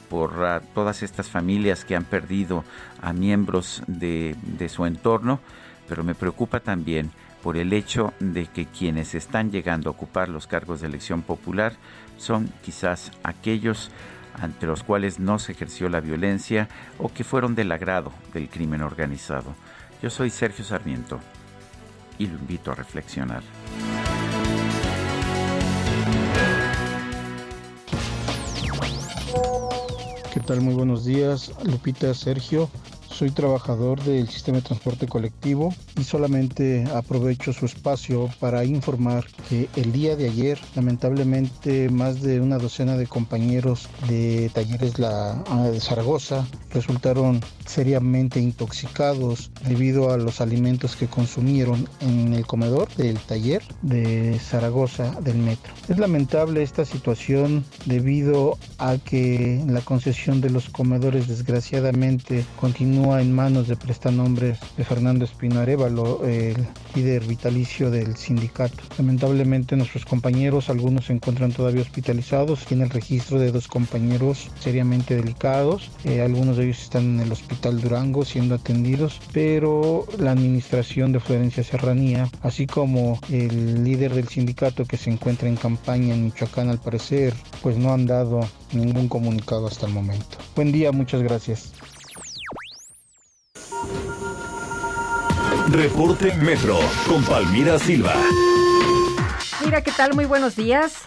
por ah, todas estas familias que han perdido a miembros de, de su entorno, pero me preocupa también por el hecho de que quienes están llegando a ocupar los cargos de elección popular son quizás aquellos ante los cuales no se ejerció la violencia o que fueron del agrado del crimen organizado. Yo soy Sergio Sarmiento y lo invito a reflexionar. ¿Qué tal? Muy buenos días, Lupita, Sergio. Soy trabajador del sistema de transporte colectivo y solamente aprovecho su espacio para informar que el día de ayer, lamentablemente, más de una docena de compañeros de talleres la, ah, de Zaragoza resultaron seriamente intoxicados debido a los alimentos que consumieron en el comedor del taller de Zaragoza del metro. Es lamentable esta situación debido a que la concesión de los comedores desgraciadamente continúa en manos de prestanombres de Fernando Espino Arevalo, el líder vitalicio del sindicato. Lamentablemente nuestros compañeros, algunos se encuentran todavía hospitalizados, tiene el registro de dos compañeros seriamente delicados, eh, algunos de ellos están en el hospital Durango siendo atendidos, pero la administración de Florencia Serranía, así como el líder del sindicato que se encuentra en campaña en Michoacán al parecer, pues no han dado ningún comunicado hasta el momento. Buen día, muchas gracias. Reporte Metro con Palmira Silva. Mira, ¿qué tal? Muy buenos días.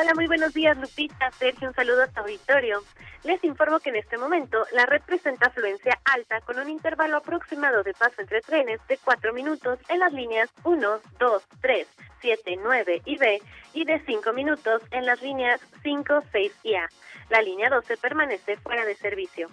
Hola, muy buenos días, Lupita. Sergio, un saludo a tu auditorio. Les informo que en este momento la red presenta afluencia alta con un intervalo aproximado de paso entre trenes de 4 minutos en las líneas 1, 2, 3, 7, 9 y B y de 5 minutos en las líneas 5, 6 y A. La línea 12 permanece fuera de servicio.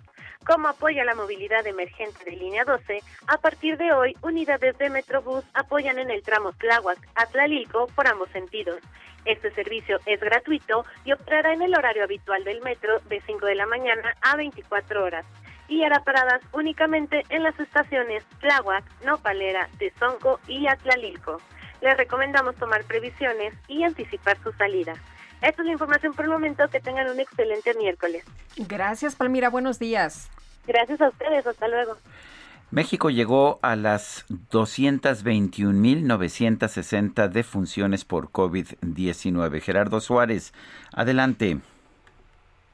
Como apoyo a la movilidad emergente de línea 12, a partir de hoy unidades de Metrobús apoyan en el tramo Tláhuac a Tlalilco por ambos sentidos. Este servicio es gratuito y operará en el horario habitual del metro de 5 de la mañana a 24 horas y hará paradas únicamente en las estaciones Tláhuac, Nopalera, Tezonco y Atlalilco. Les recomendamos tomar previsiones y anticipar su salida. Esta es la información por el momento. Que tengan un excelente miércoles. Gracias, Palmira. Buenos días. Gracias a ustedes. Hasta luego. México llegó a las 221.960 defunciones por COVID-19. Gerardo Suárez, adelante.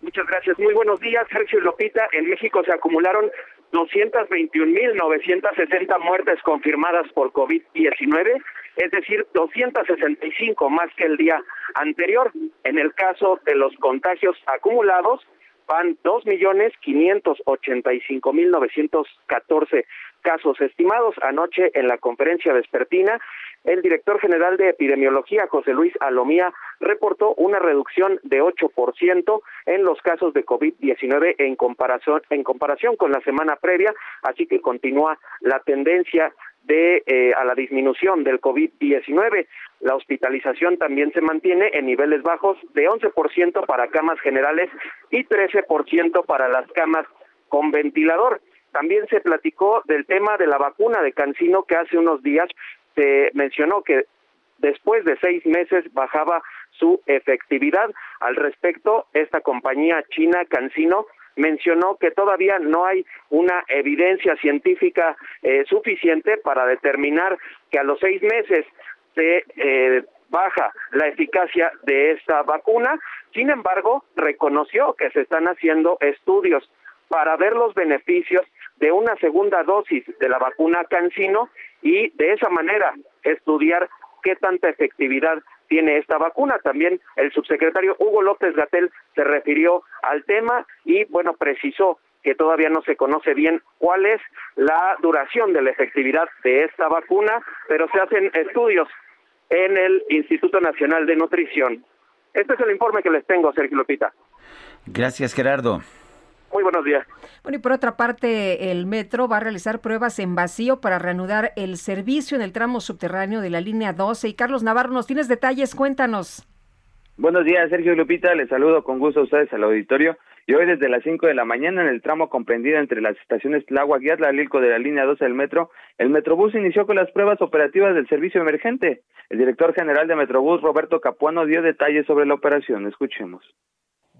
Muchas gracias. Muy buenos días, Sergio Lopita. En México se acumularon 221.960 muertes confirmadas por COVID-19 es decir, 265 más que el día anterior. En el caso de los contagios acumulados, van 2.585.914 casos estimados. Anoche en la conferencia vespertina, el director general de epidemiología, José Luis Alomía, reportó una reducción de 8% en los casos de COVID-19 en comparación, en comparación con la semana previa, así que continúa la tendencia de eh, a la disminución del COVID-19. La hospitalización también se mantiene en niveles bajos de 11% para camas generales y 13% para las camas con ventilador. También se platicó del tema de la vacuna de Cancino que hace unos días se mencionó que después de seis meses bajaba su efectividad. Al respecto, esta compañía china Cancino mencionó que todavía no hay una evidencia científica eh, suficiente para determinar que a los seis meses se eh, baja la eficacia de esta vacuna. Sin embargo, reconoció que se están haciendo estudios para ver los beneficios de una segunda dosis de la vacuna Cancino y de esa manera estudiar qué tanta efectividad tiene esta vacuna. También el subsecretario Hugo López Gatel se refirió al tema y, bueno, precisó que todavía no se conoce bien cuál es la duración de la efectividad de esta vacuna, pero se hacen estudios en el Instituto Nacional de Nutrición. Este es el informe que les tengo, Sergio Lupita. Gracias, Gerardo. Muy buenos días. Bueno, y por otra parte, el metro va a realizar pruebas en vacío para reanudar el servicio en el tramo subterráneo de la línea 12. Y Carlos Navarro, ¿nos tienes detalles? Cuéntanos. Buenos días, Sergio Lupita. Les saludo con gusto a ustedes al auditorio. Y hoy desde las 5 de la mañana en el tramo comprendido entre las estaciones Tláhuac y Atlalilco de la línea 12 del metro, el Metrobús inició con las pruebas operativas del servicio emergente. El director general de Metrobús, Roberto Capuano, dio detalles sobre la operación. Escuchemos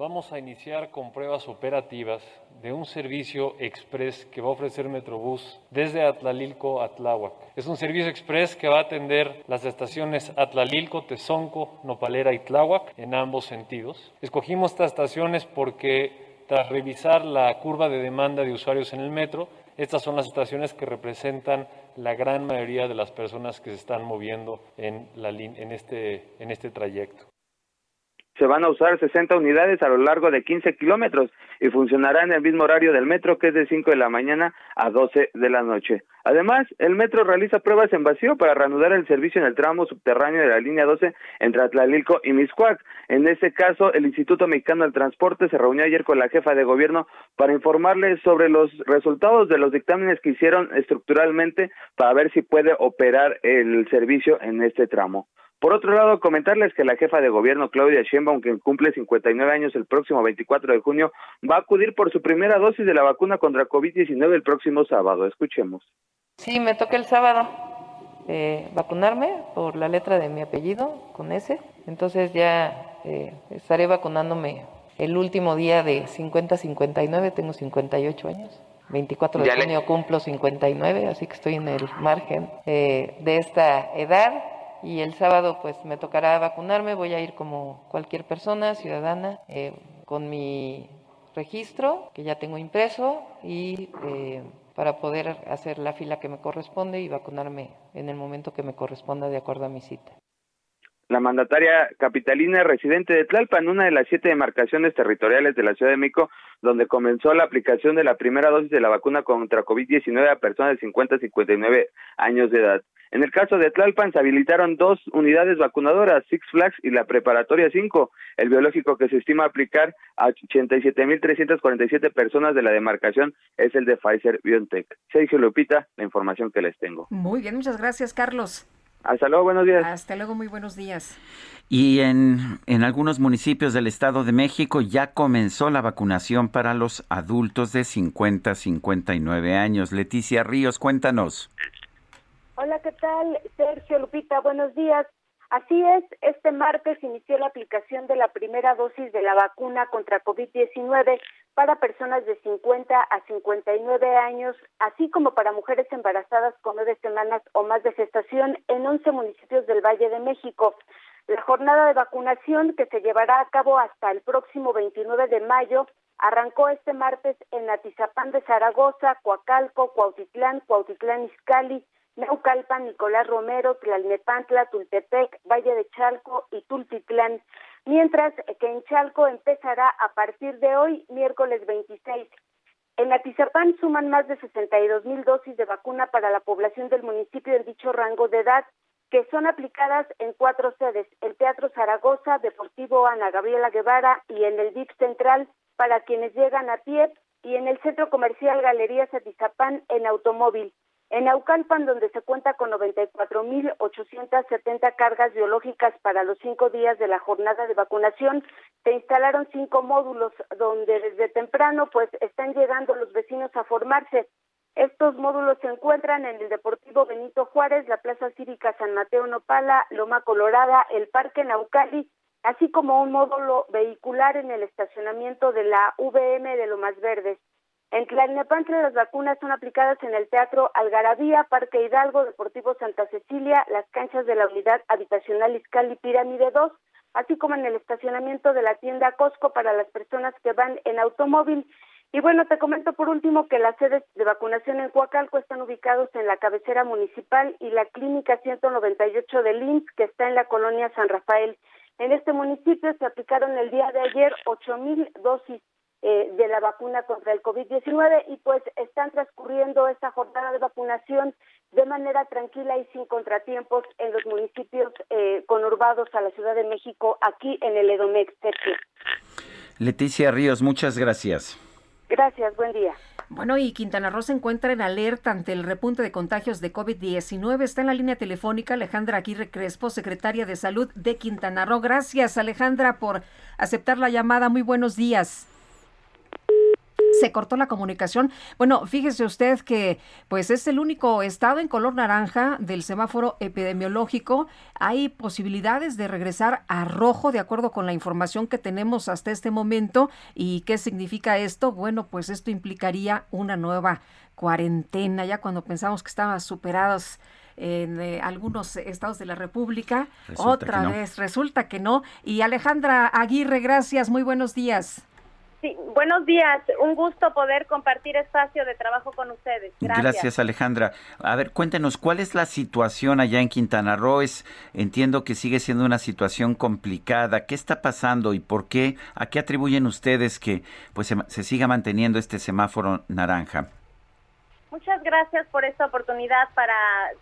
vamos a iniciar con pruebas operativas de un servicio express que va a ofrecer Metrobús desde Atlalilco a Tláhuac. Es un servicio express que va a atender las estaciones Atlalilco, Tezonco, Nopalera y Tláhuac en ambos sentidos. Escogimos estas estaciones porque tras revisar la curva de demanda de usuarios en el metro, estas son las estaciones que representan la gran mayoría de las personas que se están moviendo en, este, en este trayecto se van a usar 60 unidades a lo largo de 15 kilómetros y funcionará en el mismo horario del metro, que es de 5 de la mañana a 12 de la noche. Además, el metro realiza pruebas en vacío para reanudar el servicio en el tramo subterráneo de la línea 12 entre Atlalilco y Miscuac. En este caso, el Instituto Mexicano del Transporte se reunió ayer con la jefa de gobierno para informarle sobre los resultados de los dictámenes que hicieron estructuralmente para ver si puede operar el servicio en este tramo. Por otro lado, comentarles que la jefa de gobierno Claudia Sheinbaum, que cumple 59 años el próximo 24 de junio, va a acudir por su primera dosis de la vacuna contra COVID-19 el próximo sábado. Escuchemos. Sí, me toca el sábado eh, vacunarme por la letra de mi apellido, con S. Entonces ya eh, estaré vacunándome el último día de 50-59, tengo 58 años. 24 de junio cumplo 59, así que estoy en el margen eh, de esta edad y el sábado pues me tocará vacunarme, voy a ir como cualquier persona, ciudadana, eh, con mi registro que ya tengo impreso y eh, para poder hacer la fila que me corresponde y vacunarme en el momento que me corresponda de acuerdo a mi cita. La mandataria capitalina residente de Tlalpan, una de las siete demarcaciones territoriales de la Ciudad de México, donde comenzó la aplicación de la primera dosis de la vacuna contra COVID-19 a personas de 50 a 59 años de edad. En el caso de Tlalpan se habilitaron dos unidades vacunadoras, Six Flags y la Preparatoria 5. El biológico que se estima aplicar a 87.347 personas de la demarcación es el de Pfizer BioNTech. Sergio Lupita, la información que les tengo. Muy bien, muchas gracias, Carlos. Hasta luego, buenos días. Hasta luego, muy buenos días. Y en, en algunos municipios del Estado de México ya comenzó la vacunación para los adultos de 50 a 59 años. Leticia Ríos, cuéntanos. Hola, ¿qué tal? Sergio Lupita, buenos días. Así es, este martes inició la aplicación de la primera dosis de la vacuna contra COVID-19 para personas de 50 a 59 años, así como para mujeres embarazadas con nueve semanas o más de gestación en 11 municipios del Valle de México. La jornada de vacunación, que se llevará a cabo hasta el próximo 29 de mayo, arrancó este martes en Atizapán de Zaragoza, Coacalco, Cuautitlán, Cuautitlán Izcalli, Naucalpan, Nicolás Romero, Tlalnepantla, Tultepec, Valle de Chalco y Tultitlán, mientras que en Chalco empezará a partir de hoy, miércoles 26. En Atizapán suman más de 62 mil dosis de vacuna para la población del municipio en dicho rango de edad, que son aplicadas en cuatro sedes, el Teatro Zaragoza, Deportivo Ana Gabriela Guevara y en el DIP Central para quienes llegan a pie y en el Centro Comercial Galerías Atizapán en automóvil. En Naucalpan, donde se cuenta con 94.870 cargas biológicas para los cinco días de la jornada de vacunación, se instalaron cinco módulos donde desde temprano pues están llegando los vecinos a formarse. Estos módulos se encuentran en el Deportivo Benito Juárez, la Plaza Cívica San Mateo Nopala, Loma Colorada, el Parque Naucali, así como un módulo vehicular en el estacionamiento de la VM de Lomas Verdes. En Tlalnepantla las vacunas son aplicadas en el Teatro Algarabía, Parque Hidalgo, Deportivo Santa Cecilia, las canchas de la Unidad Habitacional Izcali Pirámide 2, así como en el estacionamiento de la tienda Costco para las personas que van en automóvil. Y bueno, te comento por último que las sedes de vacunación en Coacalco están ubicados en la cabecera municipal y la clínica 198 del IMSS, que está en la colonia San Rafael. En este municipio se aplicaron el día de ayer ocho mil dosis eh, de la vacuna contra el COVID-19 y pues están transcurriendo esta jornada de vacunación de manera tranquila y sin contratiempos en los municipios eh, conurbados a la Ciudad de México, aquí en el Edomex. Leticia Ríos, muchas gracias. Gracias, buen día. Bueno, y Quintana Roo se encuentra en alerta ante el repunte de contagios de COVID-19. Está en la línea telefónica Alejandra Aguirre Crespo, secretaria de Salud de Quintana Roo. Gracias, Alejandra, por aceptar la llamada. Muy buenos días. Se cortó la comunicación. Bueno, fíjese usted que pues es el único estado en color naranja del semáforo epidemiológico. Hay posibilidades de regresar a rojo de acuerdo con la información que tenemos hasta este momento. ¿Y qué significa esto? Bueno, pues esto implicaría una nueva cuarentena, ya cuando pensamos que estaban superados en eh, algunos estados de la República. Otra vez, resulta que no. Y Alejandra Aguirre, gracias, muy buenos días. Sí, buenos días. Un gusto poder compartir espacio de trabajo con ustedes. Gracias. Gracias, Alejandra. A ver, cuéntenos, ¿cuál es la situación allá en Quintana Roo? entiendo que sigue siendo una situación complicada. ¿Qué está pasando y por qué? ¿A qué atribuyen ustedes que pues se, se siga manteniendo este semáforo naranja? Muchas gracias por esta oportunidad para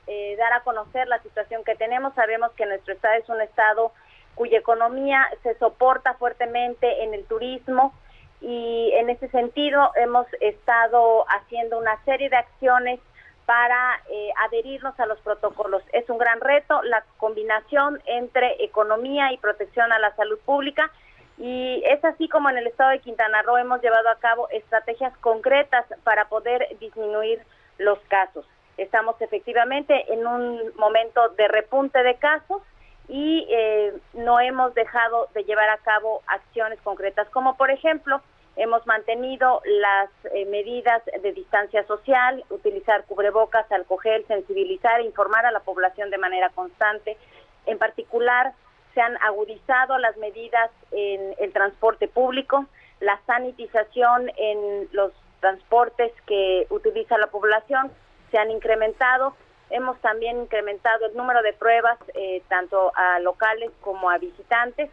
eh, dar a conocer la situación que tenemos. Sabemos que nuestro estado es un estado cuya economía se soporta fuertemente en el turismo y en ese sentido hemos estado haciendo una serie de acciones para eh, adherirnos a los protocolos. Es un gran reto la combinación entre economía y protección a la salud pública y es así como en el estado de Quintana Roo hemos llevado a cabo estrategias concretas para poder disminuir los casos. Estamos efectivamente en un momento de repunte de casos y eh, no hemos dejado de llevar a cabo acciones concretas, como por ejemplo hemos mantenido las eh, medidas de distancia social, utilizar cubrebocas, alcohol, sensibilizar, informar a la población de manera constante. En particular, se han agudizado las medidas en el transporte público, la sanitización en los transportes que utiliza la población se han incrementado. Hemos también incrementado el número de pruebas eh, tanto a locales como a visitantes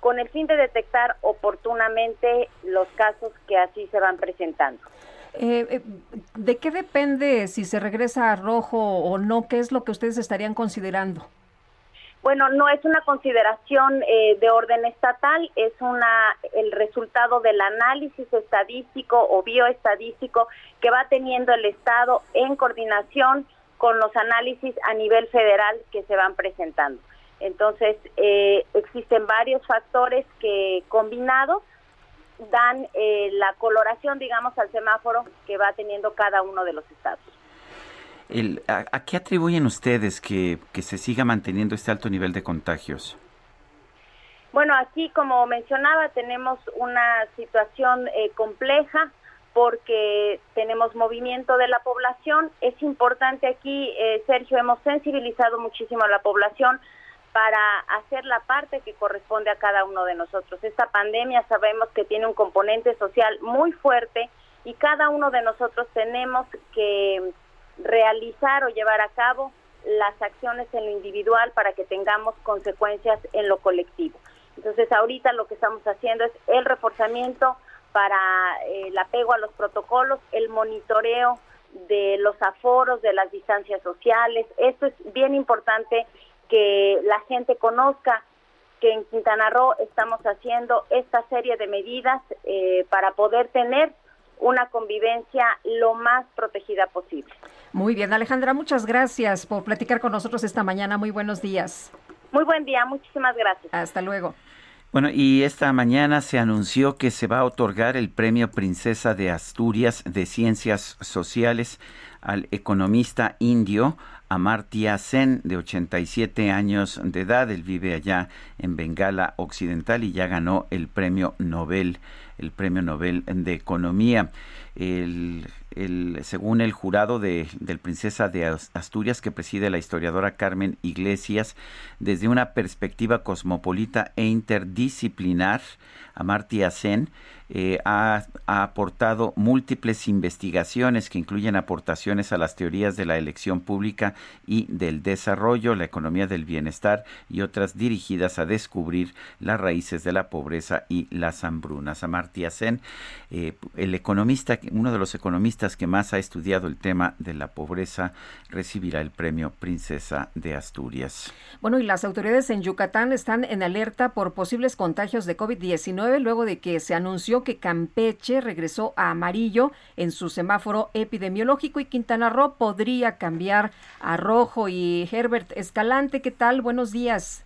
con el fin de detectar oportunamente los casos que así se van presentando. Eh, eh, ¿De qué depende si se regresa a rojo o no? ¿Qué es lo que ustedes estarían considerando? Bueno, no es una consideración eh, de orden estatal, es una el resultado del análisis estadístico o bioestadístico que va teniendo el Estado en coordinación con los análisis a nivel federal que se van presentando. Entonces, eh, existen varios factores que combinados dan eh, la coloración, digamos, al semáforo que va teniendo cada uno de los estados. a, qué atribuyen ustedes que, se siga manteniendo este alto nivel de contagios? Bueno, aquí, como mencionaba, tenemos una situación eh, compleja porque tenemos movimiento de la población. Es importante aquí, Sergio, hemos sensibilizado muchísimo a la población para hacer la parte que corresponde a cada uno de nosotros. Esta pandemia sabemos que tiene un componente social muy fuerte y cada uno de nosotros tenemos que realizar o llevar a cabo las acciones en lo individual para que tengamos consecuencias en lo colectivo. Entonces ahorita lo que estamos haciendo es el reforzamiento para eh, el apego a los protocolos, el monitoreo de los aforos, de las distancias sociales. Esto es bien importante que la gente conozca que en Quintana Roo estamos haciendo esta serie de medidas eh, para poder tener una convivencia lo más protegida posible. Muy bien, Alejandra, muchas gracias por platicar con nosotros esta mañana. Muy buenos días. Muy buen día, muchísimas gracias. Hasta luego. Bueno, y esta mañana se anunció que se va a otorgar el Premio Princesa de Asturias de Ciencias Sociales al economista indio Amartya Sen, de 87 años de edad. Él vive allá en Bengala Occidental y ya ganó el premio Nobel, el premio Nobel de Economía. El, según el jurado de, del Princesa de Asturias que preside la historiadora Carmen Iglesias, desde una perspectiva cosmopolita e interdisciplinar, Amartya Sen eh, ha, aportado múltiples investigaciones que incluyen aportaciones a las teorías de la elección pública y del desarrollo, la economía del bienestar y otras dirigidas a descubrir las raíces de la pobreza y las hambrunas. Amartya Sen, eh, el economista, uno de los economistas que más ha estudiado el tema de la pobreza, recibirá el premio Princesa de Asturias. Bueno, y las autoridades en Yucatán están en alerta por posibles contagios de COVID-19 luego de que se anunció que Campeche regresó a amarillo en su semáforo epidemiológico y Quintana Roo podría cambiar a rojo. Y Herbert Escalante, ¿qué tal? Buenos días.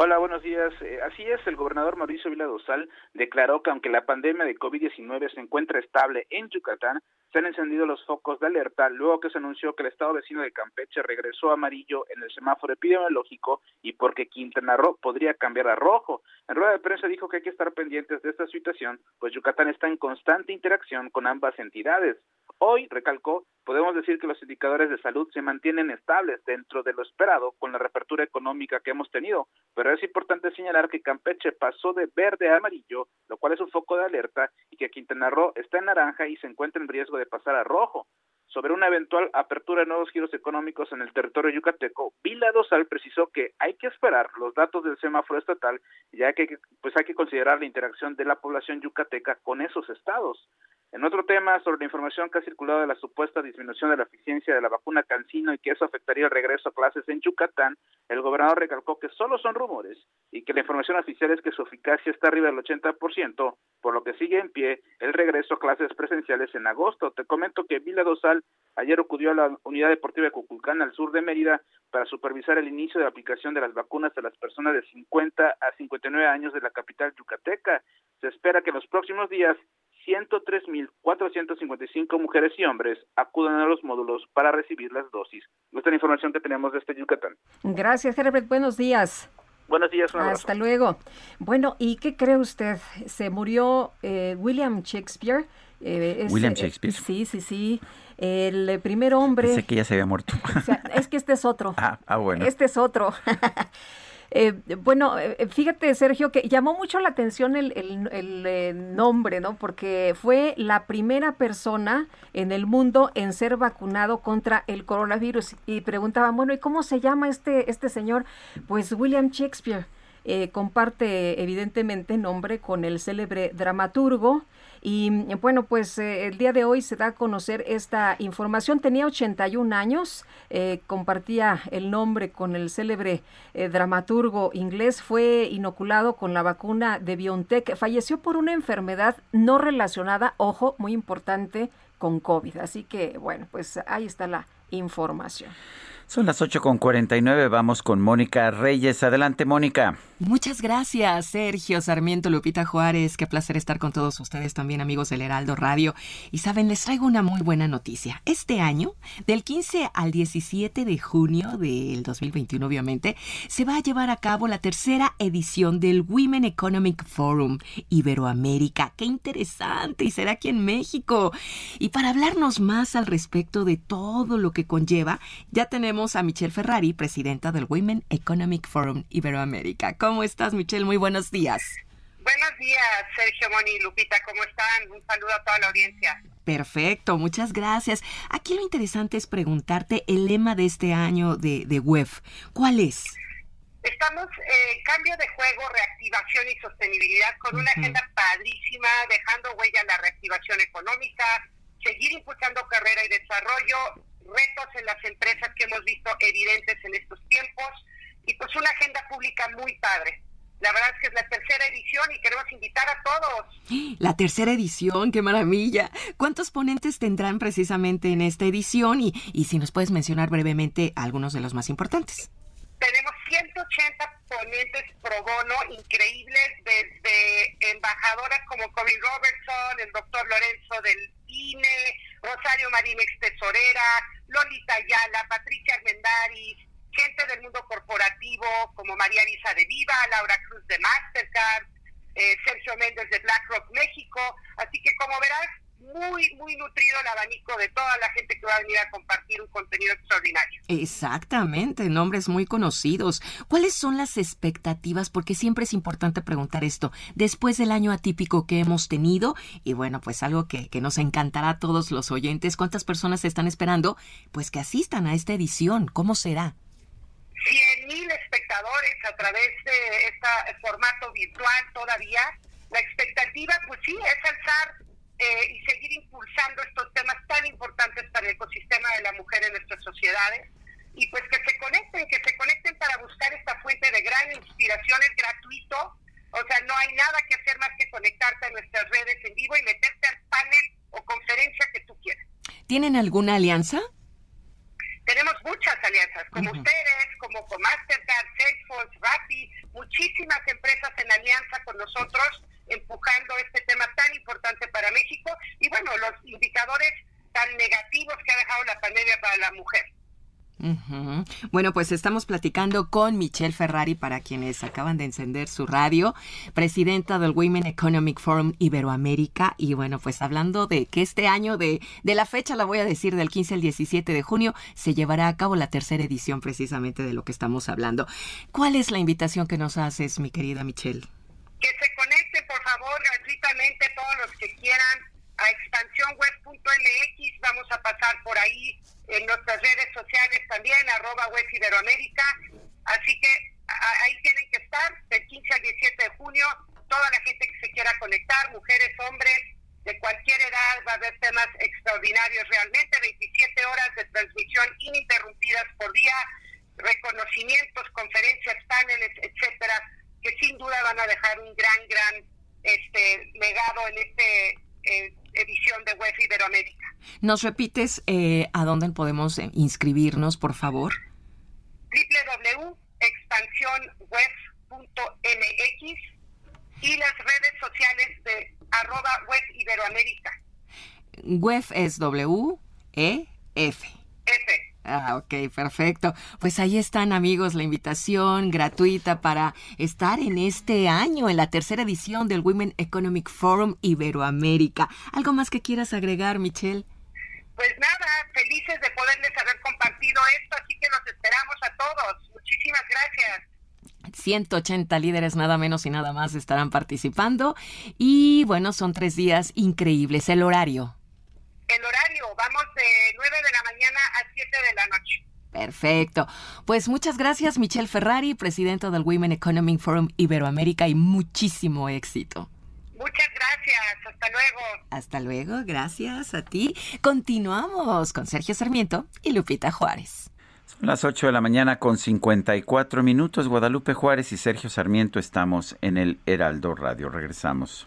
Hola, buenos días. Eh, así es, el gobernador Mauricio Vila Dosal declaró que aunque la pandemia de COVID-19 se encuentra estable en Yucatán, se han encendido los focos de alerta luego que se anunció que el estado vecino de Campeche regresó amarillo en el semáforo epidemiológico y porque Quintana Roo podría cambiar a rojo. En rueda de prensa dijo que hay que estar pendientes de esta situación, pues Yucatán está en constante interacción con ambas entidades. Hoy, recalcó, podemos decir que los indicadores de salud se mantienen estables dentro de lo esperado con la reapertura económica que hemos tenido, pero es importante señalar que Campeche pasó de verde a amarillo, lo cual es un foco de alerta, y que Quintana Roo está en naranja y se encuentra en riesgo de pasar a rojo. Sobre una eventual apertura de nuevos giros económicos en el territorio yucateco, Vila Dosal precisó que hay que esperar los datos del semáforo estatal, ya que pues hay que considerar la interacción de la población yucateca con esos estados. En otro tema, sobre la información que ha circulado de la supuesta disminución de la eficiencia de la vacuna Cancino y que eso afectaría el regreso a clases en Yucatán, el gobernador recalcó que solo son rumores y que la información oficial es que su eficacia está arriba del 80%, por lo que sigue en pie el regreso a clases presenciales en agosto. Te comento que Vila Dosal ayer acudió a la Unidad Deportiva de Cuculcán, al sur de Mérida, para supervisar el inicio de la aplicación de las vacunas a las personas de 50 a 59 años de la capital yucateca. Se espera que en los próximos días 103.455 mujeres y hombres acudan a los módulos para recibir las dosis. Nuestra información que tenemos desde Yucatán. Gracias, Herbert. Buenos días. Buenos días, un Hasta luego. Bueno, ¿y qué cree usted? Se murió eh, William Shakespeare. Eh, William Shakespeare. sí, sí, sí. El primer hombre. Pensé que ya se había muerto. es que este es otro. Ah, ah bueno. Este es otro. Eh, bueno, eh, fíjate, Sergio, que llamó mucho la atención el, eh, nombre, ¿no? Porque fue la primera persona en el mundo en ser vacunado contra el coronavirus. Y preguntaban, bueno, ¿y cómo se llama este, este señor? Pues William Shakespeare. comparte evidentemente nombre con el célebre dramaturgo y bueno, pues eh, el día de hoy se da a conocer esta información. Tenía 81 años, eh, compartía el nombre con el célebre eh, dramaturgo inglés, fue inoculado con la vacuna de BioNTech, falleció por una enfermedad no relacionada, ojo, muy importante, con COVID. Así que bueno, pues ahí está la información. Son las 8.49, vamos con Mónica Reyes. Adelante, Mónica. Muchas gracias, Sergio Sarmiento, Lupita Juárez. Qué placer estar con todos ustedes también, amigos del Heraldo Radio. Y saben, les traigo una muy buena noticia. Este año, del 15 al 17 de junio del 2021, obviamente, se va a llevar a cabo la tercera edición del Women Economic Forum Iberoamérica. Qué interesante, y será aquí en México. Y para hablarnos más al respecto de todo lo que conlleva, ya tenemos a Michelle Ferrari, presidenta del Women Economic Forum Iberoamérica. ¿Cómo estás, Michelle? Muy buenos días. Buenos días, Sergio Moni Lupita, ¿cómo están? Un saludo a toda la audiencia. Perfecto, muchas gracias. Aquí lo interesante es preguntarte el lema de este año de, de WEF. ¿Cuál es? Estamos en cambio de juego, reactivación y sostenibilidad con una agenda padrísima, dejando huella en la reactivación económica, seguir impulsando carrera y desarrollo, retos en las empresas que hemos visto evidentes en estos tiempos, y pues una agenda pública muy padre. La verdad es que es la tercera edición y queremos invitar a todos. La tercera edición, qué maravilla. ¿Cuántos ponentes tendrán precisamente en esta edición? Y, y si nos puedes mencionar brevemente algunos de los más importantes. Tenemos 180 ponentes pro bono increíbles, desde embajadoras como Corinne Robertson, el doctor Lorenzo del INE, Rosario Marín, ex tesorera, Lolita Ayala, Patricia Armendáriz, gente del mundo corporativo como María Lisa de Viva, Laura Cruz de Mastercard, eh, Sergio Méndez de BlackRock México. Así que como verás, muy, muy nutrido el abanico de toda la gente que va a venir a compartir un contenido extraordinario. Exactamente, nombres muy conocidos. ¿Cuáles son las expectativas? Porque siempre es importante preguntar esto. Después del año atípico que hemos tenido, y bueno, pues algo que, que nos encantará a todos los oyentes, ¿cuántas personas están esperando? Pues que asistan a esta edición. ¿Cómo será? 100 mil espectadores a través de este formato virtual todavía. La expectativa, pues sí, es alzar eh, y seguir impulsando estos temas tan importantes para el ecosistema de la mujer en nuestras sociedades. Y pues que se conecten, que se conecten para buscar esta fuente de gran inspiración, es gratuito. O sea, no hay nada que hacer más que conectarte a nuestras redes en vivo y meterte al panel o conferencia que tú quieras. ¿Tienen alguna alianza? Tenemos muchas alianzas, como ustedes, como con Mastercard, Salesforce, Rappi, muchísimas empresas en alianza con nosotros, empujando este tema tan importante para México y bueno, los indicadores tan negativos que ha dejado la pandemia para la mujer. Bueno, pues estamos platicando con Michelle Ferrari, para quienes acaban de encender su radio, presidenta del Women Economic Forum Iberoamérica. Y bueno, pues hablando de que este año, de, de la fecha, la voy a decir, del 15 al 17 de junio, se llevará a cabo la tercera edición precisamente de lo que estamos hablando. ¿Cuál es la invitación que nos haces, mi querida Michelle? Que se conecten, por favor, gratuitamente todos los que quieran a expansionweb.mx. Vamos a pasar por ahí en nuestras redes sociales también, arroba web Iberoamérica. Así que ahí tienen que estar del 15 al 17 de junio. Toda la gente que se quiera conectar, mujeres, hombres, de cualquier edad, va a haber temas extraordinarios realmente, 27 horas de transmisión ininterrumpidas por día, reconocimientos, conferencias, paneles, etcétera, que sin duda van a dejar un gran, gran este legado en este eh, edición de Web Iberoamérica. ¿Nos repites eh, a dónde podemos eh, inscribirnos, por favor? www.expansionweb.mx y las redes sociales de arroba Web Iberoamérica. Web es W-E-F. F. Ah, ok, perfecto. Pues ahí están amigos, la invitación gratuita para estar en este año, en la tercera edición del Women Economic Forum Iberoamérica. ¿Algo más que quieras agregar, Michelle? Pues nada, felices de poderles haber compartido esto, así que los esperamos a todos. Muchísimas gracias. 180 líderes nada menos y nada más estarán participando y bueno, son tres días increíbles. El horario. El horario, vamos de 9 de la mañana a 7 de la noche. Perfecto. Pues muchas gracias, Michelle Ferrari, presidenta del Women Economic Forum Iberoamérica, y muchísimo éxito. Muchas gracias. Hasta luego. Hasta luego. Gracias a ti. Continuamos con Sergio Sarmiento y Lupita Juárez. Son las 8 de la mañana con 54 minutos. Guadalupe Juárez y Sergio Sarmiento estamos en el Heraldo Radio. Regresamos.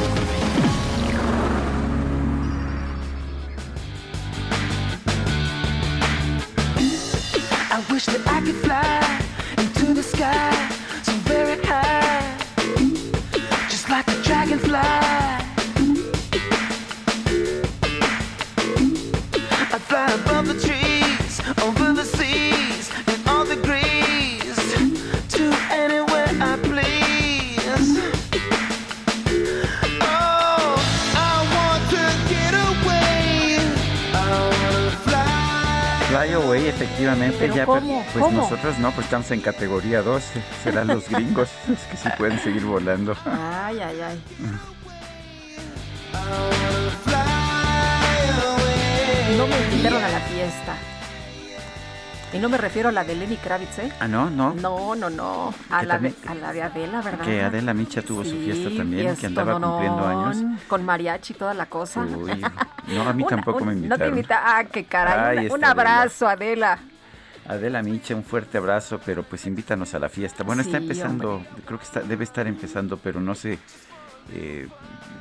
Wish that I could fly into the sky efectivamente, ¿Pero ya, cómo? pues ¿Cómo? nosotros no, pues estamos en categoría 12, serán los gringos los que sí pueden seguir volando. Ay, ay, ay. No me invitaron a la fiesta. Y no me refiero a la de Lenny Kravitz, ¿eh? Ah, no, no. No, no, no. A la, de, a la de Adela, ¿verdad? Que Adela Micha tuvo su fiesta también, que andaba cumpliendo años. Con mariachi y toda la cosa. Uy, no, a mí Una- tampoco un- me No te invitaron. invita. Ah, qué caray. Ay, un- abrazo, Adela. Adela Micha, un fuerte abrazo, pero pues invítanos a la fiesta. Bueno, está empezando, creo que está, debe estar empezando, pero no sé, eh,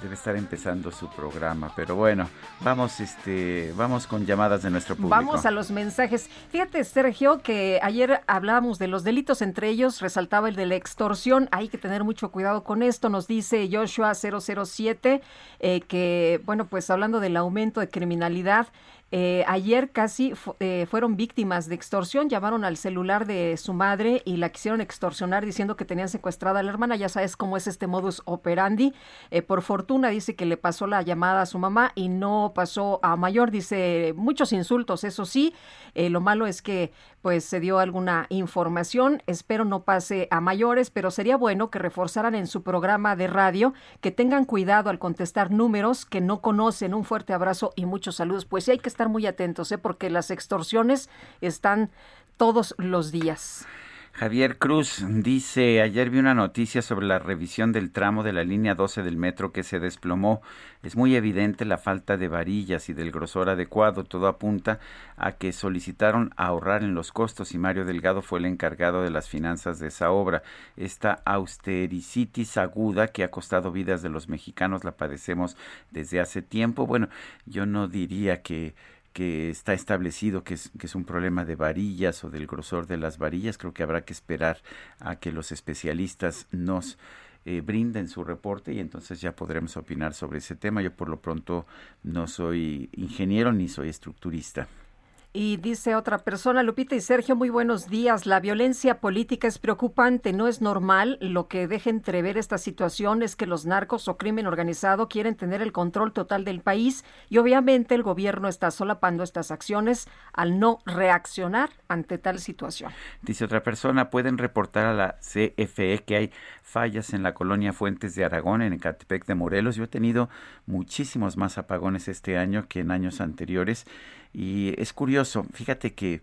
debe estar empezando su programa. Pero bueno, vamos, este, vamos con llamadas de nuestro público. Vamos a los mensajes. Fíjate, Sergio, que ayer hablábamos de los delitos, entre ellos resaltaba el de la extorsión. Hay que tener mucho cuidado con esto, nos dice Joshua 007, eh, que, bueno, pues hablando del aumento de criminalidad, eh, ayer casi eh, fueron víctimas de extorsión, llamaron al celular de su madre y la quisieron extorsionar diciendo que tenían secuestrada a la hermana, ya sabes cómo es este modus operandi. Eh, por fortuna dice que le pasó la llamada a su mamá y no pasó a mayor, dice muchos insultos, eso sí, lo malo es que pues se dio alguna información, espero no pase a mayores, pero sería bueno que reforzaran en su programa de radio, que tengan cuidado al contestar números que no conocen. Un fuerte abrazo y muchos saludos. Pues sí hay que estar muy atentos, ¿eh? porque las extorsiones están todos los días. Javier Cruz dice, ayer vi una noticia sobre la revisión del tramo de la línea 12 del metro que se desplomó. Es muy evidente la falta de varillas y del grosor adecuado. Todo apunta a que solicitaron ahorrar en los costos y Mario Delgado fue el encargado de las finanzas de esa obra. Esta austericitis aguda que ha costado vidas de los mexicanos la padecemos desde hace tiempo. Bueno, yo no diría que está establecido que es, que es un problema de varillas o del grosor de las varillas. Creo que habrá que esperar a que los especialistas nos eh, brinden su reporte y entonces ya podremos opinar sobre ese tema. Yo por lo pronto no soy ingeniero ni soy estructurista. Y dice otra persona, Lupita y Sergio, muy buenos días. La violencia política es preocupante, no es normal. Lo que deja entrever esta situación es que los narcos o crimen organizado quieren tener el control total del país y obviamente el gobierno está solapando estas acciones al no reaccionar ante tal situación. Dice otra persona, pueden reportar a la CFE que hay fallas en la colonia Fuentes de Aragón, en Ecatepec de Morelos. Yo he tenido muchísimos más apagones este año que en años anteriores y es curioso, fíjate que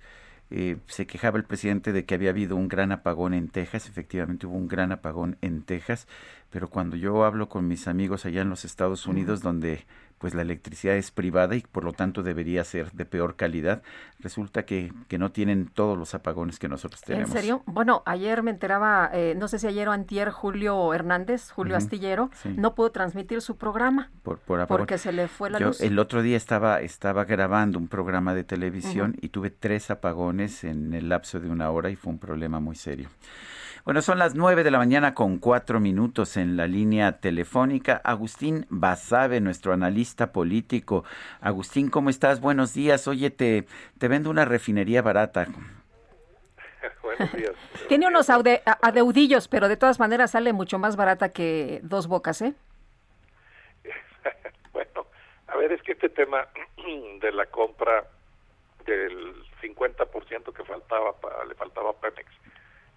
eh, se quejaba el presidente de que había habido un gran apagón en Texas, efectivamente hubo un gran apagón en Texas, pero cuando yo hablo con mis amigos allá en los Estados Unidos, donde pues la electricidad es privada y por lo tanto debería ser de peor calidad, resulta que, que no tienen todos los apagones que nosotros tenemos. ¿En serio? Bueno, ayer me enteraba, eh, no sé si ayer o antier, Julio Hernández, Julio Astillero, no pudo transmitir su programa por, por porque se le fue la Yo, luz. El otro día estaba, estaba grabando un programa de televisión y tuve tres apagones en el lapso de una hora y fue un problema muy serio. Bueno, son las nueve de la mañana con cuatro minutos en la línea telefónica. Agustín Basabe, nuestro analista político. Agustín, ¿cómo estás? Buenos días. Oye, te, te vendo una refinería barata. Buenos días. Tiene unos aude- adeudillos, pero de todas maneras sale mucho más barata que dos bocas, ¿eh? bueno, a ver, es que este tema de la compra del 50% que faltaba para, le faltaba a Pemex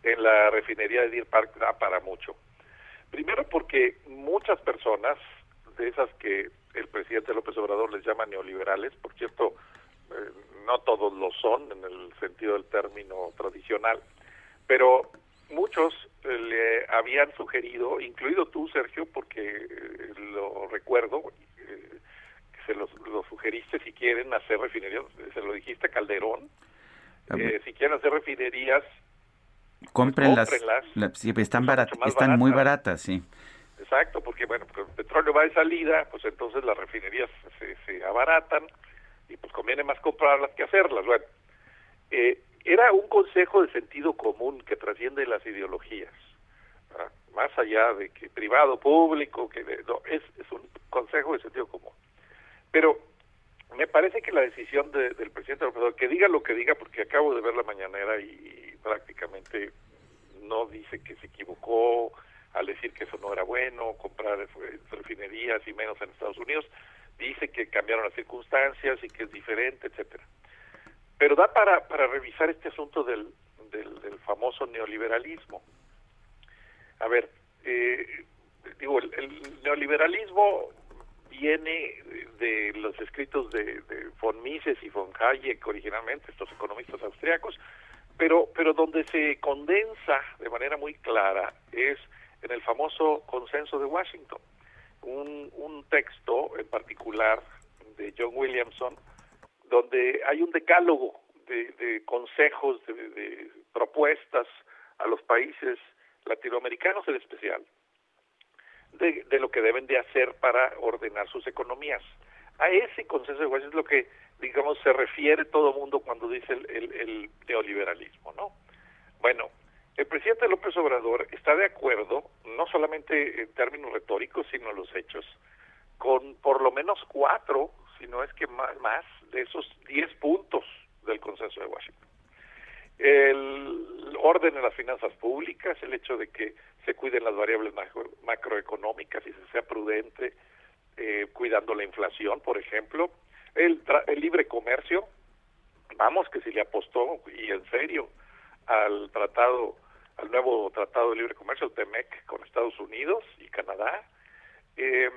en la refinería de Deer Park da para mucho. Primero porque muchas personas, de esas que el presidente López Obrador les llama neoliberales, por cierto, eh, no todos lo son en el sentido del término tradicional, pero muchos eh, le habían sugerido, incluido tú, Sergio, porque eh, lo recuerdo, se lo, lo sugeriste si quieren hacer refinerías, se lo dijiste a Calderón, si quieren hacer refinerías Cómprenlas. cómprenlas. La- sí, están, Son barat- mucho más están muy baratas. sí. Exacto, porque bueno, pues el petróleo va de salida, pues entonces las refinerías se, se abaratan y pues conviene más comprarlas que hacerlas. Bueno, eh, era un consejo de sentido común que trasciende las ideologías, más allá de que privado, público, que de- no, es, es un consejo de sentido común. Pero me parece que la decisión de- del presidente que diga lo que diga, porque acabo de ver la mañanera y, prácticamente no dice que se equivocó al decir que eso no era bueno, comprar eh, refinerías y menos en Estados Unidos, dice que cambiaron las circunstancias y que es diferente, etcétera. Pero da para, para revisar este asunto del, del, del famoso neoliberalismo. A ver, eh, digo, el, el neoliberalismo viene de los escritos de, de von Mises y von Hayek originalmente, estos economistas austriacos, pero, pero donde se condensa de manera muy clara es en el famoso consenso de Washington, un, un texto en particular de John Williamson, donde hay un decálogo de, consejos, de propuestas a los países latinoamericanos en especial, de, lo que deben de hacer para ordenar sus economías. A ese consenso de Washington es lo que, digamos, se refiere todo mundo cuando dice el, neoliberalismo, ¿no? Bueno, el presidente López Obrador está de acuerdo, no solamente en términos retóricos, sino en los hechos, con por lo menos cuatro, sino es que más, más de esos 10 puntos del consenso de Washington. El orden en las finanzas públicas, el hecho de que se cuiden las variables macro- macroeconómicas y se sea prudente, eh, cuidando la inflación, por ejemplo, el, tra- el libre comercio, vamos que si le apostó y en serio al tratado, al nuevo tratado de libre comercio, el TEMEC, con Estados Unidos y Canadá. Eh,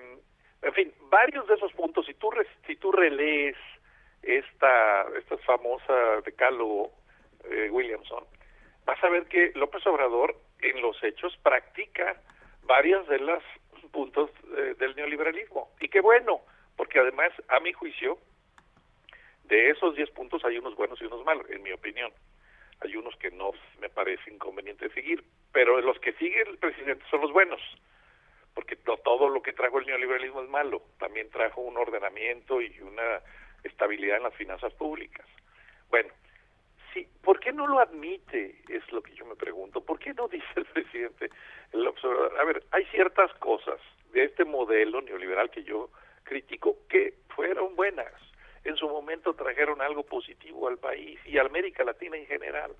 en fin, varios de esos puntos, si tú, re- si tú relees esta, esta famosa decálogo eh, Williamson, vas a ver que López Obrador en los hechos practica varias de las puntos eh, del neoliberalismo. Y qué bueno, porque además, a mi juicio, de esos 10 puntos hay unos buenos y unos malos, en mi opinión. Hay unos que no me parece inconveniente seguir, pero los que sigue el presidente son los buenos, porque todo lo que trajo el neoliberalismo es malo, también trajo un ordenamiento y una estabilidad en las finanzas públicas. Bueno, sí, ¿por qué no lo admite? Es lo que yo me pregunto. ¿Por qué no dice el presidente? El observador? A ver, hay ciertas cosas de este modelo neoliberal que yo critico que fueron buenas. En su momento trajeron algo positivo al país y a América Latina en general.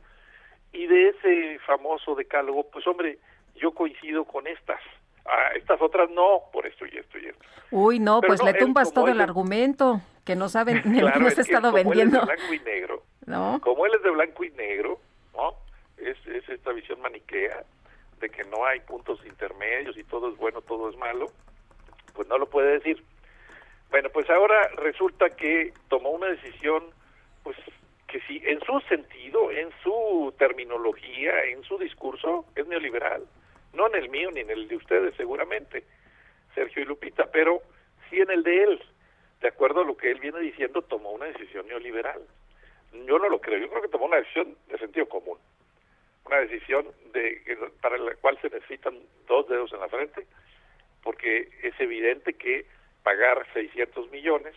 Y de ese famoso decálogo, pues hombre, yo coincido con estas. Ah, estas otras no, por esto y esto y esto. Uy, no, Pero pues no, le tumbas todo el argumento, que no saben, Claro, no es se ha que estado como él es vendiendo. blanco y negro, ¿No? como él es de blanco y negro, ¿no? Es, es esta visión maniquea de que no hay puntos intermedios y todo es bueno, todo es malo, pues no lo puede decir. Bueno, pues ahora resulta que tomó una decisión, pues que sí, en su sentido, en su terminología, en su discurso, es neoliberal. No en el mío ni en el de ustedes, seguramente, Sergio y Lupita, pero sí en el de él. De acuerdo a lo que él viene diciendo, tomó una decisión neoliberal. Yo no lo creo, yo creo que tomó una decisión de sentido común. Una decisión de para la cual se necesitan dos dedos en la frente, porque es evidente que pagar 600 millones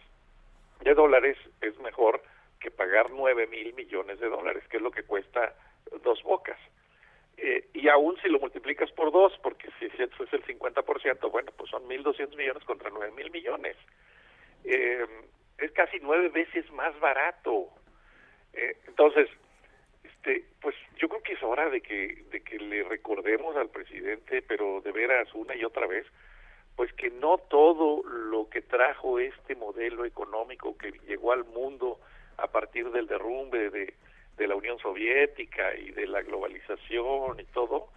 de dólares es mejor que pagar 9 mil millones de dólares, que es lo que cuesta dos bocas. Eh, y aún si lo multiplicas por dos, porque si eso es el 50%, bueno, pues son 1.200 millones contra 9 mil millones. Eh, es casi nueve veces más barato. Eh, entonces, este, pues yo creo que es hora de que, de que le recordemos al presidente, pero de veras una y otra vez, pues que no todo lo que trajo este modelo económico que llegó al mundo a partir del derrumbe de, de la Unión Soviética y de la globalización y todo,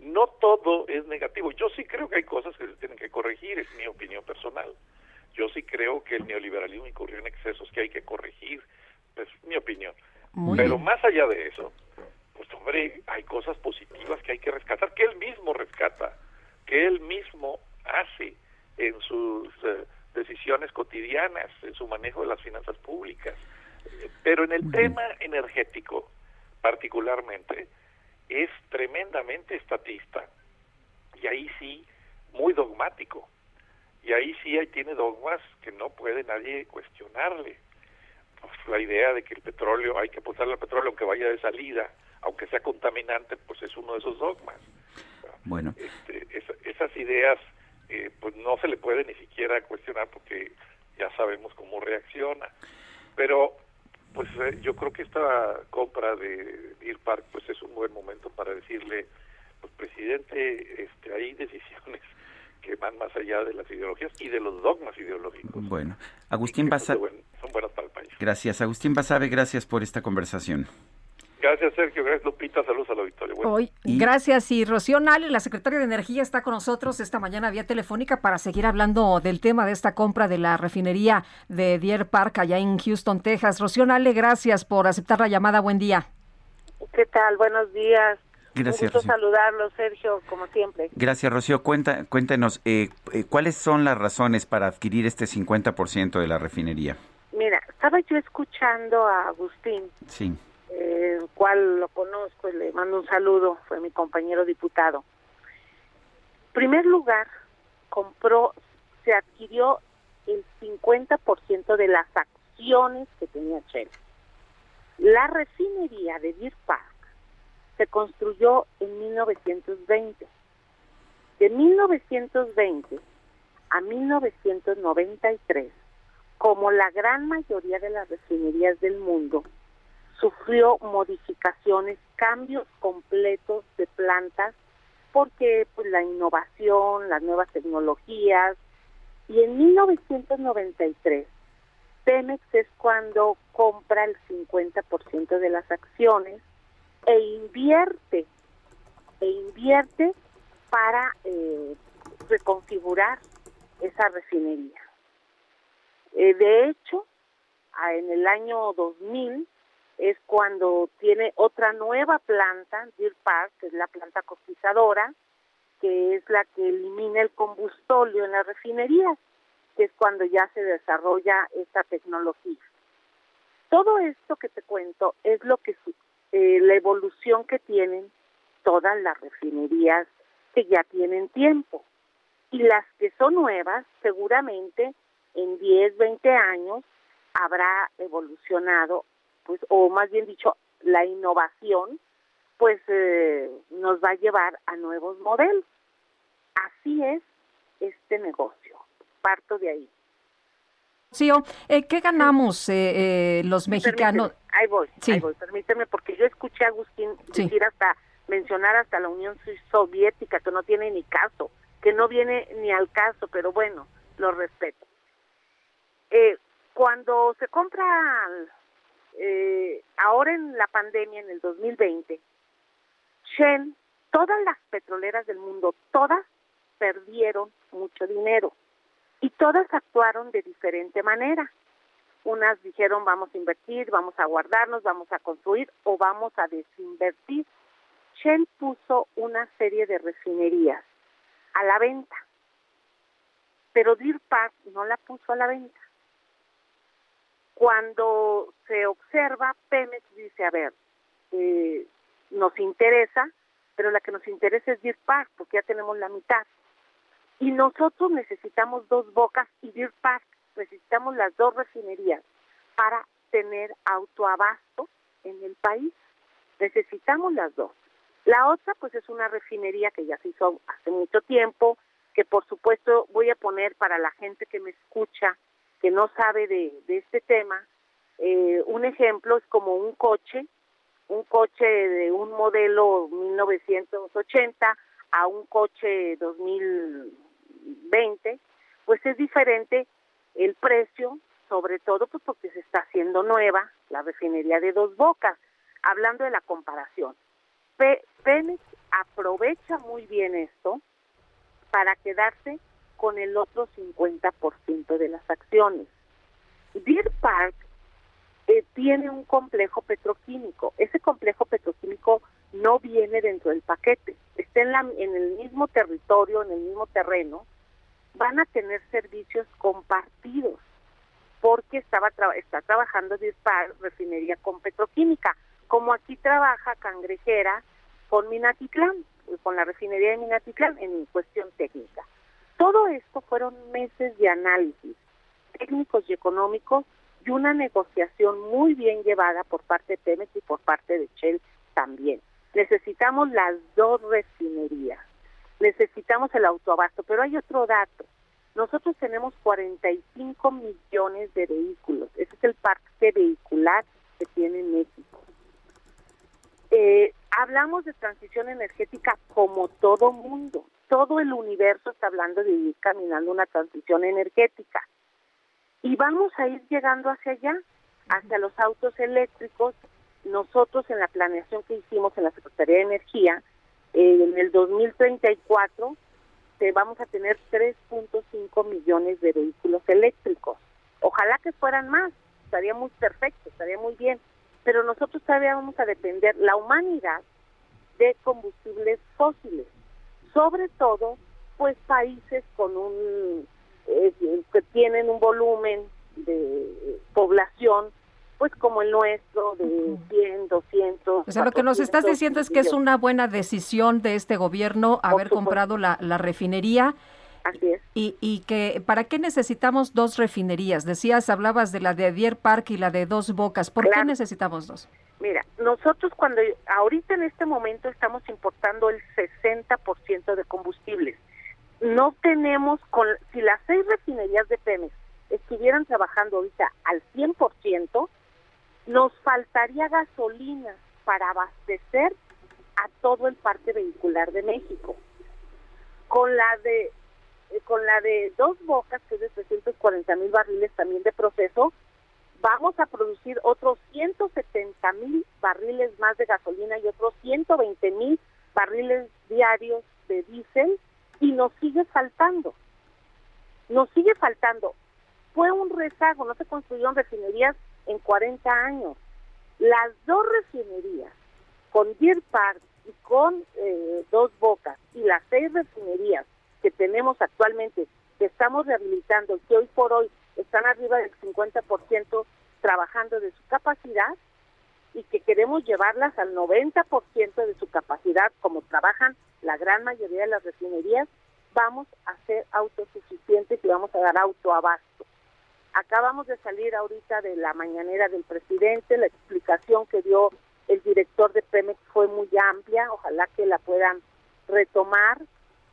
no todo es negativo. Yo sí creo que hay cosas que se tienen que corregir, es mi opinión personal. Yo sí creo que el neoliberalismo incurrió en excesos que hay que corregir, es mi opinión. Muy Pero bien. más allá de eso, pues hombre, hay cosas positivas que hay que rescatar, que él mismo rescata, que él mismo hace en sus eh, decisiones cotidianas, en su manejo de las finanzas públicas. Pero en el tema energético, particularmente, es tremendamente estatista y ahí sí muy dogmático. Y ahí sí ahí tiene dogmas que no puede nadie cuestionarle. Pues, la idea de que el petróleo, hay que apostarle al petróleo aunque vaya de salida, aunque sea contaminante, pues es uno de esos dogmas. Bueno, Este, esa- esas ideas, eh, pues no se le puede ni siquiera cuestionar porque ya sabemos cómo reacciona. Pero, pues eh, yo creo que esta compra de Deer Park, pues es un buen momento para decirle, pues presidente, este, hay decisiones que van más allá de las ideologías y de los dogmas ideológicos. bueno. Agustín Basabe, Son buenas para el país. gracias. Agustín Basabe, gracias por esta conversación. Gracias, Sergio. Gracias, Lupita. Saludos al auditorio. Bueno. Hoy, gracias. Y Rocío Nale, la secretaria de Energía, está con nosotros esta mañana vía telefónica para seguir hablando del tema de esta compra de la refinería de Deer Park allá en Houston, Texas. Rocío Nale, gracias por aceptar la llamada. Buen día. ¿Qué tal? Buenos días. Gracias, Un gusto Rocío. saludarlo, Sergio, como siempre. Gracias, Rocío. Cuenta, cuéntenos, eh, eh, ¿cuáles son las razones para adquirir este 50% de la refinería? Mira, estaba yo escuchando a Agustín, Sí. eh, el cual lo conozco y le mando un saludo, fue mi compañero diputado. En primer lugar, compró, se adquirió el 50% de las acciones que tenía Shell. La refinería de Park se construyó en 1920. De 1920 a 1993 como la gran mayoría de las refinerías del mundo, sufrió modificaciones, cambios completos de plantas, porque pues, la innovación, las nuevas tecnologías, y en 1993, Pemex es cuando compra el 50% de las acciones e invierte, e invierte para eh, reconfigurar esa refinería. Eh, de hecho, en el año 2000 es cuando tiene otra nueva planta, Deer Park, que es la planta cotizadora, que es la que elimina el combustóleo en las refinerías, que es cuando ya se desarrolla esta tecnología. Todo esto que te cuento es lo que eh, la evolución que tienen todas las refinerías que ya tienen tiempo y las que son nuevas seguramente en 10, 20 años habrá evolucionado, pues, o más bien dicho, la innovación, pues eh, nos va a llevar a nuevos modelos. Así es este negocio. Parto de ahí. Sí, eh, ¿qué ganamos eh, los mexicanos? Ahí voy, ahí voy, permíteme, porque yo escuché a Agustín decir hasta, mencionar hasta la Unión Soviética, que no tiene ni caso, que no viene ni al caso, pero bueno, lo respeto. Eh, cuando se compra, eh, ahora en la pandemia, en el 2020, Shell, todas las petroleras del mundo, todas perdieron mucho dinero y todas actuaron de diferente manera. Unas dijeron vamos a invertir, vamos a guardarnos, vamos a construir o vamos a desinvertir. Shell puso una serie de refinerías a la venta, pero Deer Park no la puso a la venta. Cuando se observa, Pemex dice, a ver, eh, nos interesa, pero la que nos interesa es Deer Park, porque ya tenemos la mitad. Y nosotros necesitamos dos bocas y Deer Park necesitamos las dos refinerías para tener autoabasto en el país. Necesitamos las dos. La otra, pues es una refinería que ya se hizo hace mucho tiempo, que por supuesto voy a poner para la gente que me escucha que no sabe de, este tema, eh, un ejemplo es como un coche, un coche de un modelo 1980 a un coche 2020, pues es diferente el precio, sobre todo pues porque se está haciendo nueva la refinería de dos bocas, hablando de la comparación. Pemex aprovecha muy bien esto para quedarse con el otro 50% de las acciones. Deer Park eh, tiene un complejo petroquímico. Ese complejo petroquímico no viene dentro del paquete, está en, la, en el mismo territorio, en el mismo terreno. Van a tener servicios compartidos porque estaba está trabajando Deer Park refinería con petroquímica, como aquí trabaja Cangrejera con Minatitlán, con la refinería de Minatitlán en cuestión técnica. Todo esto fueron meses de análisis técnicos y económicos y una negociación muy bien llevada por parte de Pemex y por parte de Shell también. Necesitamos las dos refinerías, necesitamos el autoabasto, pero hay otro dato. Nosotros tenemos 45 millones de vehículos, ese es el parque vehicular que tiene México. Eh, hablamos de transición energética como todo mundo, todo el universo está hablando de ir caminando una transición energética. Y vamos a ir llegando hacia allá, hacia los autos eléctricos. Nosotros en la planeación que hicimos en la Secretaría de Energía, eh, en el 2034 te vamos a tener 3.5 millones de vehículos eléctricos. Ojalá que fueran más, estaría muy perfecto, estaría muy bien. Pero nosotros todavía vamos a depender, la humanidad, de combustibles fósiles sobre todo pues países con un eh, que tienen un volumen de población pues como el nuestro de 100, 200. O sea, lo que nos estás diciendo es que es una buena decisión de este gobierno haber comprado la, la refinería. Así es. Y, y que, ¿para qué necesitamos dos refinerías? Decías, hablabas de la de Dier Park y la de Dos Bocas. ¿Por qué necesitamos dos? Mira, nosotros cuando ahorita en este momento estamos importando el 60% de combustibles. No tenemos, con, si las seis refinerías de Pemex estuvieran trabajando ahorita al 100%, nos faltaría gasolina para abastecer a todo el parque vehicular de México. Con la de eh, con la de dos bocas, que es de 340 mil barriles también de proceso, vamos a producir otros 170 mil barriles más de gasolina y otros 120 mil barriles diarios de diésel y nos sigue faltando. Nos sigue faltando. Fue un rezago, no se construyeron refinerías en 40 años. Las dos refinerías, con Deer Park y con eh, Dos Bocas, y las seis refinerías que tenemos actualmente, que estamos rehabilitando, que hoy por hoy están arriba del 50% trabajando de su capacidad y que queremos llevarlas al 90% de su capacidad, como trabajan la gran mayoría de las refinerías, vamos a ser autosuficientes y vamos a dar autoabasto. Acabamos de salir ahorita de la mañanera del presidente, la explicación que dio el director de Pemex fue muy amplia, ojalá que la puedan retomar.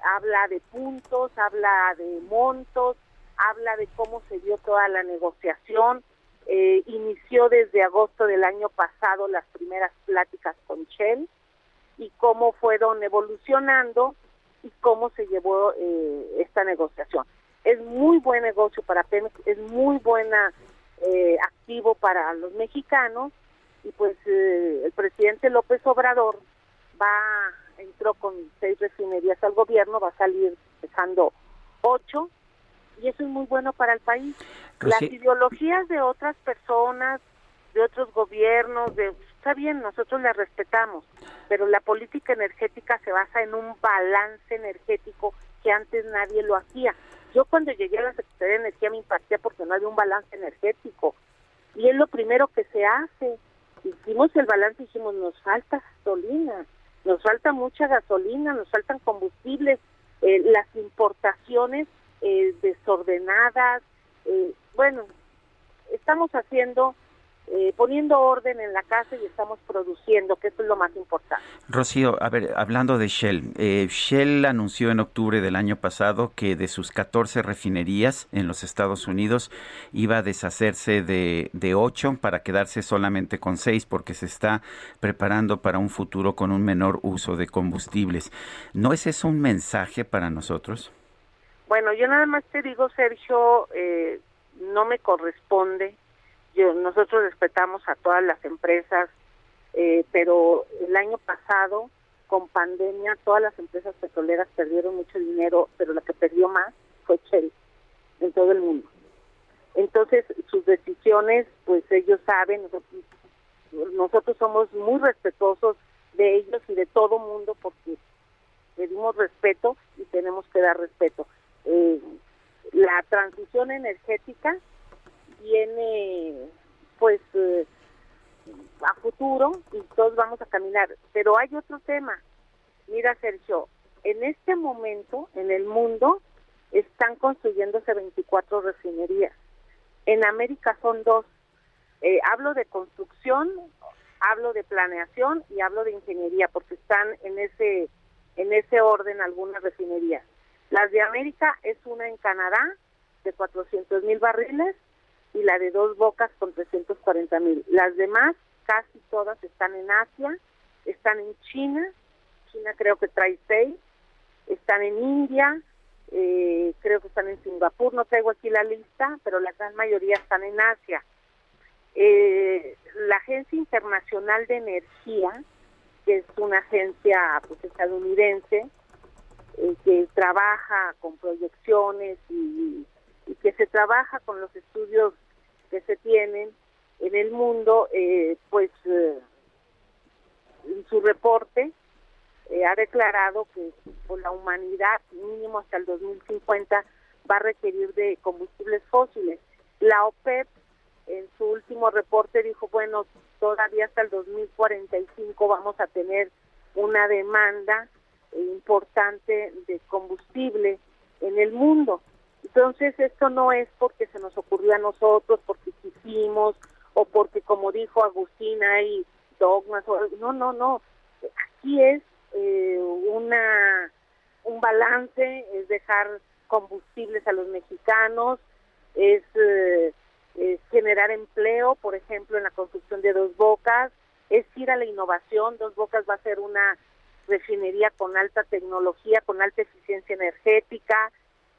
Habla de puntos, habla de montos, habla de cómo se dio toda la negociación. Eh, inició desde agosto del año pasado las primeras pláticas con Shell y cómo fueron evolucionando y cómo se llevó eh, esta negociación. Es muy buen negocio para Pemex, es muy buena eh, activo para los mexicanos y pues eh, el presidente López Obrador va entró con seis refinerías al gobierno, va a salir dejando ocho y eso es muy bueno para el país. Las ideologías de otras personas, de otros gobiernos, de está bien, nosotros las respetamos, pero la política energética se basa en un balance energético que antes nadie lo hacía. Yo cuando llegué a la Secretaría de Energía me impacté porque no había un balance energético. Y es lo primero que se hace. Hicimos el balance y dijimos, nos falta gasolina, nos falta mucha gasolina, nos faltan combustibles, eh, las importaciones eh, desordenadas, eh, bueno, estamos haciendo eh, poniendo orden en la casa y estamos produciendo, que eso es lo más importante. Rocío, a ver, hablando de Shell, eh, Shell anunció en octubre del año pasado que de sus 14 refinerías en los Estados Unidos iba a deshacerse de, de 8 para quedarse solamente con 6 porque se está preparando para un futuro con un menor uso de combustibles. ¿No es eso un mensaje para nosotros? Bueno, yo nada más te digo, Sergio, eh, no me corresponde nosotros respetamos a todas las empresas, eh, pero el año pasado, con pandemia, todas las empresas petroleras perdieron mucho dinero, pero la que perdió más fue Shell en todo el mundo. Entonces, sus decisiones, pues ellos saben, nosotros, nosotros somos muy respetuosos de ellos y de todo mundo porque pedimos respeto y tenemos que dar respeto. Eh, la transición energética viene pues eh, a futuro y todos vamos a caminar. Pero hay otro tema. Mira, Sergio, en este momento en el mundo están construyéndose 24 refinerías. En América son dos. Eh, hablo de construcción, hablo de planeación y hablo de ingeniería, porque están en ese en ese orden algunas refinerías. Las de América es una en Canadá de 400 mil barriles y la de dos bocas con 340 mil. Las demás, casi todas, están en Asia, están en China, China creo que trae seis, están en India, eh, creo que están en Singapur, no traigo aquí la lista, pero la gran mayoría están en Asia. Eh, la Agencia Internacional de Energía, que es una agencia pues, estadounidense, eh, que trabaja con proyecciones y, y, que se trabaja con los estudios que se tienen en el mundo, eh, pues eh, en su reporte eh, ha declarado que por la humanidad mínimo hasta el 2050 va a requerir de combustibles fósiles. La OPEP en su último reporte dijo, bueno, todavía hasta el 2045 vamos a tener una demanda importante de combustible en el mundo. Entonces, esto no es porque se nos ocurrió a nosotros, porque quisimos, o porque, como dijo Agustín, hay dogmas. no, no, no. Aquí es eh, una un balance, es dejar combustibles a los mexicanos, es, eh, es generar empleo, por ejemplo, en la construcción de Dos Bocas, es ir a la innovación. Dos Bocas va a ser una refinería con alta tecnología, con alta eficiencia energética,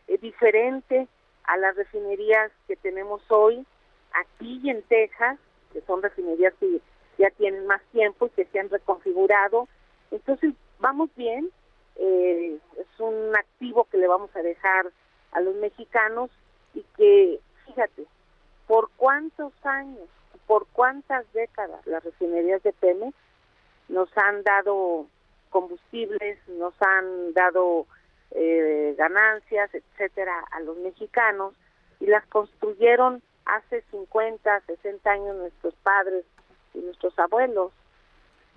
eh, diferente a las refinerías que tenemos hoy aquí y en Texas, que son refinerías que ya tienen más tiempo y que se han reconfigurado. Entonces, vamos bien, eh, es un activo que le vamos a dejar a los mexicanos y que, fíjate, por cuántos años, por cuántas décadas las refinerías de Pemex nos han dado combustibles, nos han dado eh, ganancias, etcétera, a los mexicanos y las construyeron hace 50, 60 años nuestros padres y nuestros abuelos.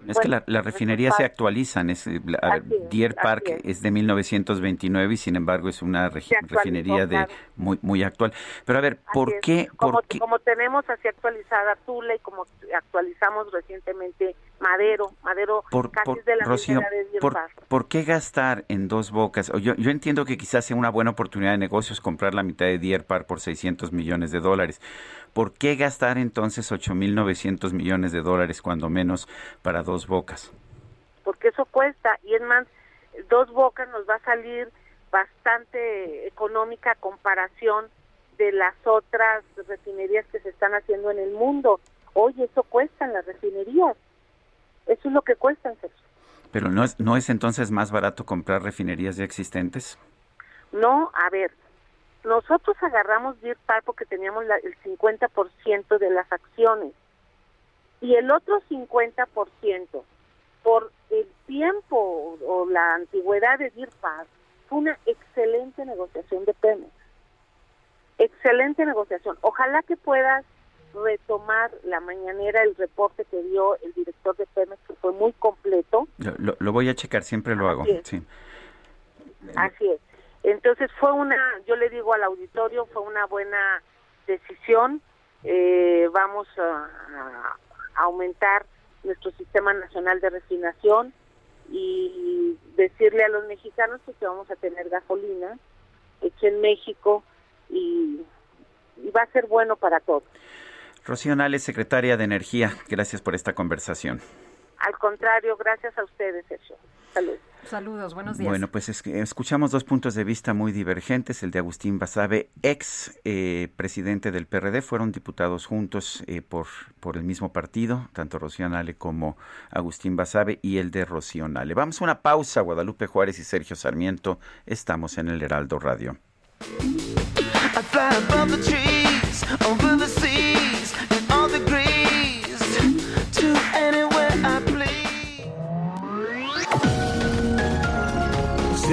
Es que la, las refinerías se actualizan. Es, la, Deer Park es. de 1929 y sin embargo es una refinería de muy muy actual. Pero a ver, ¿por qué, como, ¿por qué? Como tenemos así actualizada Tula y como actualizamos recientemente Madero, Madero por, casi por, de la Rocío, de por. ¿por qué gastar en dos bocas? Yo, yo entiendo que quizás sea una buena oportunidad de negocios comprar la mitad de Deer Park por 600 millones de dólares. ¿Por qué gastar entonces 8.900 millones de dólares, cuando menos, para dos bocas? Porque eso cuesta y es más, dos bocas nos va a salir bastante económica a comparación de las otras refinerías que se están haciendo en el mundo. Oye, eso cuesta en las refinerías. Eso es lo que cuestan, Sergio. Pero no es, no es entonces más barato comprar refinerías ya existentes. No, a ver, nosotros agarramos Deer Park porque teníamos la, el 50% de las acciones y el otro 50% por el tiempo o, o la antigüedad de Deer Park fue una excelente negociación de Pemex. Excelente negociación. Ojalá que puedas retomar la mañanera el reporte que dio el director de Pemex, que fue muy completo. Lo, lo, lo voy a checar, siempre lo hago. es. Sí. Así es. Entonces fue una, yo le digo al auditorio, fue una buena decisión. Eh, vamos a, a aumentar nuestro sistema nacional de refinación y decirle a los mexicanos que vamos a tener gasolina hecha en México y, y va a ser bueno para todos. Rocío Nales, secretaria de Energía, gracias por esta conversación. Al contrario, gracias a ustedes, Sergio. Saludos. Saludos, buenos días. Bueno, pues es que escuchamos dos puntos de vista muy divergentes. El de Agustín Basabe, ex eh, presidente del PRD, fueron diputados juntos eh, por, por el mismo partido, tanto Rocío Nale como Agustín Basabe, y el de Rocío Nale. Vamos a una pausa. Guadalupe Juárez y Sergio Sarmiento, estamos en el Heraldo Radio.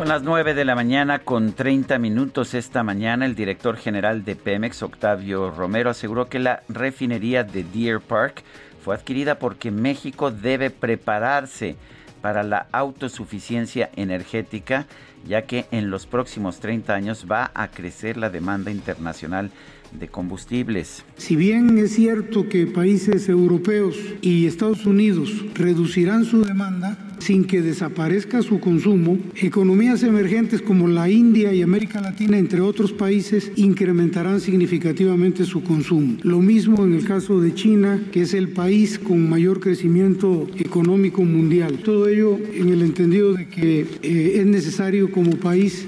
Son las 9 de la mañana con 30 minutos esta mañana. El director general de Pemex, Octavio Romero, aseguró que la refinería de Deer Park fue adquirida porque México debe prepararse para la autosuficiencia energética, ya que en los próximos 30 años va a crecer la demanda internacional de combustibles. Si bien es cierto que países europeos y Estados Unidos reducirán su demanda sin que desaparezca su consumo, economías emergentes como la India y América Latina, entre otros países, incrementarán significativamente su consumo. Lo mismo en el caso de China, que es el país con mayor crecimiento económico mundial. Todo ello en el entendido de que eh, es necesario como país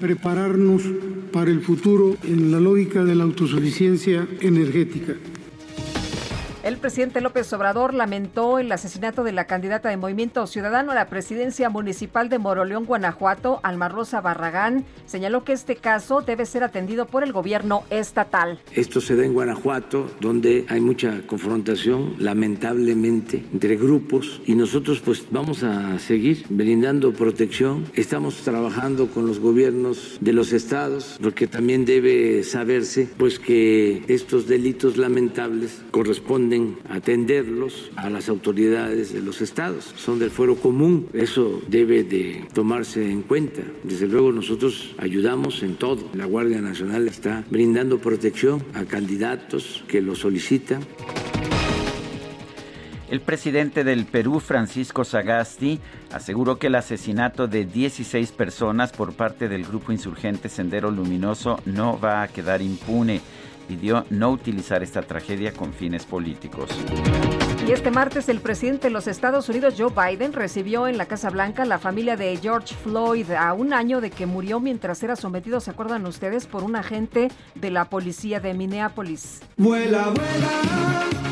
prepararnos para el futuro en la lógica de la autosuficiencia energética. El presidente López Obrador lamentó el asesinato de la candidata de Movimiento Ciudadano a la presidencia municipal de Moroleón, Guanajuato, Alma Rosa Barragán. Señaló que este caso debe ser atendido por el gobierno estatal. Esto se da en Guanajuato, donde hay mucha confrontación, lamentablemente, entre grupos y nosotros pues vamos a seguir brindando protección. Estamos trabajando con los gobiernos de los estados, porque también debe saberse pues que estos delitos lamentables corresponden atenderlos a las autoridades de los estados, son del fuero común, eso debe de tomarse en cuenta. Desde luego nosotros ayudamos en todo. La Guardia Nacional está brindando protección a candidatos que lo solicitan. El presidente del Perú, Francisco Sagasti, aseguró que el asesinato de 16 personas por parte del grupo insurgente Sendero Luminoso no va a quedar impune pidió no utilizar esta tragedia con fines políticos. Y este martes el presidente de los Estados Unidos, Joe Biden, recibió en la Casa Blanca la familia de George Floyd a un año de que murió mientras era sometido, ¿se acuerdan ustedes?, por un agente de la policía de Minneapolis. Vuela, vuela.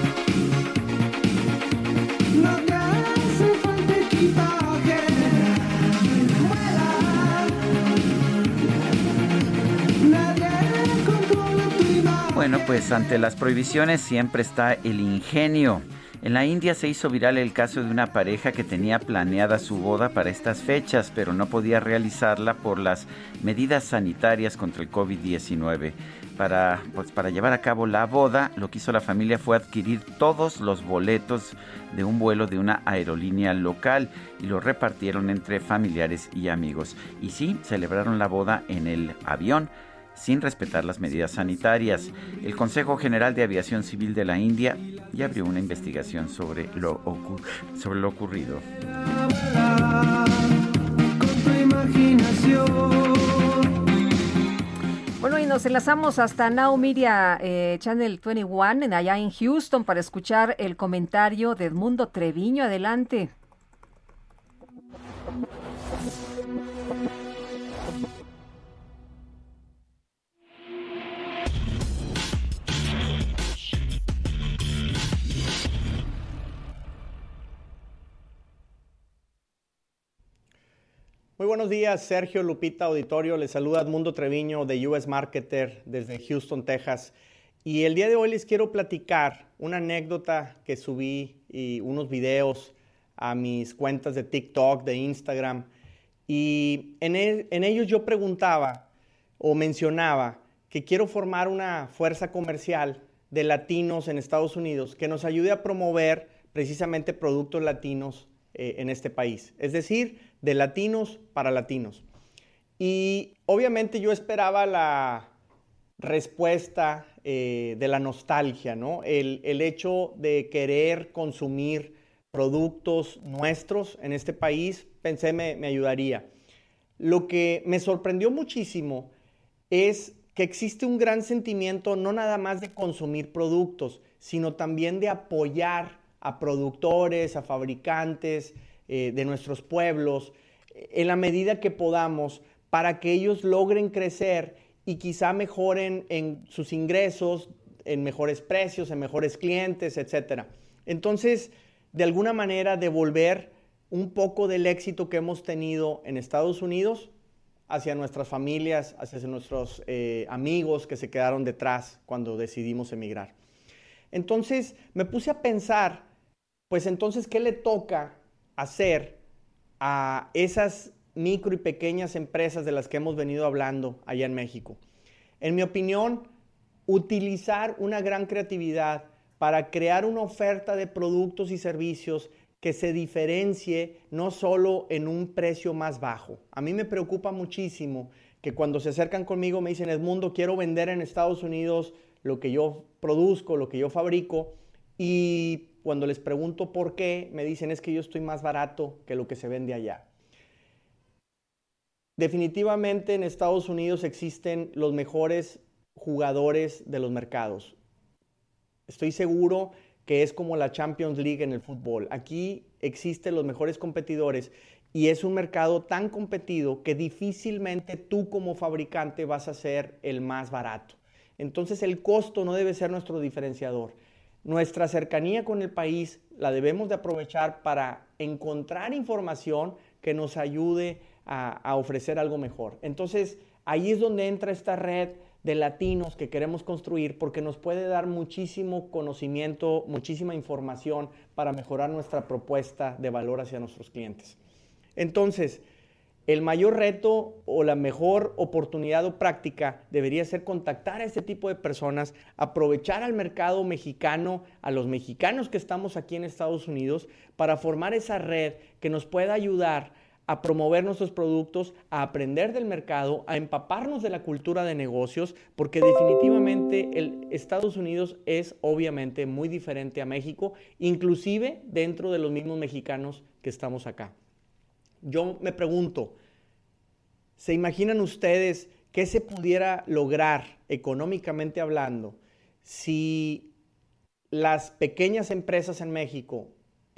Bueno, pues ante las prohibiciones siempre está el ingenio. En la India se hizo viral el caso de una pareja que tenía planeada su boda para estas fechas, pero no podía realizarla por las medidas sanitarias contra el COVID-19. Para, pues, para llevar a cabo la boda, lo que hizo la familia fue adquirir todos los boletos de un vuelo de una aerolínea local y los repartieron entre familiares y amigos. Y sí, celebraron la boda en el avión sin respetar las medidas sanitarias. El Consejo General de Aviación Civil de la India ya abrió una investigación sobre lo, ocurrido. Bueno, y nos enlazamos hasta Now Media eh, Channel 21 en allá en Houston para escuchar el comentario de Edmundo Treviño. Adelante. Muy buenos días, Sergio Lupita Auditorio. Les saluda Edmundo Treviño de US Marketer desde Houston, Texas. Y el día de hoy les quiero platicar una anécdota que subí y unos videos a mis cuentas de TikTok, de Instagram. Y en, en ellos yo preguntaba o mencionaba que quiero formar una fuerza comercial de latinos en Estados Unidos que nos ayude a promover precisamente productos latinos eh, en este país. Es decir, de latinos para latinos. Y obviamente yo esperaba la respuesta eh, de la nostalgia, ¿no? El, el hecho de querer consumir productos nuestros en este país, pensé me, me ayudaría. Lo que me sorprendió muchísimo es que existe un gran sentimiento no nada más de consumir productos, sino también de apoyar a productores, a fabricantes eh, de nuestros pueblos, en la medida que podamos, para que ellos logren crecer y quizá mejoren en sus ingresos, en mejores precios, en mejores clientes, etc. Entonces, de alguna manera, devolver un poco del éxito que hemos tenido en Estados Unidos hacia nuestras familias, hacia nuestros eh, amigos que se quedaron detrás cuando decidimos emigrar. Entonces me puse a pensar, pues entonces, ¿qué le toca hacer a esas micro y pequeñas empresas de las que hemos venido hablando allá en México? En mi opinión, utilizar una gran creatividad para crear una oferta de productos y servicios que se diferencie no solo en un precio más bajo. A mí me preocupa muchísimo que cuando se acercan conmigo me dicen, Edmundo, quiero vender en Estados Unidos lo que yo produzco, lo que yo fabrico, y cuando les pregunto por qué, me dicen, es que yo estoy más barato que lo que se vende allá. Definitivamente en Estados Unidos existen los mejores jugadores de los mercados. Estoy seguro que es como la Champions League en el fútbol. Aquí existen los mejores competidores y es un mercado tan competido que difícilmente tú como fabricante vas a ser el más barato. Entonces el costo no debe ser nuestro diferenciador. Nuestra cercanía con el país la debemos de aprovechar para encontrar información que nos ayude a, a ofrecer algo mejor. Entonces, ahí es donde entra esta red de latinos que queremos construir porque nos puede dar muchísimo conocimiento, muchísima información para mejorar nuestra propuesta de valor hacia nuestros clientes. Entonces, el mayor reto o la mejor oportunidad o práctica debería ser contactar a este tipo de personas, aprovechar al mercado mexicano, a los mexicanos que estamos aquí en Estados Unidos, para formar esa red que nos pueda ayudar a promover nuestros productos, a aprender del mercado, a empaparnos de la cultura de negocios, porque definitivamente el Estados Unidos es obviamente muy diferente a México, inclusive dentro de los mismos mexicanos que estamos acá. Yo me pregunto, ¿se imaginan ustedes qué se pudiera lograr económicamente hablando si las pequeñas empresas en México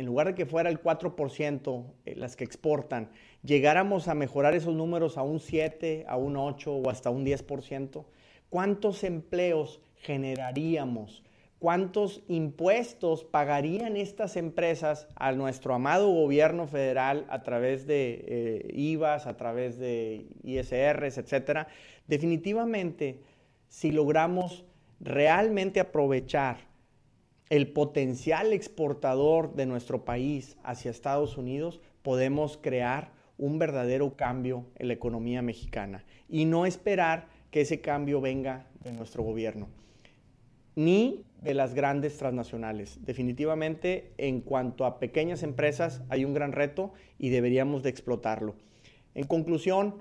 en lugar de que fuera el 4% eh, las que exportan, llegáramos a mejorar esos números a un 7, a un 8 o hasta un 10%, ¿cuántos empleos generaríamos? ¿Cuántos impuestos pagarían estas empresas a nuestro amado gobierno federal a través de eh, IVAs, a través de ISRs, etcétera? Definitivamente, si logramos realmente aprovechar el potencial exportador de nuestro país hacia Estados Unidos, podemos crear un verdadero cambio en la economía mexicana y no esperar que ese cambio venga de nuestro gobierno ni de las grandes transnacionales. Definitivamente, en cuanto a pequeñas empresas, hay un gran reto y deberíamos de explotarlo. En conclusión,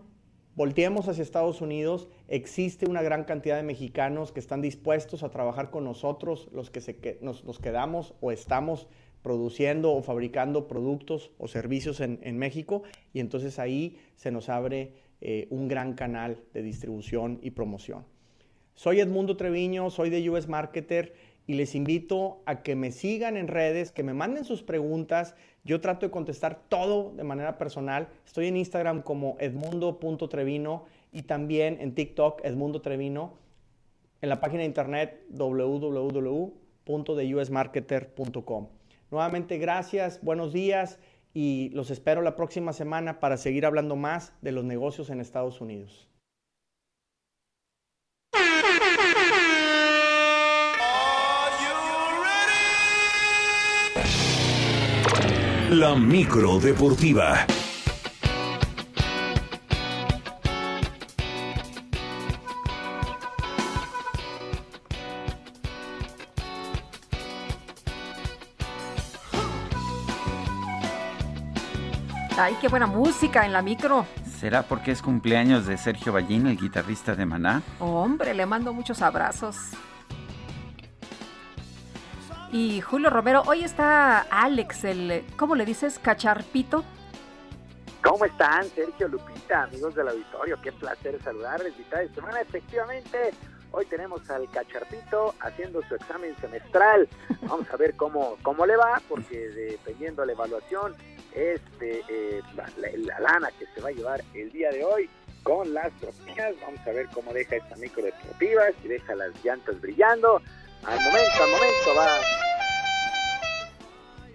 volteemos hacia Estados Unidos, existe una gran cantidad de mexicanos que están dispuestos a trabajar con nosotros, los que nos, quedamos o estamos produciendo o fabricando productos o servicios en, México y entonces ahí se nos abre eh, un gran canal de distribución y promoción. Soy Edmundo Treviño, soy de US Marketer y les invito a que me sigan en redes, que me manden sus preguntas. Yo trato de contestar todo de manera personal. Estoy en Instagram como edmundo.trevino y también en TikTok Edmundo Trevino, en la página de internet www.theusmarketer.com. Nuevamente gracias, buenos días y los espero la próxima semana para seguir hablando más de los negocios en Estados Unidos. La micro deportiva. Ay, qué buena música en la micro. ¿Será porque es cumpleaños de Sergio Ballín, el guitarrista de Maná? hombre, le mando muchos abrazos. Y Julio Romero, hoy está Alex, el, ¿cómo le dices? Cacharpito. ¿Cómo están, Sergio Lupita, amigos del auditorio? Qué placer saludarles, mitad de semana. Efectivamente, hoy tenemos al Cacharpito haciendo su examen semestral. Vamos a ver cómo, cómo le va, porque dependiendo de la evaluación, es eh, la, lana que se va a llevar el día de hoy con las tropias. Vamos a ver cómo deja esta micro deportiva, si deja las llantas brillando. Al momento, al momento va.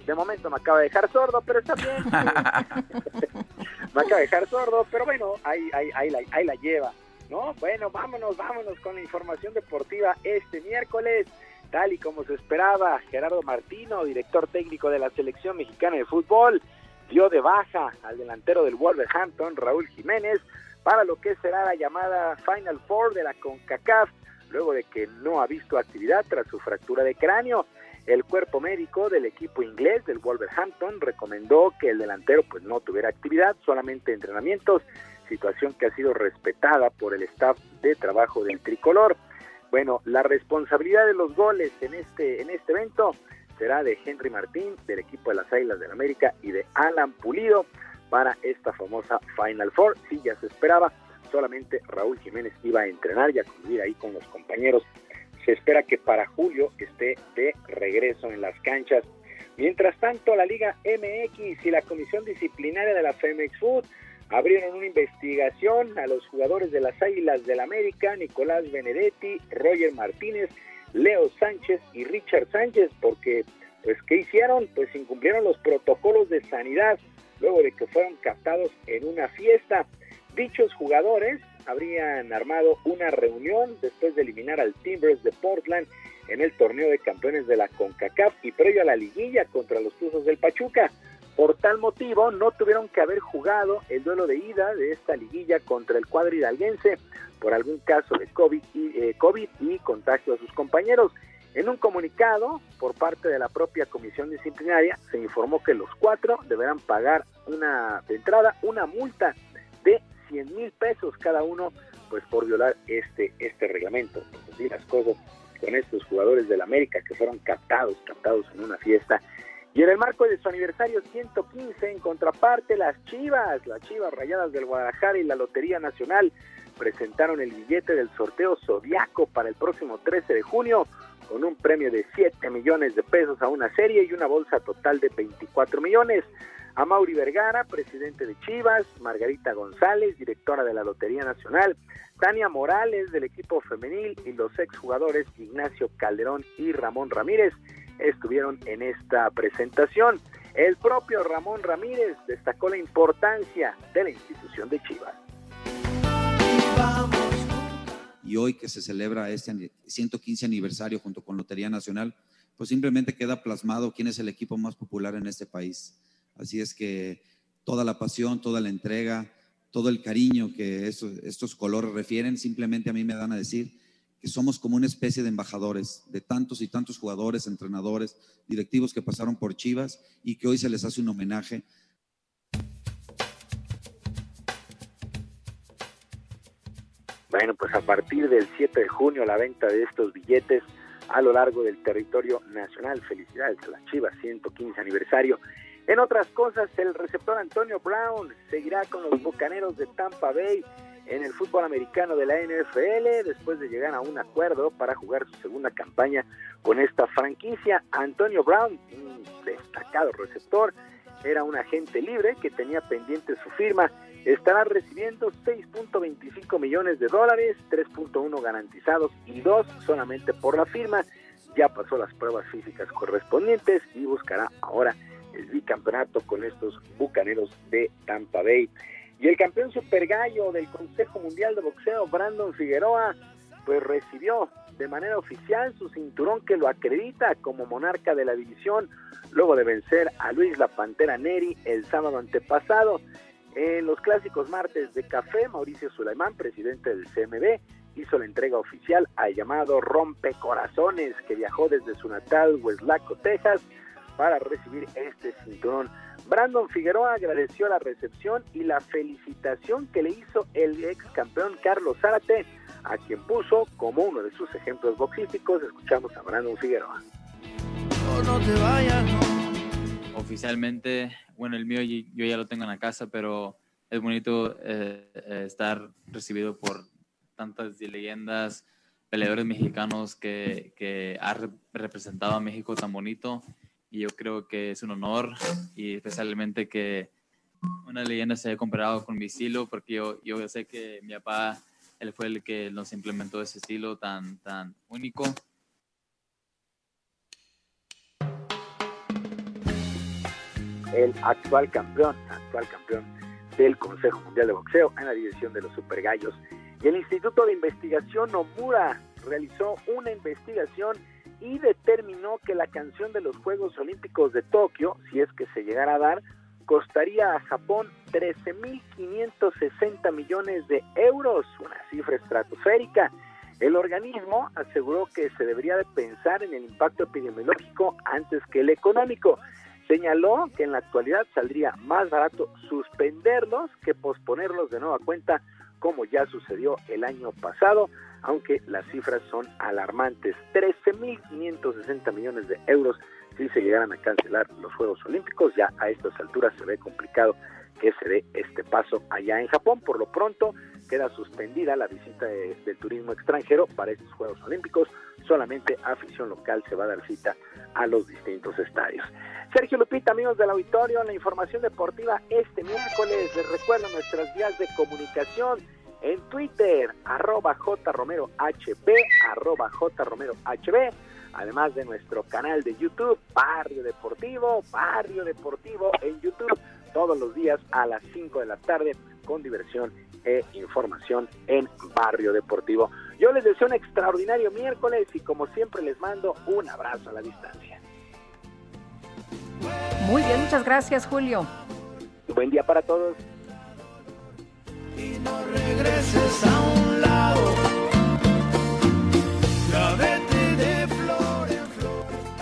De momento me acaba de dejar sordo, pero está bien. me acaba de dejar sordo, pero bueno, ahí, ahí, ahí, la, ahí la lleva. ¿no? Bueno, vámonos, vámonos con la información deportiva este miércoles. Tal y como se esperaba, Gerardo Martino, director técnico de la selección mexicana de fútbol, dio de baja al delantero del Wolverhampton, Raúl Jiménez, para lo que será la llamada Final Four de la CONCACAF luego de que no ha visto actividad tras su fractura de cráneo. El cuerpo médico del equipo inglés del Wolverhampton recomendó que el delantero pues no tuviera actividad, solamente entrenamientos, situación que ha sido respetada por el staff de trabajo del tricolor. Bueno, la responsabilidad de los goles en este en este evento será de Henry Martín del equipo de las Águilas del América y de Alan Pulido para esta famosa Final Four. Sí, ya se esperaba, solamente Raúl Jiménez iba a entrenar y a convivir ahí con los compañeros. Se espera que para julio esté de regreso en las canchas. Mientras tanto, la Liga MX y la Comisión Disciplinaria de la Femex Food abrieron una investigación a los jugadores de las Águilas del América, Nicolás Benedetti, Roger Martínez Leo Sánchez y Richard Sánchez, porque, pues, ¿qué hicieron? Pues incumplieron los protocolos de sanidad luego de que fueron captados en una fiesta. Dichos jugadores habrían armado una reunión después de eliminar al Timbers de Portland en el torneo de campeones de la CONCACAF y previo a la liguilla contra los Tuzos del Pachuca. Por tal motivo, no tuvieron que haber jugado el duelo de ida de esta liguilla contra el cuadro hidalguense por algún caso de COVID y, eh, COVID y contagio a sus compañeros. En un comunicado por parte de la propia comisión disciplinaria se informó que los cuatro deberán pagar una de entrada una multa de 100 mil pesos cada uno pues por violar este este reglamento. Así las cosas con estos jugadores del América que fueron captados, captados en una fiesta. Y en el marco de su aniversario 115, en contraparte, las Chivas, las Chivas Rayadas del Guadalajara y la Lotería Nacional presentaron el billete del sorteo Zodiaco para el próximo 13 de junio, con un premio de 7 millones de pesos a una serie y una bolsa total de 24 millones. A Mauri Vergara, presidente de Chivas, Margarita González, directora de la Lotería Nacional, Tania Morales del equipo femenil y los exjugadores Ignacio Calderón y Ramón Ramírez estuvieron en esta presentación. El propio Ramón Ramírez destacó la importancia de la institución de Chivas. Y hoy que se celebra este 115 aniversario junto con Lotería Nacional, pues simplemente queda plasmado quién es el equipo más popular en este país. Así es que toda la pasión, toda la entrega, todo el cariño que estos, estos colores refieren, simplemente a mí me dan a decir que somos como una especie de embajadores de tantos y tantos jugadores, entrenadores, directivos que pasaron por Chivas y que hoy se les hace un homenaje. Bueno, pues a partir del 7 de junio la venta de estos billetes a lo largo del territorio nacional. Felicidades a las Chivas, 115 aniversario. En otras cosas, el receptor Antonio Brown seguirá con los Bucaneros de Tampa Bay en el fútbol americano de la NFL después de llegar a un acuerdo para jugar su segunda campaña con esta franquicia. Antonio Brown, un destacado receptor, era un agente libre que tenía pendiente su firma. Estará recibiendo 6.25 millones de dólares, 3.1 garantizados y 2 solamente por la firma. Ya pasó las pruebas físicas correspondientes y buscará ahora el bicampeonato con estos bucaneros de Tampa Bay. Y el campeón super gallo del Consejo Mundial de Boxeo, Brandon Figueroa, pues recibió de manera oficial su cinturón que lo acredita como monarca de la división, luego de vencer a Luis La Pantera Neri el sábado antepasado. En los clásicos martes de café, Mauricio Sulaimán, presidente del CMB, hizo la entrega oficial al llamado Rompecorazones, que viajó desde su natal Westlaco, Texas, para recibir este cinturón. Brandon Figueroa agradeció la recepción y la felicitación que le hizo el ex campeón Carlos Zárate, a quien puso como uno de sus ejemplos boxísticos. Escuchamos a Brandon Figueroa. No te vayas, Oficialmente, bueno, el mío yo ya lo tengo en la casa, pero es bonito eh, eh, estar recibido por tantas leyendas, peleadores mexicanos que, que ha representado a México tan bonito y yo creo que es un honor y especialmente que una leyenda se haya comparado con mi estilo porque yo, yo sé que mi papá, él fue el que nos implementó ese estilo tan, tan único. El actual campeón, actual campeón del Consejo Mundial de Boxeo en la división de los Super Gallos. Y el Instituto de Investigación Nomura realizó una investigación y determinó que la canción de los Juegos Olímpicos de Tokio, si es que se llegara a dar, costaría a Japón 13.560 millones de euros, una cifra estratosférica. El organismo aseguró que se debería de pensar en el impacto epidemiológico antes que el económico. Señaló que en la actualidad saldría más barato suspenderlos que posponerlos de nueva cuenta, como ya sucedió el año pasado aunque las cifras son alarmantes. 13.560 millones de euros si se llegaran a cancelar los Juegos Olímpicos. Ya a estas alturas se ve complicado que se dé este paso allá en Japón. Por lo pronto queda suspendida la visita del turismo extranjero para estos Juegos Olímpicos. Solamente afición local se va a dar cita a los distintos estadios. Sergio Lupita, amigos del auditorio, la información deportiva este miércoles. Les recuerdo nuestras vías de comunicación en Twitter, arroba jromerohb, arroba jromerohb, además de nuestro canal de YouTube, Barrio Deportivo, Barrio Deportivo en YouTube, todos los días a las 5 de la tarde con diversión e información en Barrio Deportivo. Yo les deseo un extraordinario miércoles y como siempre les mando un abrazo a la distancia. Muy bien, muchas gracias Julio. Buen día para todos. Y no regreses a un lado.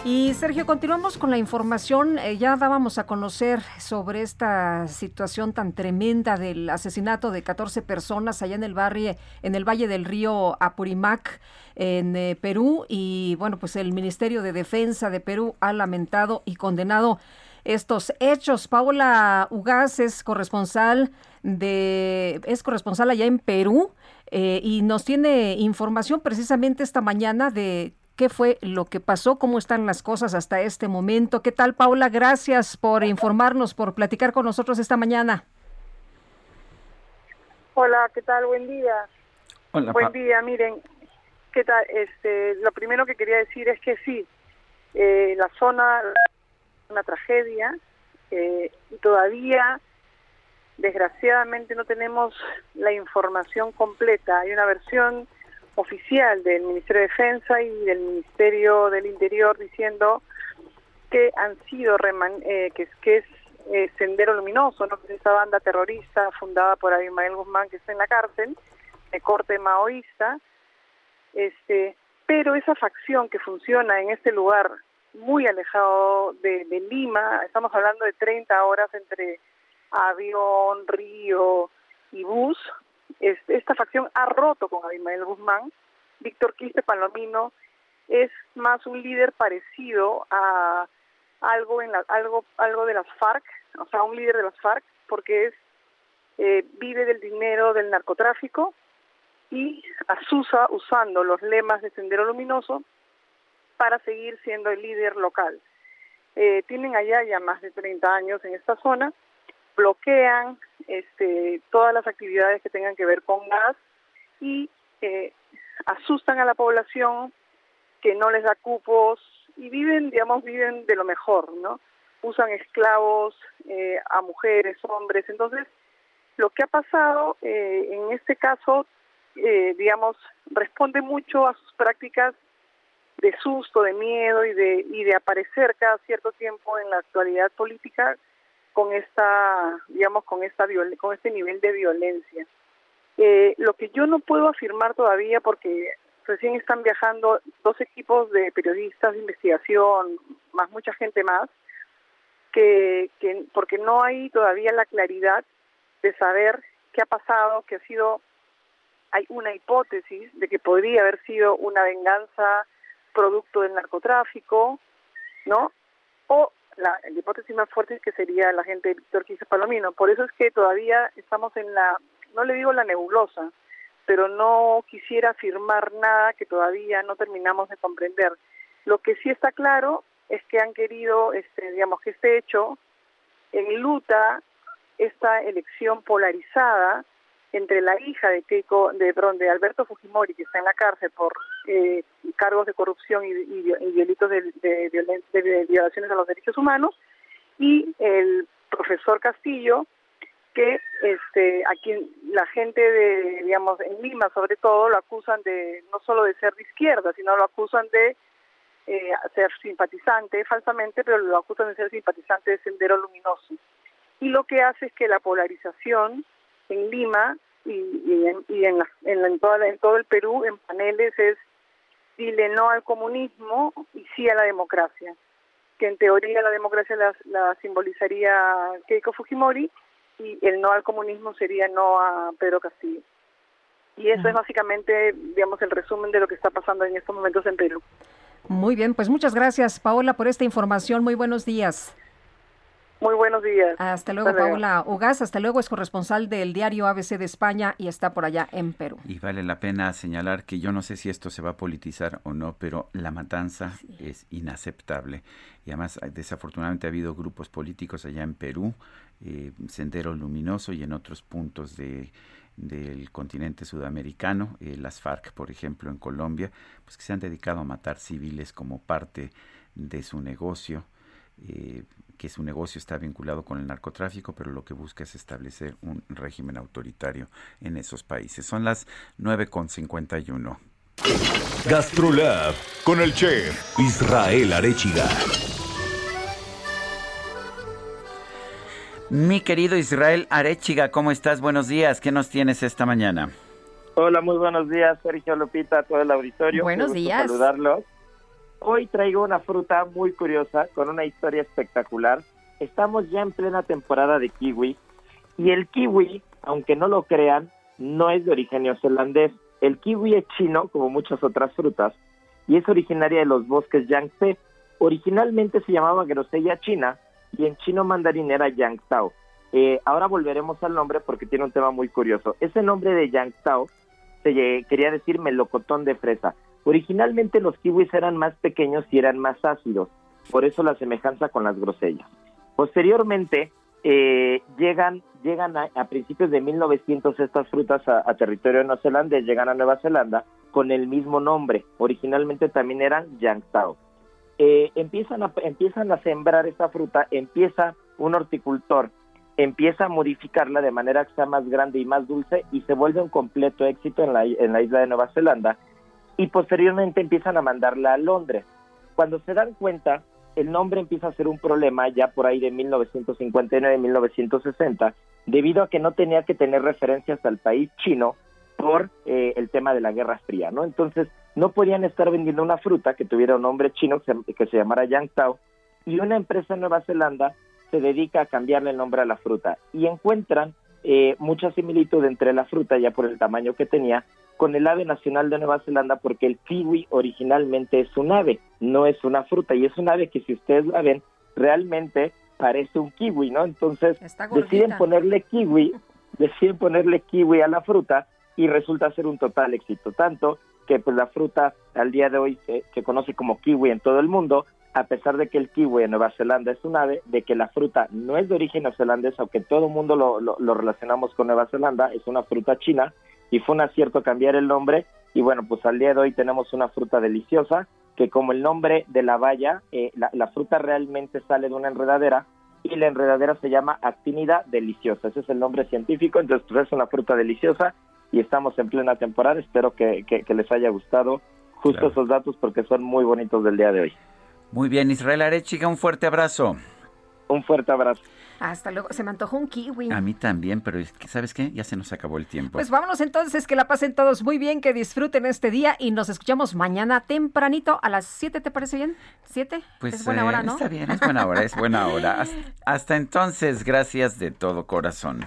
Y Sergio, continuamos con la información. Eh, ya dábamos a conocer sobre esta situación tan tremenda del asesinato de 14 personas allá en el barrio, en el Valle del Río Apurimac, en eh, Perú. Y bueno, pues el Ministerio de Defensa de Perú ha lamentado y condenado estos hechos. Paola Ugaz es corresponsal de es corresponsal allá en Perú eh, y nos tiene información precisamente esta mañana de qué fue lo que pasó, cómo están las cosas hasta este momento. ¿Qué tal, Paula? Gracias por informarnos, por platicar con nosotros esta mañana. Hola, ¿qué tal? Buen día. Hola, Buen día, miren, ¿qué tal? Este, lo primero que quería decir es que sí, eh, la zona una tragedia eh, y todavía, desgraciadamente, no tenemos la información completa. Hay una versión oficial del Ministerio de Defensa y del Ministerio del Interior diciendo que han sido reman- eh, que, que es eh, Sendero Luminoso, ¿no? esa banda terrorista fundada por Abimael Guzmán que está en la cárcel, de corte maoísta, este, pero esa facción que funciona en este lugar muy alejado de, de Lima, estamos hablando de 30 horas entre avión, río y bus, es- esta facción ha roto con Abimael Guzmán, Víctor Quiste Palomino es más un líder parecido a algo en la, algo algo de las FARC, o sea, un líder de las FARC, porque es eh, vive del dinero del narcotráfico y asusa usando los lemas de Sendero Luminoso para seguir siendo el líder local. Eh, tienen allá ya más de 30 años en esta zona, bloquean este, todas las actividades que tengan que ver con gas y eh, asustan a la población que no les da cupos y viven, digamos, viven de lo mejor, ¿no? Usan esclavos eh, a mujeres, hombres. Entonces, lo que ha pasado eh, en este caso, eh, digamos, responde mucho a sus prácticas de susto, de miedo y de, y de aparecer cada cierto tiempo en la actualidad política con esta, digamos, con esta con este nivel de violencia. Eh, lo que yo no puedo afirmar todavía, porque recién están viajando dos equipos de periodistas de investigación, más mucha gente más, que, que porque no hay todavía la claridad de saber qué ha pasado, que ha sido, hay una hipótesis de que podría haber sido una venganza producto del narcotráfico, ¿no? O la, la hipótesis más fuerte es que sería la gente de Víctor Quise Palomino. Por eso es que todavía estamos en la, no le digo la nebulosa, pero no quisiera afirmar nada que todavía no terminamos de comprender. Lo que sí está claro es que han querido, este, digamos, que este hecho enluta esta elección polarizada entre la hija de Keiko, de Alberto Fujimori, que está en la cárcel por eh, cargos de corrupción y, y- delitos de, de violen- de violaciones a los derechos humanos, y el profesor Castillo, que este, a quien la gente de, digamos, en Lima sobre todo, lo acusan de no solo de ser de izquierda, sino lo acusan de eh, ser simpatizante falsamente, pero lo acusan de ser simpatizante de Sendero Luminoso. Y lo que hace es que la polarización en Lima y, y en, y en, la- en, la- en toda la- en todo el Perú, en paneles, es dile no al comunismo y sí a la democracia. Que en teoría la democracia la, la simbolizaría Keiko Fujimori y el no al comunismo sería no a Pedro Castillo. Y eso es básicamente, digamos, el resumen de lo que está pasando en estos momentos en Perú. Muy bien, pues muchas gracias, Paola, por esta información. Muy buenos días. Muy buenos días. Hasta luego, Hasta luego. Paola Ugas. Hasta luego, es corresponsal del diario ABC de España y está por allá en Perú. Y vale la pena señalar que yo no sé si esto se va a politizar o no, pero la matanza es inaceptable. Y además, hay- desafortunadamente ha habido grupos políticos allá en Perú, eh, Sendero Luminoso y en otros puntos de, del continente sudamericano, eh, las FARC, por ejemplo, en Colombia, pues que se han dedicado a matar civiles como parte de su negocio. Eh, que su negocio está vinculado con el narcotráfico, pero lo que busca es establecer un régimen autoritario en esos países. Son las 9.51. Gastrolab con el chef Israel Arechiga. Mi querido Israel Arechiga, ¿cómo estás? Buenos días. ¿Qué nos tienes esta mañana? Hola, muy buenos días, Sergio Lupita, todo el auditorio. Buenos días. Saludarlos. Hoy traigo una fruta muy curiosa con una historia espectacular. Estamos ya en plena temporada de kiwi y el kiwi, aunque no lo crean, no es de origen neozelandés. El kiwi es chino, como muchas otras frutas, y es originaria de los bosques Yangtze. Originalmente se llamaba grosella china y en chino mandarín era Yangtao. Eh, ahora volveremos al nombre porque tiene un tema muy curioso. Ese nombre de Yangtao se lle- quería decir melocotón de fresa. Originalmente los kiwis eran más pequeños y eran más ácidos, por eso la semejanza con las grosellas. Posteriormente eh, llegan llegan a, principios de 1900 estas frutas a, a territorio neozelandés, llegan a Nueva Zelanda con el mismo nombre. Originalmente también eran Yangtao. Eh, empiezan, a, empiezan a sembrar esta fruta, empieza un horticultor, empieza a modificarla de manera que sea más grande y más dulce y se vuelve un completo éxito en la, en la isla de Nueva Zelanda y posteriormente empiezan a mandarla a Londres. Cuando se dan cuenta, el nombre empieza a ser un problema ya por ahí de 1959-1960, debido a que no tenía que tener referencias al país chino por eh, el tema de la Guerra Fría, ¿no? Entonces, no podían estar vendiendo una fruta que tuviera un nombre chino que se, llamara Yangtao, y una empresa en Nueva Zelanda se dedica a cambiarle el nombre a la fruta y encuentran eh, mucha similitud entre la fruta, ya por el tamaño que tenía, con el ave nacional de Nueva Zelanda, porque el kiwi originalmente es un ave, no es una fruta, y es un ave que si ustedes la ven, realmente parece un kiwi, ¿no? Entonces deciden ponerle kiwi, deciden ponerle kiwi a la fruta y resulta ser un total éxito, tanto que pues la fruta al día de hoy se, se conoce como kiwi en todo el mundo, a pesar de que el kiwi en Nueva Zelanda es un ave, de que la fruta no es de origen neozelandés, aunque todo el mundo lo, lo, lo relacionamos con Nueva Zelanda, es una fruta china, y fue un acierto cambiar el nombre, y bueno, pues al día de hoy tenemos una fruta deliciosa, que como el nombre de la valla, eh, la, la fruta realmente sale de una enredadera, y la enredadera se llama actinida deliciosa, ese es el nombre científico, entonces pues es una fruta deliciosa, y estamos en plena temporada, espero que, que, que les haya gustado justo Claro. esos datos porque son muy bonitos del día de hoy. Muy bien, Israel Arechiga, un fuerte abrazo. Un fuerte abrazo. Hasta luego. Se me antojó un kiwi. A mí también, pero es que, ¿sabes qué? Ya se nos acabó el tiempo. Pues vámonos entonces, que la pasen todos muy bien, que disfruten este día y nos escuchamos mañana tempranito a las 7, ¿te parece bien? ¿7? Pues, es buena eh, hora, ¿no? Está bien, es buena hora, es buena hora. Hasta, hasta entonces, gracias de todo corazón.